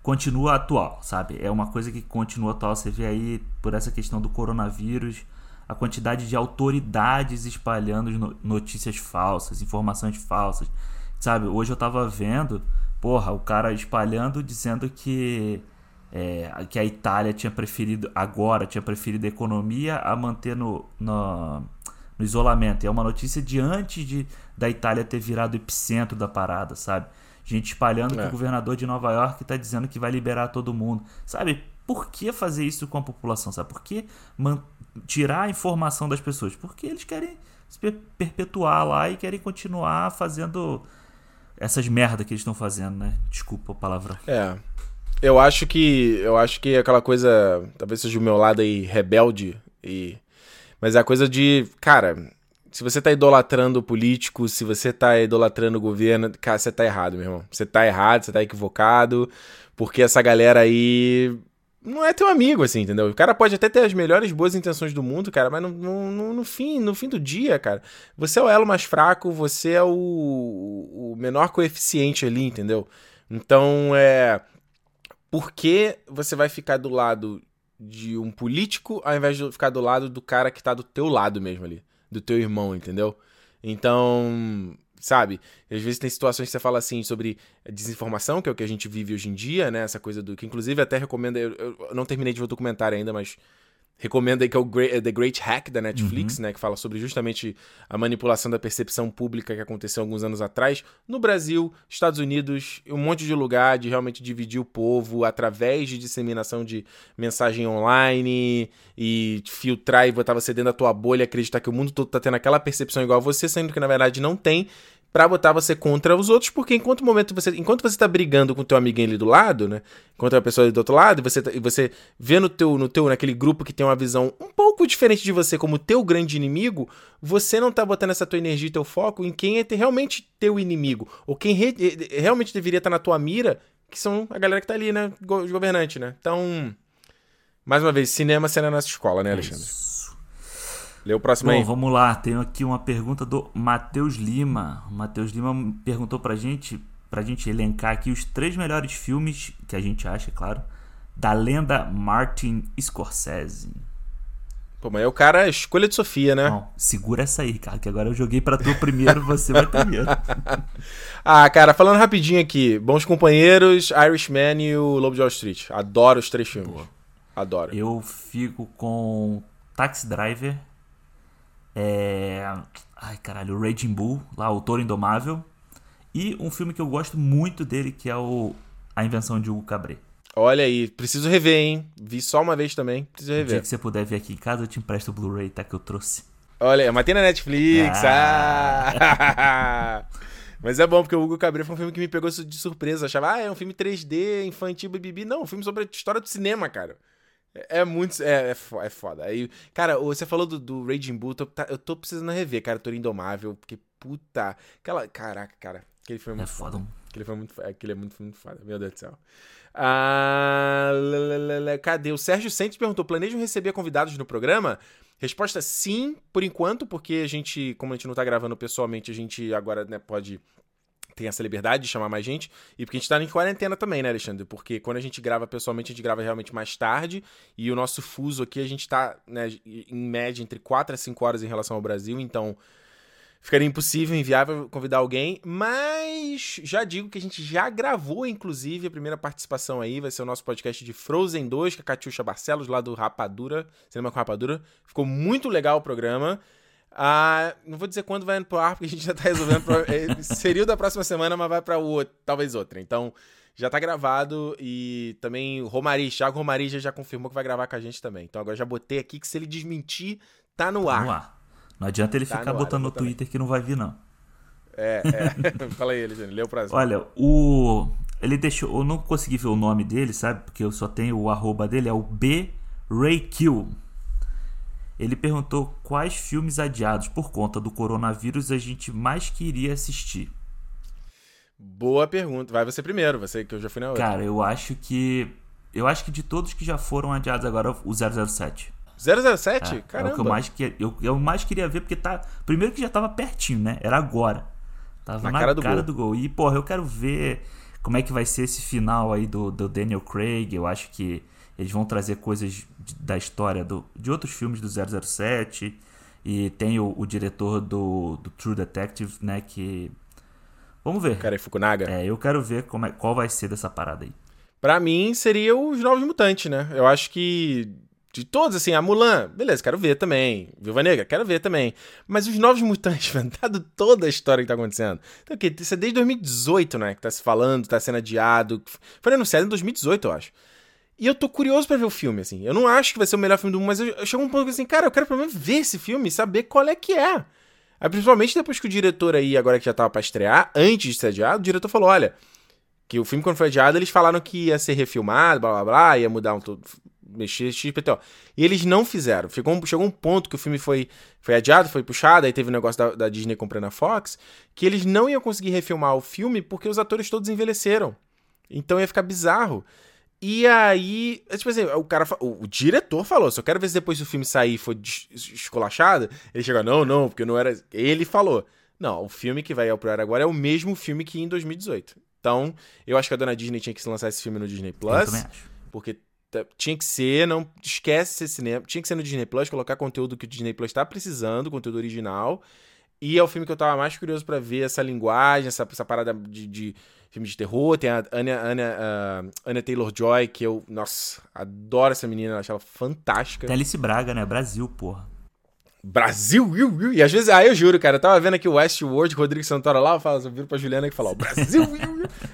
B: continua atual, sabe? É uma coisa que continua atual. Você vê aí por essa questão do coronavírus, a quantidade de autoridades espalhando notícias falsas, informações falsas, sabe? Hoje eu tava vendo, porra, o cara espalhando dizendo que é, que a Itália tinha preferido agora tinha preferido a economia a manter no, no no isolamento. é uma notícia de antes de, da Itália ter virado epicentro da parada, sabe? Gente espalhando é. que o governador de Nova York está dizendo que vai liberar todo mundo. Sabe? Por que fazer isso com a população? Sabe? Por que tirar a informação das pessoas? Porque eles querem se perpetuar lá e querem continuar fazendo essas merda que eles estão fazendo, né? Desculpa a palavra.
A: É. Eu acho que eu acho que aquela coisa, talvez seja o meu lado aí rebelde e mas é a coisa de, cara, se você tá idolatrando o político, se você tá idolatrando o governo, cara, você tá errado, meu irmão. Você tá errado, você tá equivocado, porque essa galera aí não é teu amigo, assim, entendeu? O cara pode até ter as melhores boas intenções do mundo, cara, mas no, no, no fim, no fim do dia, cara, você é o elo mais fraco, você é o, o menor coeficiente ali, entendeu? Então, é. Por que você vai ficar do lado de um político ao invés de ficar do lado do cara que tá do teu lado mesmo ali, do teu irmão, entendeu? Então, sabe? Às vezes tem situações que você fala assim sobre desinformação, que é o que a gente vive hoje em dia, né? Essa coisa do. Que inclusive até recomendo. Eu, eu não terminei de ver o documentário ainda, mas recomendo aí que é o Great, The Great Hack da Netflix, uhum. né, que fala sobre justamente a manipulação da percepção pública que aconteceu alguns anos atrás no Brasil, Estados Unidos, um monte de lugar de realmente dividir o povo através de disseminação de mensagem online e filtrar e botar você dentro da tua bolha, acreditar que o mundo todo tá tendo aquela percepção igual a você, sendo que na verdade não tem para botar você contra os outros, porque enquanto momento você, enquanto você tá brigando com o teu amiguinho ali do lado, né, contra a pessoa ali do outro lado, e você tá, você vê no teu no teu naquele grupo que tem uma visão um pouco diferente de você como teu grande inimigo, você não tá botando essa tua energia e teu foco em quem é realmente teu inimigo, ou quem re, realmente deveria estar tá na tua mira, que são a galera que tá ali, né, os governantes, né? Então, mais uma vez, cinema sendo a nossa escola, né, Alexandre? Isso. Lê o próximo
B: Bom,
A: aí.
B: vamos lá. Tenho aqui uma pergunta do Matheus Lima. O Matheus Lima perguntou pra gente, pra gente elencar aqui os três melhores filmes, que a gente acha, é claro, da lenda Martin Scorsese.
A: Pô, mas é o cara, é escolha de Sofia, né?
B: Não, segura essa aí, cara, que agora eu joguei pra tu primeiro, você vai primeiro.
A: ah, cara, falando rapidinho aqui. Bons Companheiros, Irishman e o Lobo de Wall Street. Adoro os três filmes. Adoro.
B: Eu fico com Taxi Driver, é... Ai, caralho, o Raging Bull, lá, o Touro Indomável. E um filme que eu gosto muito dele, que é o A Invenção de Hugo Cabret.
A: Olha aí, preciso rever, hein? Vi só uma vez também, preciso rever. O
B: dia que você puder ver aqui em casa, eu te empresto o Blu-ray, tá? Que eu trouxe.
A: Olha, mas tem na Netflix. Ah. ah. Mas é bom, porque o Hugo Cabret foi um filme que me pegou de surpresa. Eu achava, ah, é um filme 3D, infantil, bibi. Não, um filme sobre a história do cinema, cara. É, é muito. É, é, é foda. Aí, cara, você falou do, do Raging Bull, eu tô, tá, eu tô precisando rever, cara, Toro Indomável, porque puta. Aquela. Caraca, cara. Aquele foi é muito é foda. foda. Aquele foi muito. Aquele é muito, muito foda. Meu Deus do céu. Ah, cadê? O Sérgio Santos perguntou: planejam receber convidados no programa? Resposta sim, por enquanto, porque a gente, como a gente não tá gravando pessoalmente, a gente agora né, pode tem essa liberdade de chamar mais gente. E porque a gente tá em quarentena também, né, Alexandre? Porque quando a gente grava pessoalmente, a gente grava realmente mais tarde. E o nosso fuso aqui, a gente tá, né, em média, entre 4 a 5 horas em relação ao Brasil. Então, ficaria impossível, inviável convidar alguém. Mas já digo que a gente já gravou, inclusive, a primeira participação aí. Vai ser o nosso podcast de Frozen 2, com a Catiuxa Barcelos, lá do Rapadura, Cinema com Rapadura. Ficou muito legal o programa. Ah, não vou dizer quando vai pro ar, porque a gente já tá resolvendo. Pro... É, seria o da próxima semana, mas vai pra outro, talvez outra. Então, já tá gravado e também o Romari, Thiago Romari já, já confirmou que vai gravar com a gente também. Então agora já botei aqui que se ele desmentir, tá no tá ar. No ar.
B: Não adianta ele tá ficar no botando ar, no Twitter que não vai vir, não.
A: É, é. Fala aí, Alexandre, lê o prazo.
B: Olha, o. Ele deixou. Eu não consegui ver o nome dele, sabe? Porque eu só tenho o arroba dele, é o B. Ray Kill. Ele perguntou quais filmes adiados por conta do coronavírus a gente mais queria assistir.
A: Boa pergunta. Vai você primeiro, você que eu já fui na outra.
B: Cara, eu acho que eu acho que de todos que já foram adiados agora o 007.
A: 007? É,
B: Caramba. É o que eu mais, que, eu, eu mais queria ver porque tá, primeiro que já tava pertinho, né? Era agora. Tava na, na cara, do, cara gol. do gol. E porra, eu quero ver como é que vai ser esse final aí do, do Daniel Craig. Eu acho que eles vão trazer coisas da história do, de outros filmes do 007. E tem o, o diretor do, do, True Detective, né? Que. Vamos ver.
A: Cara, é Fukunaga?
B: É, eu quero ver como é, qual vai ser dessa parada aí.
A: Pra mim, seria os Novos Mutantes, né? Eu acho que. De todos, assim, a Mulan, beleza, quero ver também. Viúva Negra, quero ver também. Mas os Novos Mutantes, mano, dado toda a história que tá acontecendo. Então, o quê? Isso é desde 2018, né? Que tá se falando, tá sendo adiado. Foi anunciado em 2018, eu acho. E eu tô curioso para ver o filme, assim. Eu não acho que vai ser o melhor filme do mundo, mas eu, eu chego um ponto assim, cara, eu quero pelo menos ver esse filme saber qual é que é. Aí, principalmente depois que o diretor aí, agora que já tava pra estrear, antes de ser adiado, o diretor falou: olha, que o filme, quando foi adiado, eles falaram que ia ser refilmado, blá blá blá, ia mudar um todo. Mexer, XPTO. E eles não fizeram. Ficou, chegou um ponto que o filme foi, foi adiado, foi puxado, aí teve o um negócio da, da Disney comprando a Fox, que eles não iam conseguir refilmar o filme porque os atores todos envelheceram. Então ia ficar bizarro. E aí, é tipo assim, o cara, o, o, diretor falou, eu quero ver se depois do filme sair for esculachado, ele chegou, não, não, porque não era, ele falou, não, o filme que vai ao pro ar agora é o mesmo filme que em 2018. Então, eu acho que a dona Disney tinha que lançar esse filme no Disney Plus, porque tinha que ser, não esquece esse cinema, tinha que ser no Disney Plus, colocar conteúdo que o Disney Plus tá precisando, conteúdo original, e é o filme que eu tava mais curioso para ver essa linguagem, essa, essa parada de, de filme de terror. Tem a Anya, Anya, uh, Anya Taylor-Joy, que eu, nossa, adoro essa menina, acho ela fantástica.
B: Alice Braga, né? Brasil, porra.
A: Brasil, e às vezes, aí eu juro, cara, eu tava vendo aqui o Westworld, Rodrigo Santoro lá, eu, falo, eu viro pra Juliana que fala, o Brasil,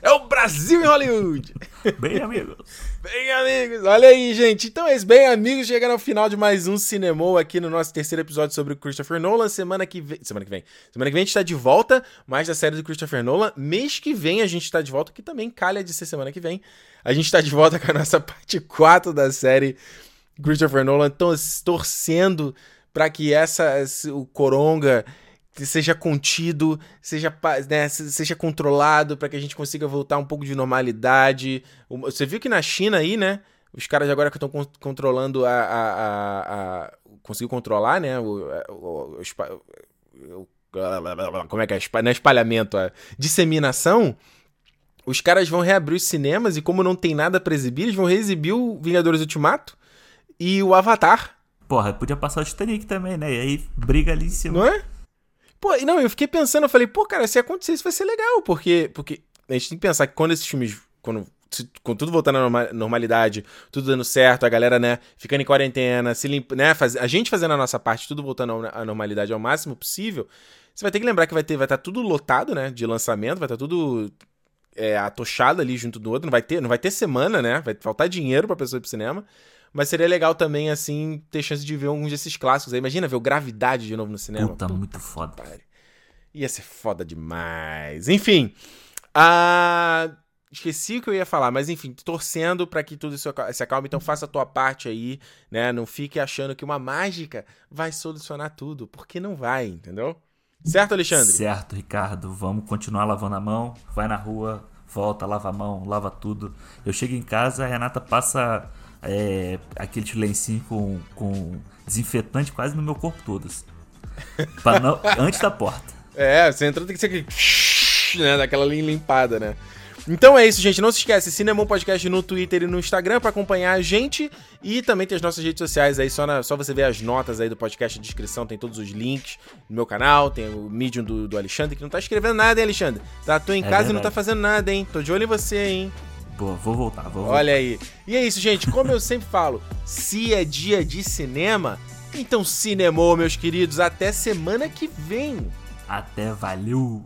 A: é o Brasil em Hollywood.
B: Bem amigos.
A: bem amigos, olha aí, gente. Então é isso, bem amigos, chegando ao final de mais um Cinemou aqui no nosso terceiro episódio sobre o Christopher Nolan. Semana que vem, semana que vem, semana que vem a gente tá de volta, mais da série do Christopher Nolan. Mês que vem a gente tá de volta, que também calha de ser semana que vem. A gente tá de volta com a nossa parte 4 da série Christopher Nolan, então torcendo para que essa o coronga seja contido, seja, né, seja controlado, para que a gente consiga voltar um pouco de normalidade. Você viu que na China aí, né? Os caras agora que estão controlando a, a, a, a, Conseguiu controlar, né? O, o, o, como é que é? Não é espalhamento, a disseminação. Os caras vão reabrir os cinemas e, como não tem nada pra exibir, eles vão reexibir o Vingadores Ultimato e o Avatar
B: Porra, podia passar o Titanic também, né? E aí briga ali em cima.
A: Não é? Pô, não, eu fiquei pensando, eu falei, pô, cara, se acontecer isso vai ser legal, porque, porque a gente tem que pensar que quando esses filmes, quando, quando tudo voltando à normalidade, tudo dando certo, a galera, né, ficando em quarentena, se limpa, né, faz, a gente fazendo a nossa parte, tudo voltando à normalidade ao máximo possível, você vai ter que lembrar que vai ter, vai estar tá tudo lotado, né, de lançamento, vai estar tá tudo é, atochado ali junto do outro, não vai ter, não vai ter semana, né, vai faltar dinheiro pra pessoa ir pro cinema, mas seria legal também, assim, ter chance de ver alguns desses clássicos aí. Imagina ver o Gravidade de novo no cinema.
B: Puta, Puta muito foda. Pare.
A: Ia ser foda demais. Enfim. Ah, esqueci o que eu ia falar, mas enfim, torcendo para que tudo isso se acalme. Então faça a tua parte aí, né? Não fique achando que uma mágica vai solucionar tudo, porque não vai, entendeu? Certo, Alexandre?
B: Certo, Ricardo. Vamos continuar lavando a mão. Vai na rua, volta, lava a mão, lava tudo. Eu chego em casa, a Renata passa é, aquele lencinho com, com desinfetante quase no meu corpo todo. Assim. Não, antes da porta.
A: É, você entrou tem que ser aquele. Né, daquela limpada, né? Então é isso, gente. Não se esquece, Cinemon Podcast no Twitter e no Instagram para acompanhar a gente. E também tem as nossas redes sociais aí, só, na, só você ver as notas aí do podcast, a descrição, tem todos os links no meu canal, tem o Medium do, do Alexandre, que não tá escrevendo nada, hein, Alexandre? Tá, tô em é casa verdade. e não tá fazendo nada, hein? Tô de olho em você, hein?
B: Pô, vou voltar, vou
A: voltar. Olha aí. E é isso, gente. Como eu sempre falo, se é dia de cinema, então cinemou, meus queridos. Até semana que vem.
B: Até valeu.